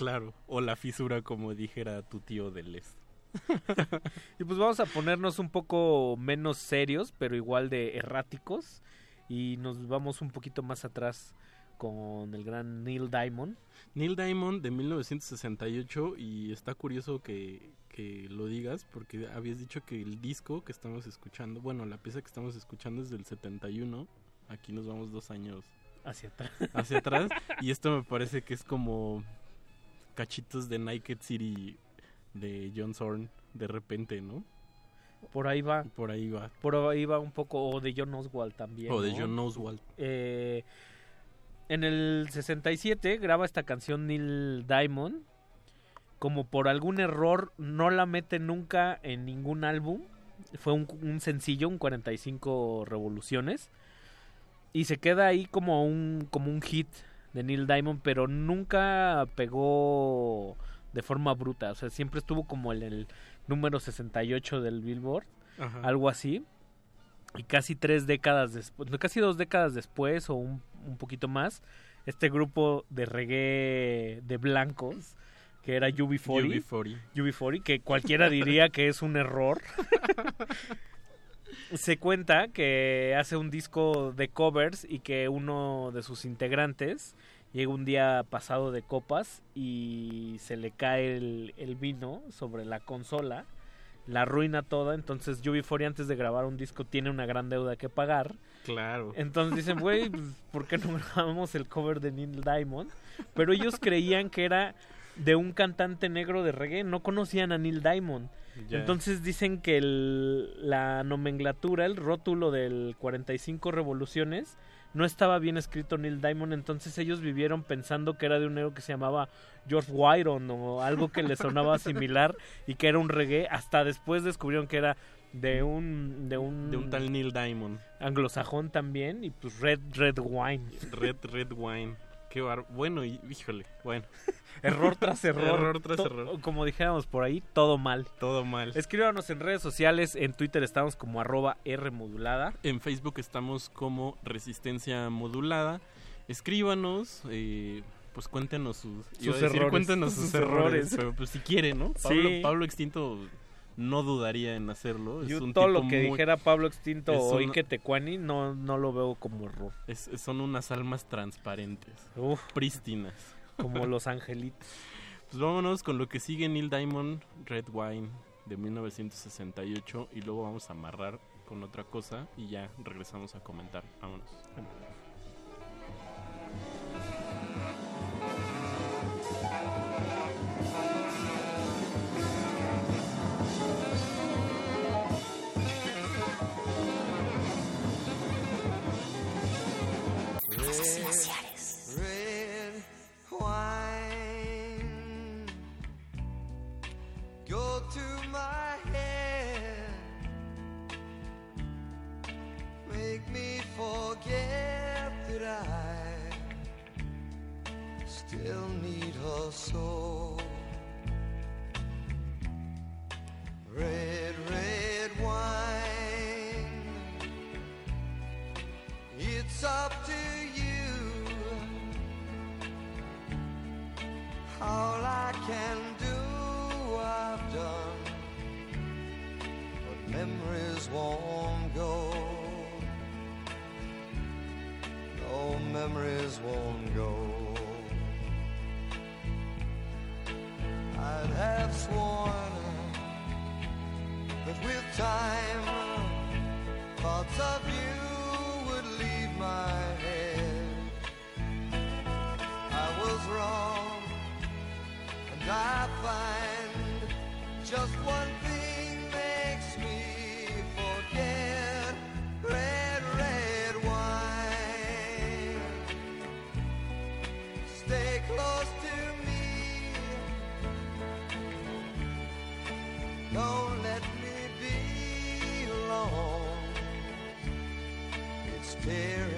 Claro. O la fisura, como dijera tu tío del este. [laughs] Y pues vamos a ponernos un poco menos serios, pero igual de erráticos. Y nos vamos un poquito más atrás con el gran Neil Diamond. Neil Diamond de 1968 y está curioso que, que lo digas porque habías dicho que el disco que estamos escuchando, bueno, la pieza que estamos escuchando es del 71, aquí nos vamos dos años Hacia atrás. hacia atrás [laughs] y esto me parece que es como cachitos de Naked City de John Zorn de repente, ¿no? Por ahí va. Por ahí va. Por ahí va un poco, o de John Oswald también. O de. John Oswald. Eh, en el 67 graba esta canción Neil Diamond. Como por algún error no la mete nunca en ningún álbum. Fue un, un sencillo, un 45 revoluciones. Y se queda ahí como un, como un hit de Neil Diamond, pero nunca pegó de forma bruta. O sea, siempre estuvo como en el número 68 del Billboard, Ajá. algo así. Y casi tres décadas después, casi dos décadas después o un, un poquito más, este grupo de reggae de blancos, que era UB40, UB40. UB40, que cualquiera diría que es un error. [laughs] Se cuenta que hace un disco de covers y que uno de sus integrantes llega un día pasado de copas y se le cae el, el vino sobre la consola, la arruina toda, entonces UB40 antes de grabar un disco tiene una gran deuda que pagar. Claro. Entonces dicen, [laughs] güey, pues, ¿por qué no grabamos el cover de Neil Diamond? Pero ellos creían que era de un cantante negro de reggae, no conocían a Neil Diamond. Entonces dicen que el- la nomenclatura, el rótulo del 45 revoluciones, no estaba bien escrito Neil Diamond, entonces ellos vivieron pensando que era de un negro que se llamaba George Wyron o algo que le sonaba [laughs] similar y que era un reggae, hasta después descubrieron que era de un de un De un tal Neil Diamond. anglosajón también y pues Red Red Wine. Red, Red Wine. Qué bar... Bueno, y- híjole, bueno. [laughs] Error tras error. error tras To- error. Como dijéramos por ahí, todo mal. Todo mal. Escríbanos en redes sociales, en Twitter estamos como arroba R modulada. En Facebook estamos como Resistencia Modulada. Escríbanos, eh, pues cuéntenos sus, Sus decir, errores. Cuéntenos sus, Sus errores. errores. Pero pues si quiere, ¿no? Sí. Pablo Extinto no dudaría en hacerlo. Es Yo un todo tipo lo que muy- dijera Pablo Extinto es o un- Ike Tecuani no, no lo veo como error. es- son unas almas transparentes. Uf. Prístinas. Como [laughs] los angelitos. Pues vámonos con lo que sigue Neil Diamond, Red Wine de 1968 y luego vamos a amarrar con otra cosa y ya regresamos a comentar. Vámonos. That I still need her so. Red, red wine, it's up to All I can do, I've done, but memories won't go. No memories won't go. I'd have sworn that with time, thoughts of you would leave my head. I was wrong, and I find just one thing makes me forget red, red wine. Stay close to me. Don't let me be alone. It's tearing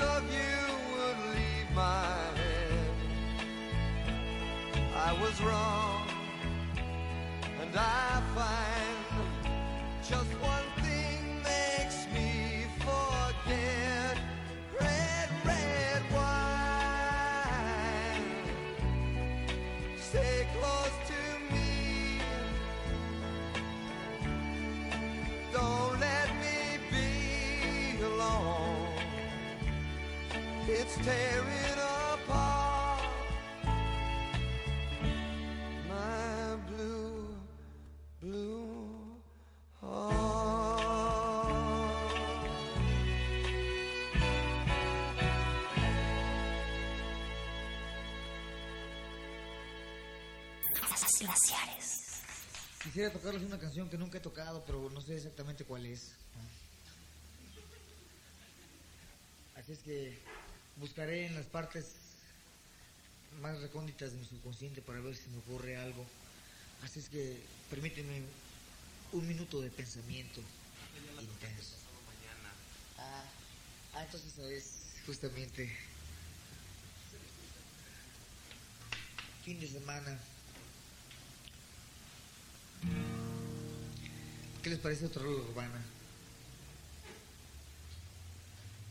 of you would leave my head. I was wrong, and I find just one It's tearing apart my blue, blue heart. Glaciares. Quisiera tocarles una canción que nunca he tocado, pero no sé exactamente cuál es. Así es que buscaré en las partes más recónditas de mi subconsciente para ver si me ocurre algo. Así es que permíteme un minuto de pensamiento intenso. Ah, ah, entonces es justamente fin de semana. ¿Qué les parece otra rola urbana?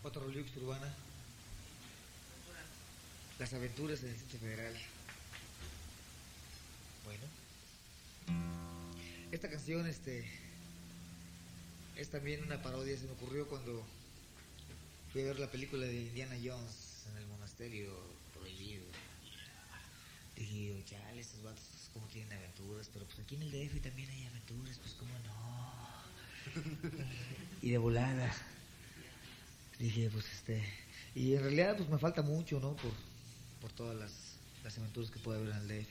Otra Rolux urbana. Las aventuras del Distrito Federal. Bueno. Esta canción, este, es también una parodia. Se me ocurrió cuando fui a ver la película de Indiana Jones en el monasterio prohibido. Dije, chale, estos vatos como tienen aventuras, pero pues aquí en el DF también hay aventuras, pues cómo no. [laughs] y de volada. Dije, pues este. Y en realidad, pues me falta mucho, ¿no? Por, por todas las, las aventuras que puede haber en el DF.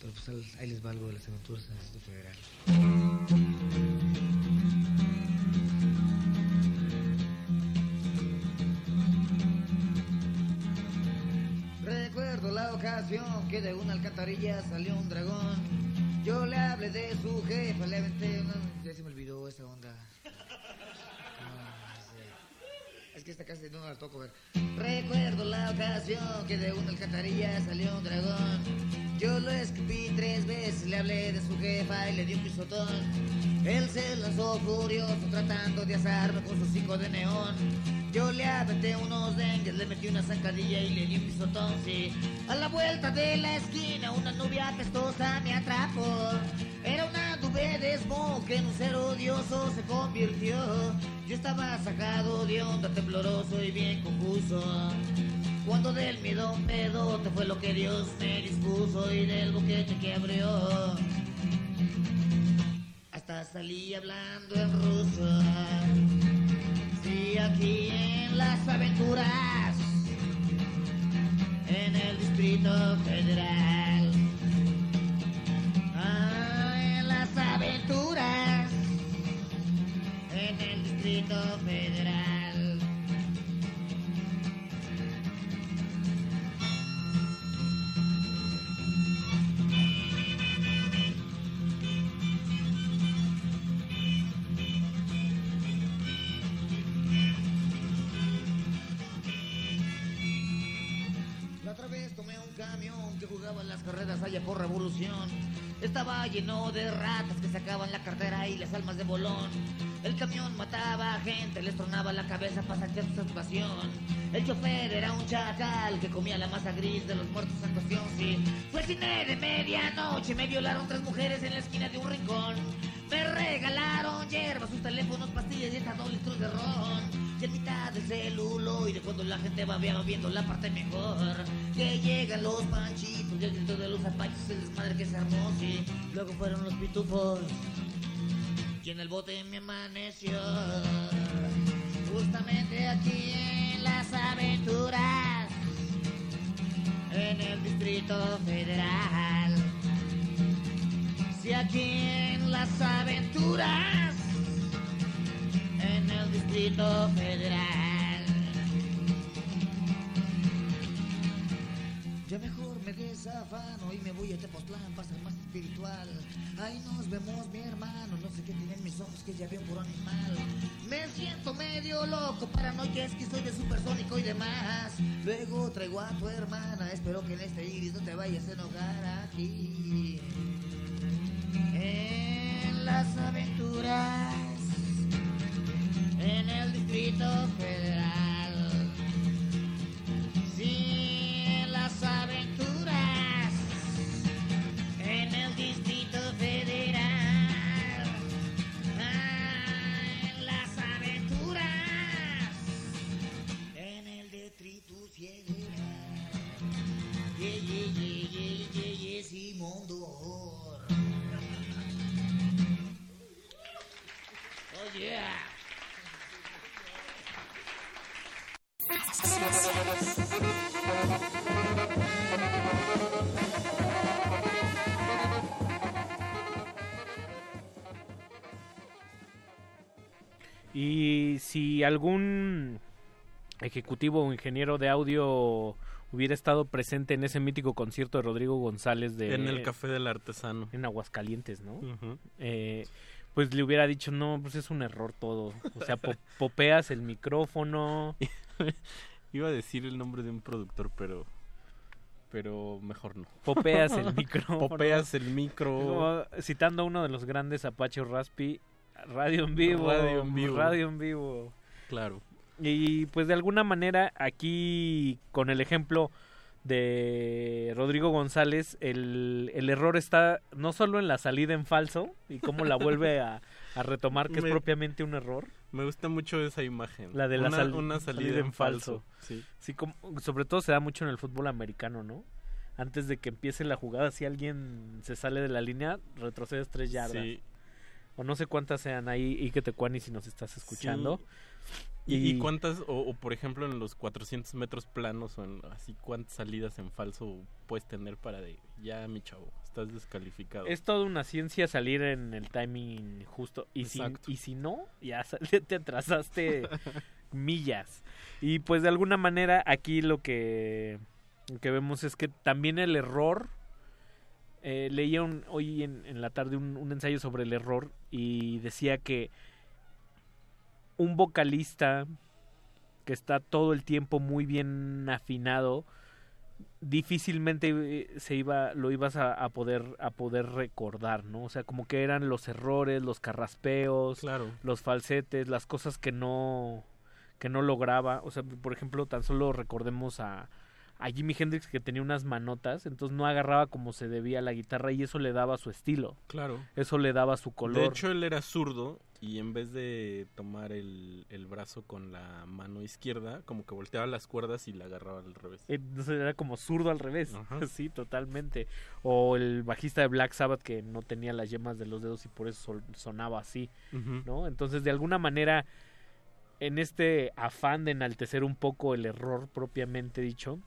Pero pues ahí- les va algo de las aventuras en el Distrito Federal. Recuerdo la ocasión que de una alcantarilla salió un dragón. Yo le hablé de su jefa, le aventé una... Ya se me olvidó esa onda. Ah, sí. Es que esta casa no la toco ver. Recuerdo la ocasión que de una alcantarilla salió un dragón. Yo lo escupí tres veces, le hablé de su jefa y le di un pisotón. Él se lanzó furioso tratando de asarme con su hocico de neón. Yo le aventé unos dengues, le metí una zancadilla y le di un pisotón, sí. A la vuelta de la esquina una nube apestosa me atrapó. Era una nube de smog que en un ser odioso se convirtió. Yo estaba sacado de onda, tembloroso y bien confuso. Cuando del miedo un pedote fue lo que Dios me dispuso y del boquete que abrió. Hasta salí hablando en ruso. Sí, aquí en las aventuras, en el Distrito Federal. Ah, en las aventuras, en el Distrito Federal. La otra vez tomé un camión que jugaba las carreras allá por Revolución. Estaba lleno de ratas que sacaban la cartera y las almas de bolón. El camión mataba a gente, les tronaba la cabeza para sacar su satisfacción. El chofer era un chacal que comía la masa gris de los muertos en cuestión, sí. Fue cine de medianoche, me violaron tres mujeres en la esquina de un rincón. Me regalaron hierbas, sus teléfonos, pastillas y hasta dos litros de ron. Y en mitad del celuloide, cuando la gente va viendo la parte mejor. Que llegan los panchitos y el grito de los apaches, el desmadre que se armó, sí. Luego fueron los pitufos. Y en el bote me amaneció. Justamente aquí en las aventuras. En el Distrito Federal. Si aquí en las aventuras. En el Distrito Federal. Yo mejor me desafano y me voy a Tepoztlán para ser más espiritual. Ahí nos vemos, mi hermano. No sé qué tienen mis ojos que ya veo por animal. Me siento medio loco, paranoia es que soy de supersónico y demás. Luego traigo a tu hermana. Espero que en este iris no te vayas a enojar aquí. En las aventuras. En el Distrito Federal. En las aventuras Y si algún ejecutivo o ingeniero de audio hubiera estado presente en ese mítico concierto de Rodrigo González de En el Café del Artesano. en Aguascalientes, ¿no? Eh, pues le hubiera dicho, no, pues es un error todo. O sea, po- [laughs] popeas el micrófono. [laughs] Iba a decir el nombre de un productor, pero pero mejor no. Popeas el [laughs] micrófono. Popeas el micro. Como citando a uno de los grandes Apache Raspi, radio en vivo. Radio en vivo. Radio en vivo. Claro. Y pues de alguna manera aquí con el ejemplo de Rodrigo González, el, el error está no solo en la salida en falso y cómo la vuelve a, [laughs] a retomar que es Me- propiamente un error. Me gusta mucho esa imagen. La de la una, sal- una salida, en falso. Sí. Sí, como- sobre todo se da mucho en el fútbol americano, ¿no? Antes de que empiece la jugada, si alguien se sale de la línea, retrocedes tres yardas. Sí. O no sé cuántas sean ahí, y que te cuani si nos estás escuchando. ¿Y, y cuántas, o, o, por ejemplo en los 400 metros planos o en así, cuántas salidas en falso puedes tener para de, ya mi chavo, estás descalificado? Es toda una ciencia salir en el timing justo. Y, si, y si no, ya [laughs] te atrasaste [laughs] millas. Y pues de alguna manera aquí lo que, lo que vemos es que también el error... eh, leía un- hoy en, en la tarde un, un ensayo sobre el error y decía que un vocalista que está todo el tiempo muy bien afinado difícilmente eh, se iba lo ibas a, a poder a poder recordar no o sea como que eran los errores los carraspeos Claro. los falsetes las cosas que no que no lograba o sea por ejemplo tan solo recordemos a a Jimi Hendrix que tenía unas manotas entonces no agarraba como se debía la guitarra y eso le daba su estilo Claro. eso le daba su color De hecho, él era zurdo y en vez de tomar el, el brazo con la mano izquierda, como que volteaba las cuerdas y la agarraba al revés. Entonces era como zurdo al revés. Ajá. [laughs] Sí, totalmente. O el bajista de Black Sabbath que no tenía las yemas de los dedos y por eso sonaba así. ¿no? Entonces, de alguna manera, en este afán de enaltecer un poco el error propiamente dicho,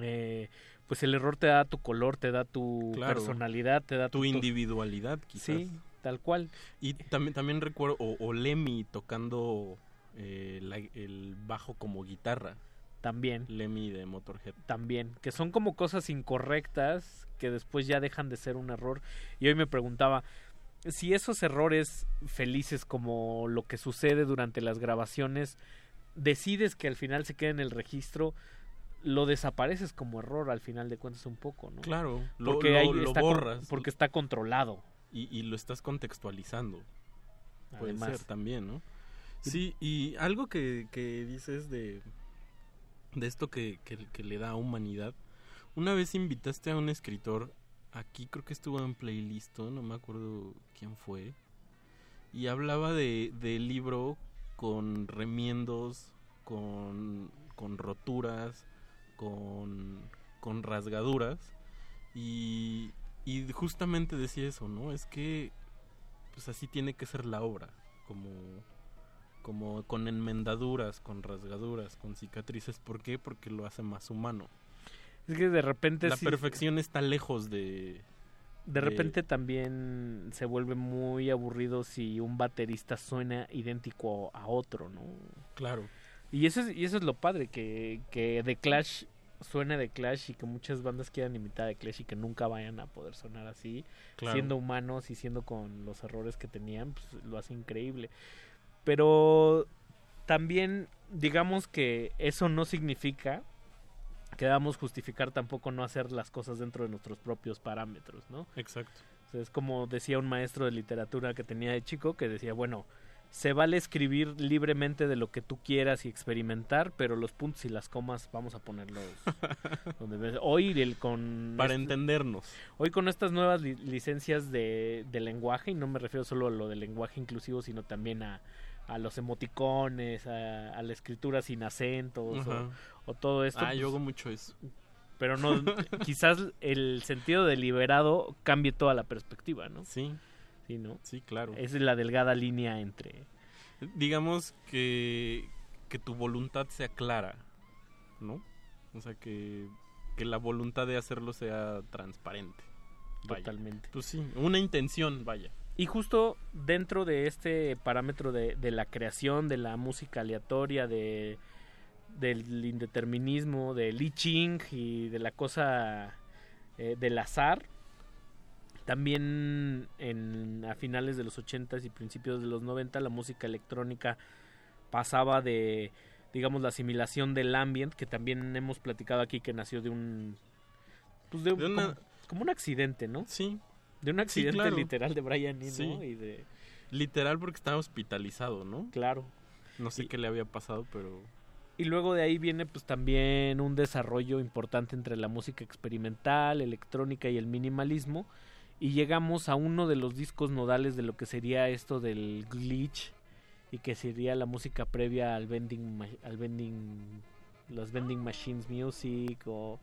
eh, pues el error te da tu color, te da tu Claro. personalidad, te da Tu to- individualidad, quizás. Sí, tal cual. Y también, también recuerdo, o, o Lemmy tocando eh, la- el bajo como guitarra. También. Lemmy de Motorhead. también, que son como cosas incorrectas que después ya dejan de ser un error. Y hoy me preguntaba, si esos errores felices como lo que sucede durante las grabaciones, decides que al final se quede en el registro, lo desapareces como error al final de cuentas un poco, ¿no? Claro, lo, porque lo- ahí lo está con- borras. porque está controlado. Y, y lo estás contextualizando. Puede Además. ser también, ¿no? Sí, y algo que, que dices de, de esto que, que, que le da humanidad. Una vez invitaste a un escritor, aquí creo que estuvo en playlist, no me acuerdo quién fue, y hablaba de del libro con remiendos, con, con roturas, con, con rasgaduras, y, y justamente decía eso, ¿no? Es que pues así tiene que ser la obra, como como con enmendaduras, con rasgaduras, con cicatrices, ¿por qué? Porque lo hace más humano. Es que de repente La sí- perfección está lejos de De repente también se vuelve muy aburrido si un baterista suena idéntico a otro, ¿no? Claro. Y eso es, y eso es lo padre, que, que The Clash suene de Clash y que muchas bandas quieran imitar de Clash y que nunca vayan a poder sonar así, Claro. siendo humanos y siendo con los errores que tenían, pues lo hace increíble. Pero también digamos que eso no significa que debamos justificar tampoco no hacer las cosas dentro de nuestros propios parámetros, ¿no? Exacto. O sea, es como decía un maestro de literatura que tenía de chico, que decía, bueno, se vale escribir libremente de lo que tú quieras y experimentar, pero los puntos y las comas vamos a ponerlos [laughs] donde. Hoy el con Para este- entendernos. Hoy con estas nuevas li- licencias de, de lenguaje, y no me refiero solo a lo del lenguaje inclusivo, sino también a, a los emoticones, a, a la escritura sin acentos, o todo esto. Ah, yo pues, hago mucho eso. pero no [laughs] quizás el sentido deliberado cambie toda la perspectiva, ¿no? Sí. Sí, ¿no? Sí, claro. Es la delgada línea entre Digamos que, que tu voluntad sea clara, ¿no? O sea, que, que la voluntad de hacerlo sea transparente. Vaya. Totalmente. Pues sí, una intención, vaya. Y justo dentro de este parámetro de, de la creación, de la música aleatoria, de, del indeterminismo, del I Ching y de la cosa eh, del azar. También en, a finales de los 80s y principios de los 90 la música electrónica pasaba de, digamos, la asimilación del ambient, que también hemos platicado aquí que nació de un... Pues de, De una- como, como un accidente, ¿no? Sí. De un accidente claro. literal de Brian Eno Sí. y de... Literal porque estaba hospitalizado, ¿no? Claro. No sé qué le había pasado, pero... Y luego de ahí viene pues también un desarrollo importante entre la música experimental, electrónica y el minimalismo. Y llegamos a uno de los discos nodales de lo que sería esto del glitch y que sería la música previa al vending, al vending, los vending machines music o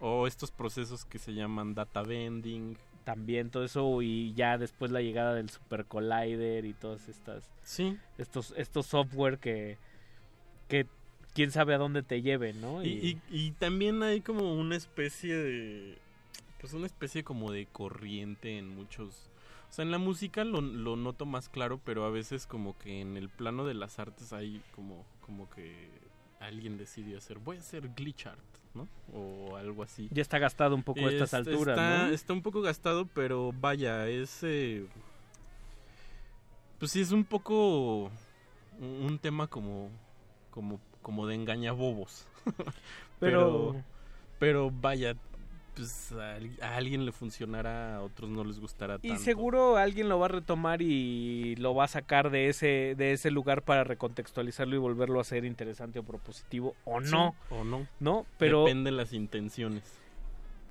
O estos procesos que se llaman data vending. también todo eso y ya después la llegada del Super Collider y todas estas Sí. estos estos software que que quién sabe a dónde te lleven, ¿no? Y, y- y también hay como una especie de... Pues una especie como de corriente en muchos... O sea, en la música lo, lo noto más claro, pero a veces como que en el plano de las artes hay como, como que alguien decidió hacer, voy a hacer glitch art, ¿no? O algo así. Ya está gastado un poco a estas Este, alturas, está, ¿no? Está un poco gastado, pero vaya, es... eh, pues sí, es un poco un, un tema como, como, como de engañabobos. [laughs] Pero- pero, pero vaya, pues a, al- a alguien le funcionará, a otros no les gustará Y tanto. seguro alguien lo va a retomar y lo va a sacar de ese de ese lugar para recontextualizarlo y volverlo a hacer interesante o propositivo o Sí, no. o no. ¿No? Pero Depende de las intenciones.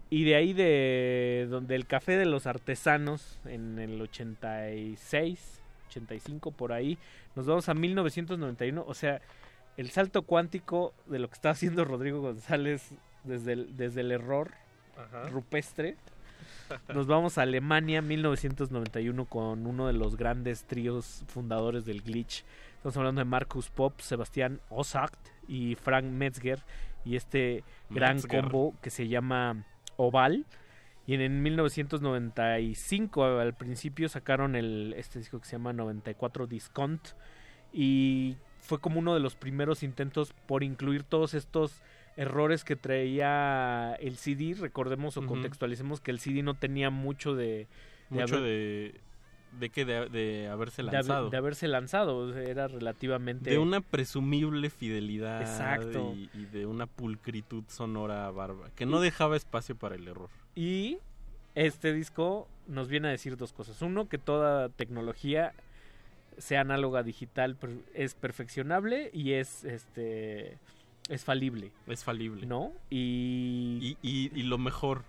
y de ahí de donde el café de los artesanos en el 86, 85 por ahí, nos vamos a 1991, o sea, el salto cuántico de lo que está haciendo [laughs] Rodrigo González desde el, desde el error Ajá. rupestre. Nos vamos a Alemania 1991 con uno de los grandes tríos fundadores del glitch. Estamos hablando de Marcus Pop, Sebastián Osacht y Frank Metzger y este gran Metzger. combo que se llama Oval. Y en, en 1995 al principio sacaron el este disco que se llama 94 Discount y fue como uno de los primeros intentos por incluir todos estos errores que traía el CD. Recordemos o contextualicemos que el CD no tenía mucho de... Mucho haber- de... ¿De qué? De, de haberse lanzado. de haberse lanzado. Era relativamente... De una presumible fidelidad Exacto. Y, y de una pulcritud sonora bárbara, que no dejaba espacio para el error. Y este disco nos viene a decir dos cosas. Uno, que toda tecnología, sea análoga digital, es perfeccionable y es este es falible. Es falible. ¿No? Y... Y, y- y lo mejor,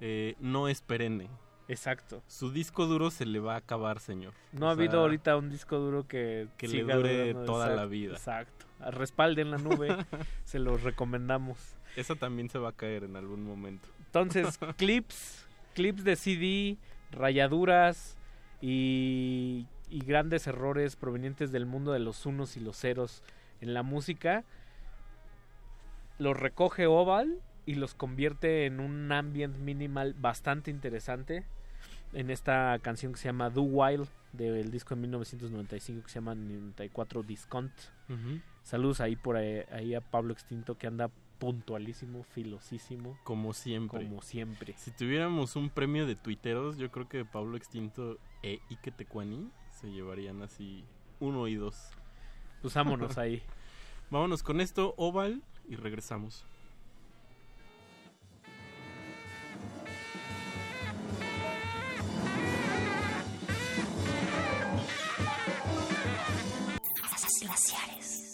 eh, no es perenne. Exacto. Su disco duro se le va a acabar, señor. No O ha habido ahorita un disco duro que, que le dure toda la vida. Exacto. Respalden la nube, [laughs] se los recomendamos. Esa también se va a caer en algún momento. Entonces, [laughs] clips, clips de CD, rayaduras y, y grandes errores provenientes del mundo de los unos y los ceros en la música, los recoge Oval y los convierte en un ambient minimal bastante interesante en esta canción que se llama Do Wild del disco de 1995 que se llama 94 Discount. Saludos ahí por ahí, ahí a Pablo Extinto que anda puntualísimo, filosísimo. Como siempre. Como siempre. Si tuviéramos un premio de tuiteros, yo creo que Pablo Extinto e Ike Tecuani se llevarían así uno y dos. Pues vámonos ahí. [laughs] Vámonos con esto, Oval, y regresamos. Glaciares.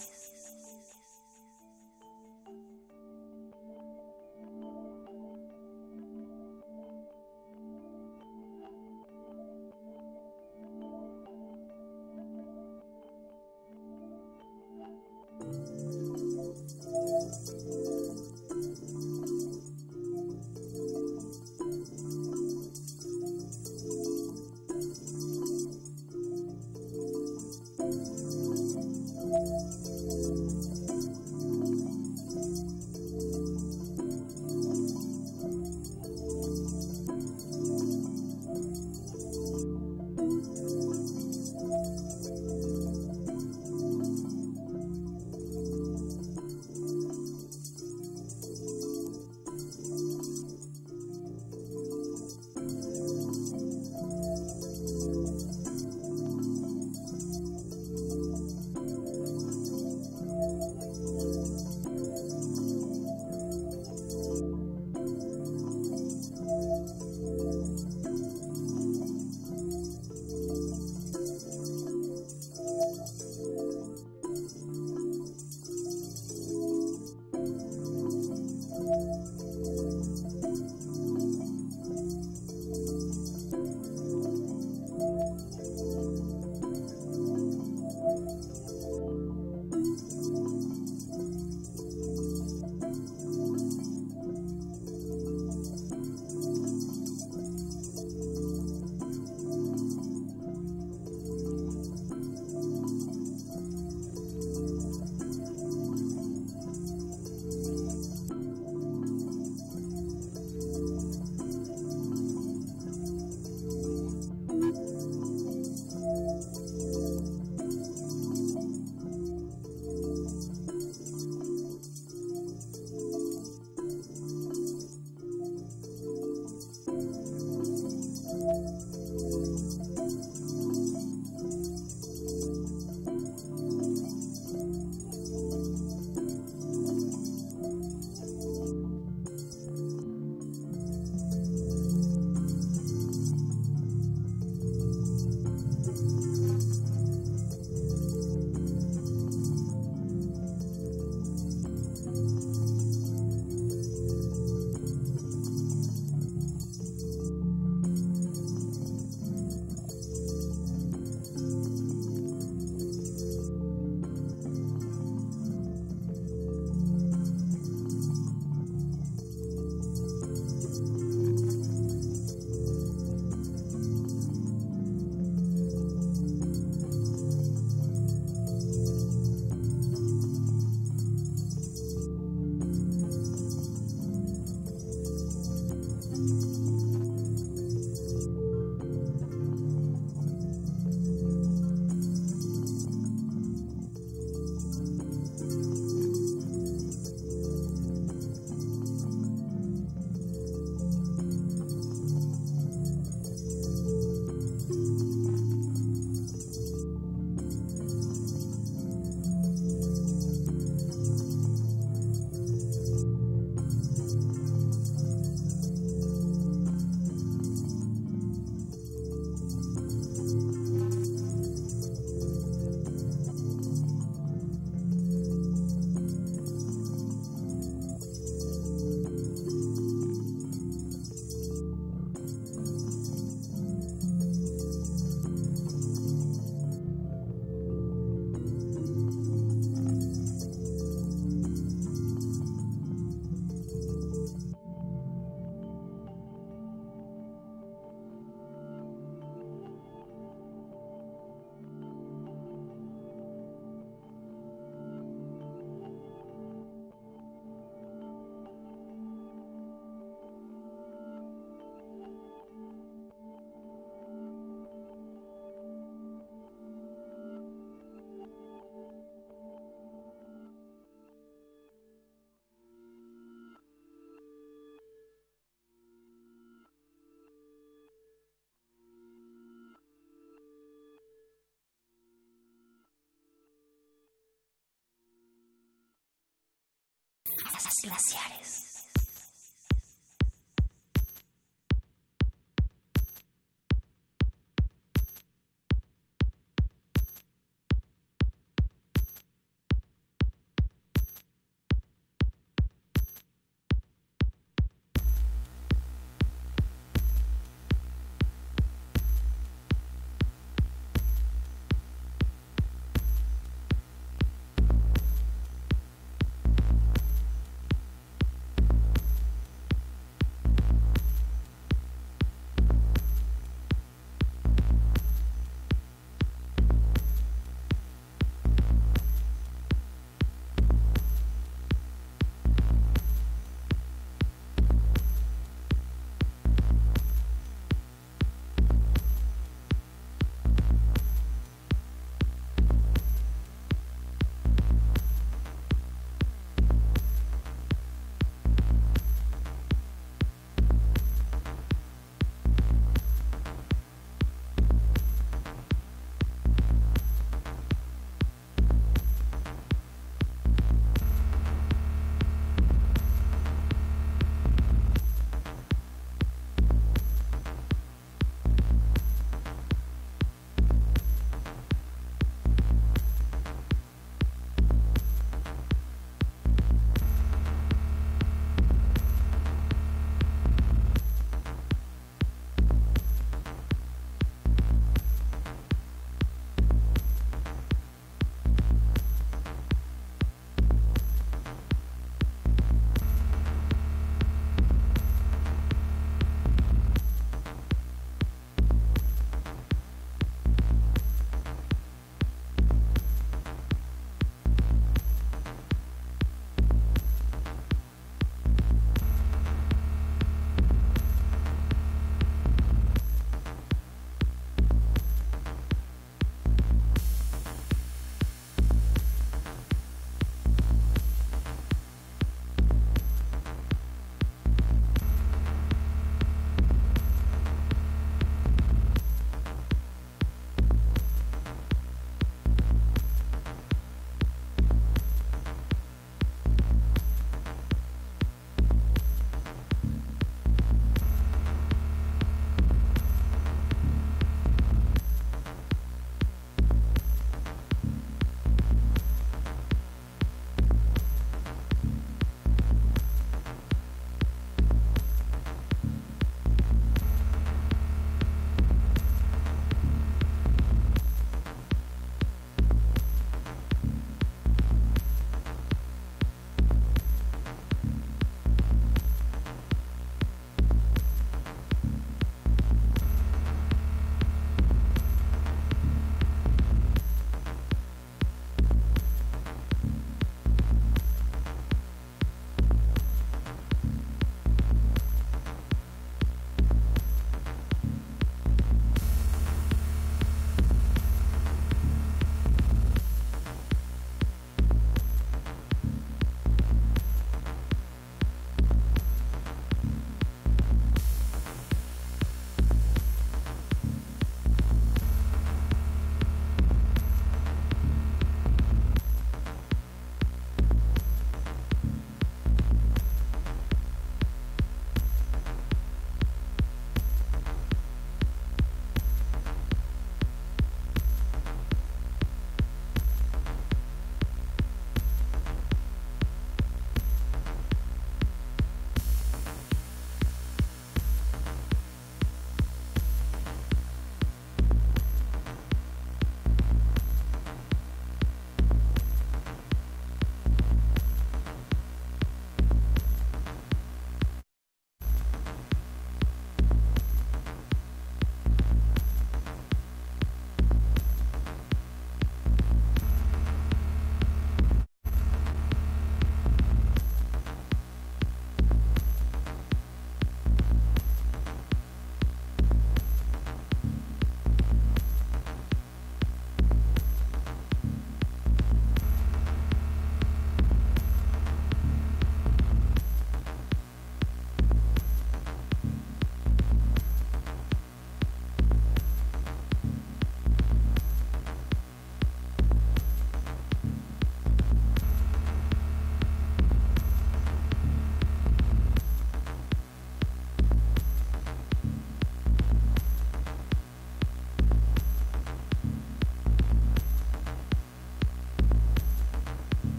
Glaciares.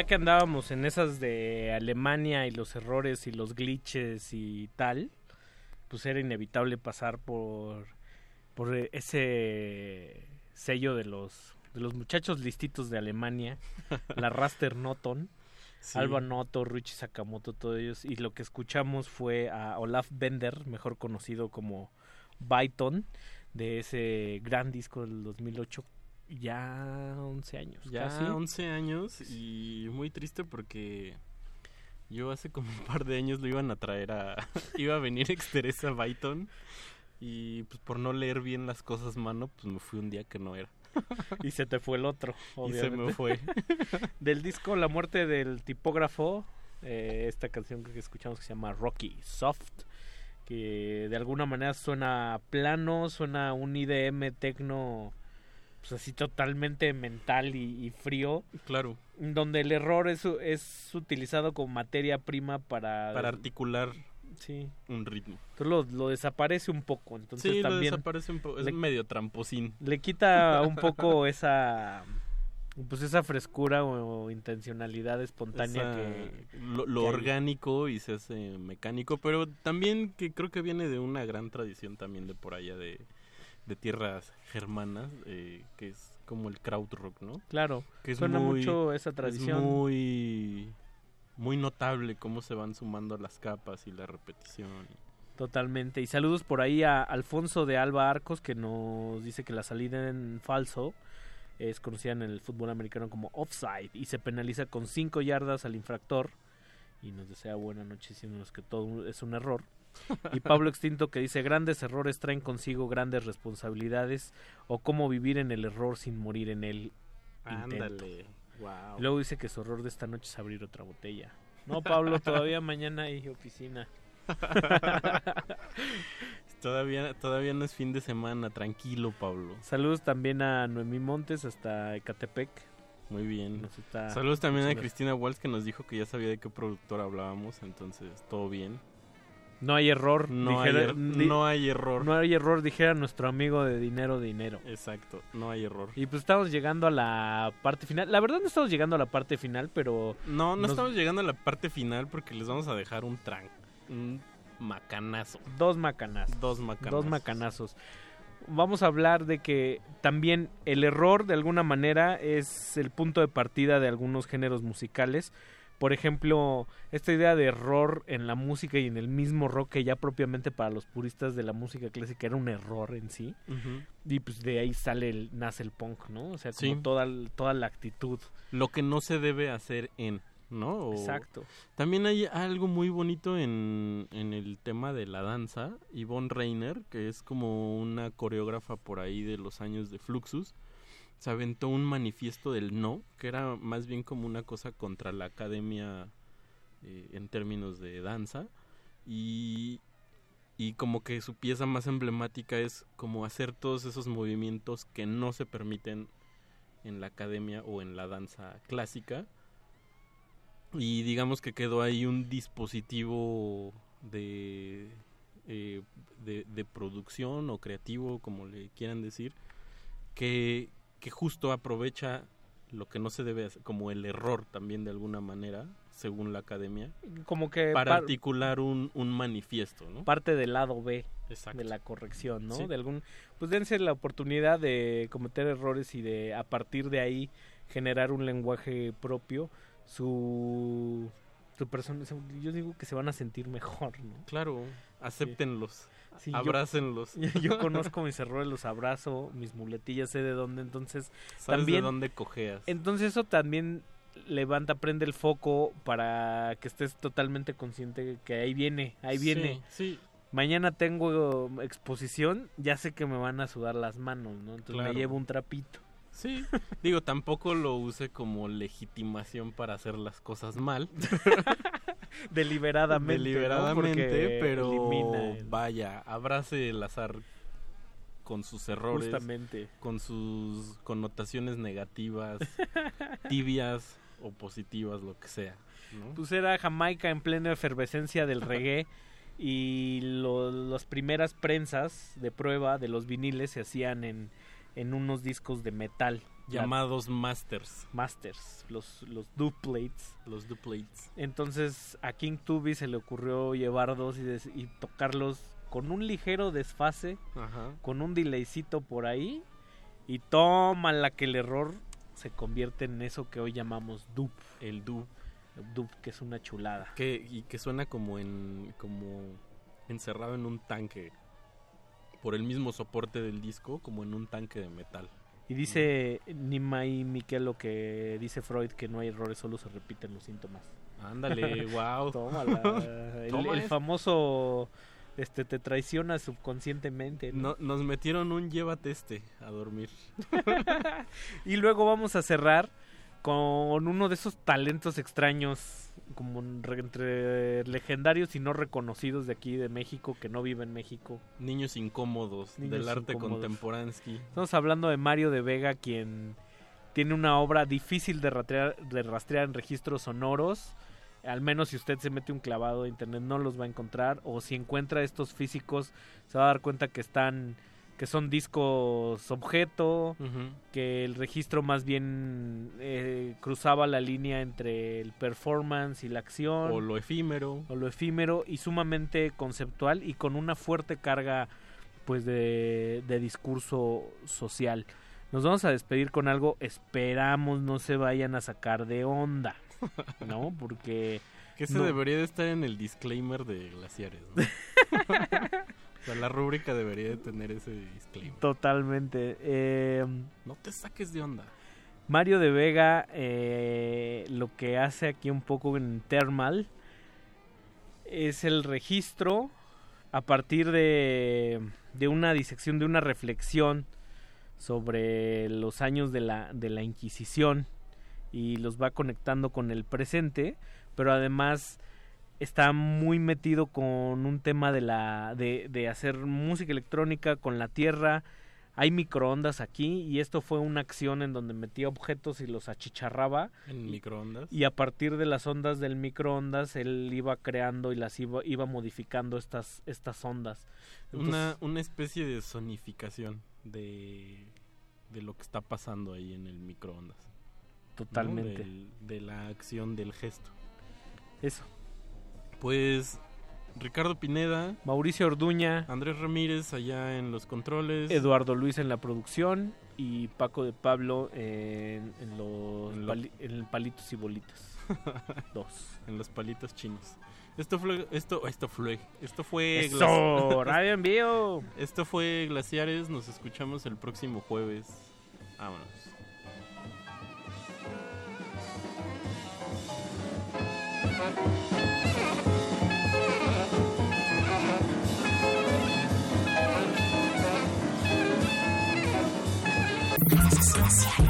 Ya que andábamos en esas de Alemania y los errores y los glitches y tal, pues era inevitable pasar por, por ese sello de los, de los muchachos listitos de Alemania, la [laughs] Raster Noton. Sí. Alba Noto, Ruichi Sakamoto, todos ellos. Y lo que escuchamos fue a Olaf Bender, mejor conocido como Byton, de ese gran disco del 2008. Ya 11 años. Ya casi. 11 años y muy triste porque yo hace como un par de años lo iban a traer a... [laughs] iba a venir Exteresa Byton y pues por no leer bien las cosas mano, pues me fui un día que no era. [laughs] Y se te fue el otro. Y se me obviamente. fue. [laughs] del disco La muerte del tipógrafo, eh, esta canción que escuchamos que se llama Rocky Soft, que de alguna manera suena plano, suena un IDM tecno, pues así totalmente mental y, y frío. Claro. Donde el error es, es utilizado como materia prima para... Para articular sí. un ritmo. Entonces lo, lo desaparece un poco. Entonces sí, lo también desaparece un poco. Es le- medio tramposín. le quita un poco [laughs] esa pues esa frescura o, intencionalidad espontánea Esa- que lo, lo que hay. orgánico y se hace mecánico, pero también que creo que viene de una gran tradición también de por allá de, de tierras germanas, eh, que es como el krautrock, ¿no? Claro, que es suena muy- mucho esa es tradición. muy muy notable cómo se van sumando las capas y la repetición. Totalmente. Y saludos por ahí a Alfonso de Alba Arcos que nos dice que la salida en falso es conocida en el fútbol americano como offside y se penaliza con 5 yardas al infractor y nos desea buena noche diciéndonos que todo es un error. [laughs] Y Pablo Extinto que dice grandes errores traen consigo grandes responsabilidades o cómo vivir en el error sin morir en él. Ándale. Wow. Luego dice que su error de esta noche es abrir otra botella. No, Pablo, todavía [laughs] mañana hay oficina. [laughs] Todavía, todavía no es fin de semana, tranquilo, Pablo. Saludos también a Noemí Montes hasta Ecatepec. Muy bien. Está Saludos también a. Cristina Walsh que nos dijo que ya sabía de qué productor hablábamos, entonces todo bien. No hay error. No, hay, er- no hay error. No hay error, dijera nuestro amigo de Dinero Dinero. Exacto, no hay error. Y pues estamos llegando a la parte final. La verdad no estamos llegando a la parte final, pero... No, no nos- estamos llegando a la parte final porque les vamos a dejar un tran, un macanazo. Dos macanazos. Dos macanazos. Dos macanazos. Vamos a hablar de que también el error, de alguna manera, es el punto de partida de algunos géneros musicales. Por ejemplo, esta idea de error en la música y en el mismo rock que ya propiamente para los puristas de la música clásica era un error en sí. Y pues de ahí sale el, nace el punk, ¿no? O sea, como Sí. toda, toda la actitud. Lo que no se debe hacer en, ¿no? O- Exacto. También hay algo muy bonito en, en el tema de la danza. Yvonne Reiner, que es como una coreógrafa por ahí de los años de Fluxus, se aventó un manifiesto del no, que era más bien como una cosa contra la academia eh, en términos de danza. Y, y como que su pieza más emblemática es como hacer todos esos movimientos que no se permiten en la academia o en la danza clásica. Y digamos que quedó ahí un dispositivo de, eh, de, de producción o creativo, como le quieran decir, que, que justo aprovecha lo que no se debe hacer, como el error también de alguna manera, según la academia, Como que para par- articular un, un manifiesto, ¿no? parte del lado B Exacto. de la corrección, ¿no? Sí. De algún pues dense la oportunidad de cometer errores y de a partir de ahí generar un lenguaje propio, su su persona yo digo que se van a sentir mejor, ¿no? Claro, acéptenlos, Sí, yo- abrácenlos. [laughs] Yo, conozco [laughs] mis errores, los abrazo, mis muletillas, sé de dónde, entonces Sabes también de dónde cojeas. entonces eso también levanta, prende el foco para que estés totalmente consciente que ahí viene, ahí Sí, viene. sí. Mañana tengo exposición, ya sé que me van a sudar las manos, ¿no? Entonces Claro. me llevo un trapito. Sí, digo, tampoco lo use como legitimación para hacer las cosas mal. [laughs] [laughs] Deliberadamente. Deliberadamente, pero el- vaya, abrace el azar con sus errores, Justamente. con sus connotaciones negativas, [laughs] tibias o positivas, lo que sea. ¿no? Pues era Jamaica en plena efervescencia del reggae [laughs] y lo- las primeras prensas de prueba de los viniles se hacían en, en unos discos de metal Llamados masters. Masters, los, los duplates. Los duplates. Entonces a King Tubi se le ocurrió llevar dos y, des- y tocarlos con un ligero desfase, Ajá. con un delaycito por ahí. Y toma la que el error se convierte en eso que hoy llamamos dup. El dup. El dup, que es una chulada. Que, y que suena como en como encerrado en un tanque por el mismo soporte del disco como en un tanque de metal. Y dice Nima y Miquel lo que dice Freud, que no hay errores, solo se repiten los síntomas. Ándale, [laughs] wow. Tómala. El, famoso este te traiciona subconscientemente. ¿no? No- nos metieron un llévate este a dormir. [laughs] Y luego vamos a cerrar con uno de esos talentos extraños, como en- re- entre legendarios y no reconocidos de aquí de México, que no vive en México. Niños incómodos Niños del arte contemporánsky. Estamos hablando de Mario de Vega, quien tiene una obra difícil de rastrear, de rastrear en registros sonoros. Al menos si usted se mete un clavado de internet no los va a encontrar. O si encuentra estos físicos se va a dar cuenta que están que son discos objeto, que el registro más bien eh, cruzaba la línea entre el performance y la acción. O lo efímero. O lo efímero y sumamente conceptual y con una fuerte carga pues de, de discurso social. Nos vamos a despedir con algo, esperamos no se vayan a sacar de onda, [laughs] ¿no? Porque... Que ese no- debería de estar en el disclaimer de Glaciares. ¿no? [laughs] o sea, la rúbrica debería de tener ese disclaimer. Totalmente. eh, No te saques de onda. Mario de Vega eh, lo que hace aquí un poco en Thermal es el registro a partir de, de una disección, de una reflexión sobre los años de la, de la Inquisición y los va conectando con el presente, pero además está muy metido con un tema de la de, de hacer música electrónica con la tierra hay microondas aquí y esto fue una acción en donde metía objetos y los achicharraba En microondas. y a partir de las ondas del microondas él iba creando y las iba, iba modificando estas estas ondas Una, Entonces, una especie de sonificación de, de lo que está pasando ahí en el microondas. ¿no? Totalmente. Del- de la acción del gesto. Eso. Pues Ricardo Pineda, Mauricio Orduña, Andrés Ramírez allá en los controles. Eduardo Luis en la producción y Paco de Pablo en, en los En lo- pali- en palitos y bolitas [laughs] dos en los palitos chinos. Esto fue esto esto fue esto fue Eso, [laughs] radio en vivo. Esto fue Glaciares, nos escuchamos el próximo jueves. Vámonos. Essentiel.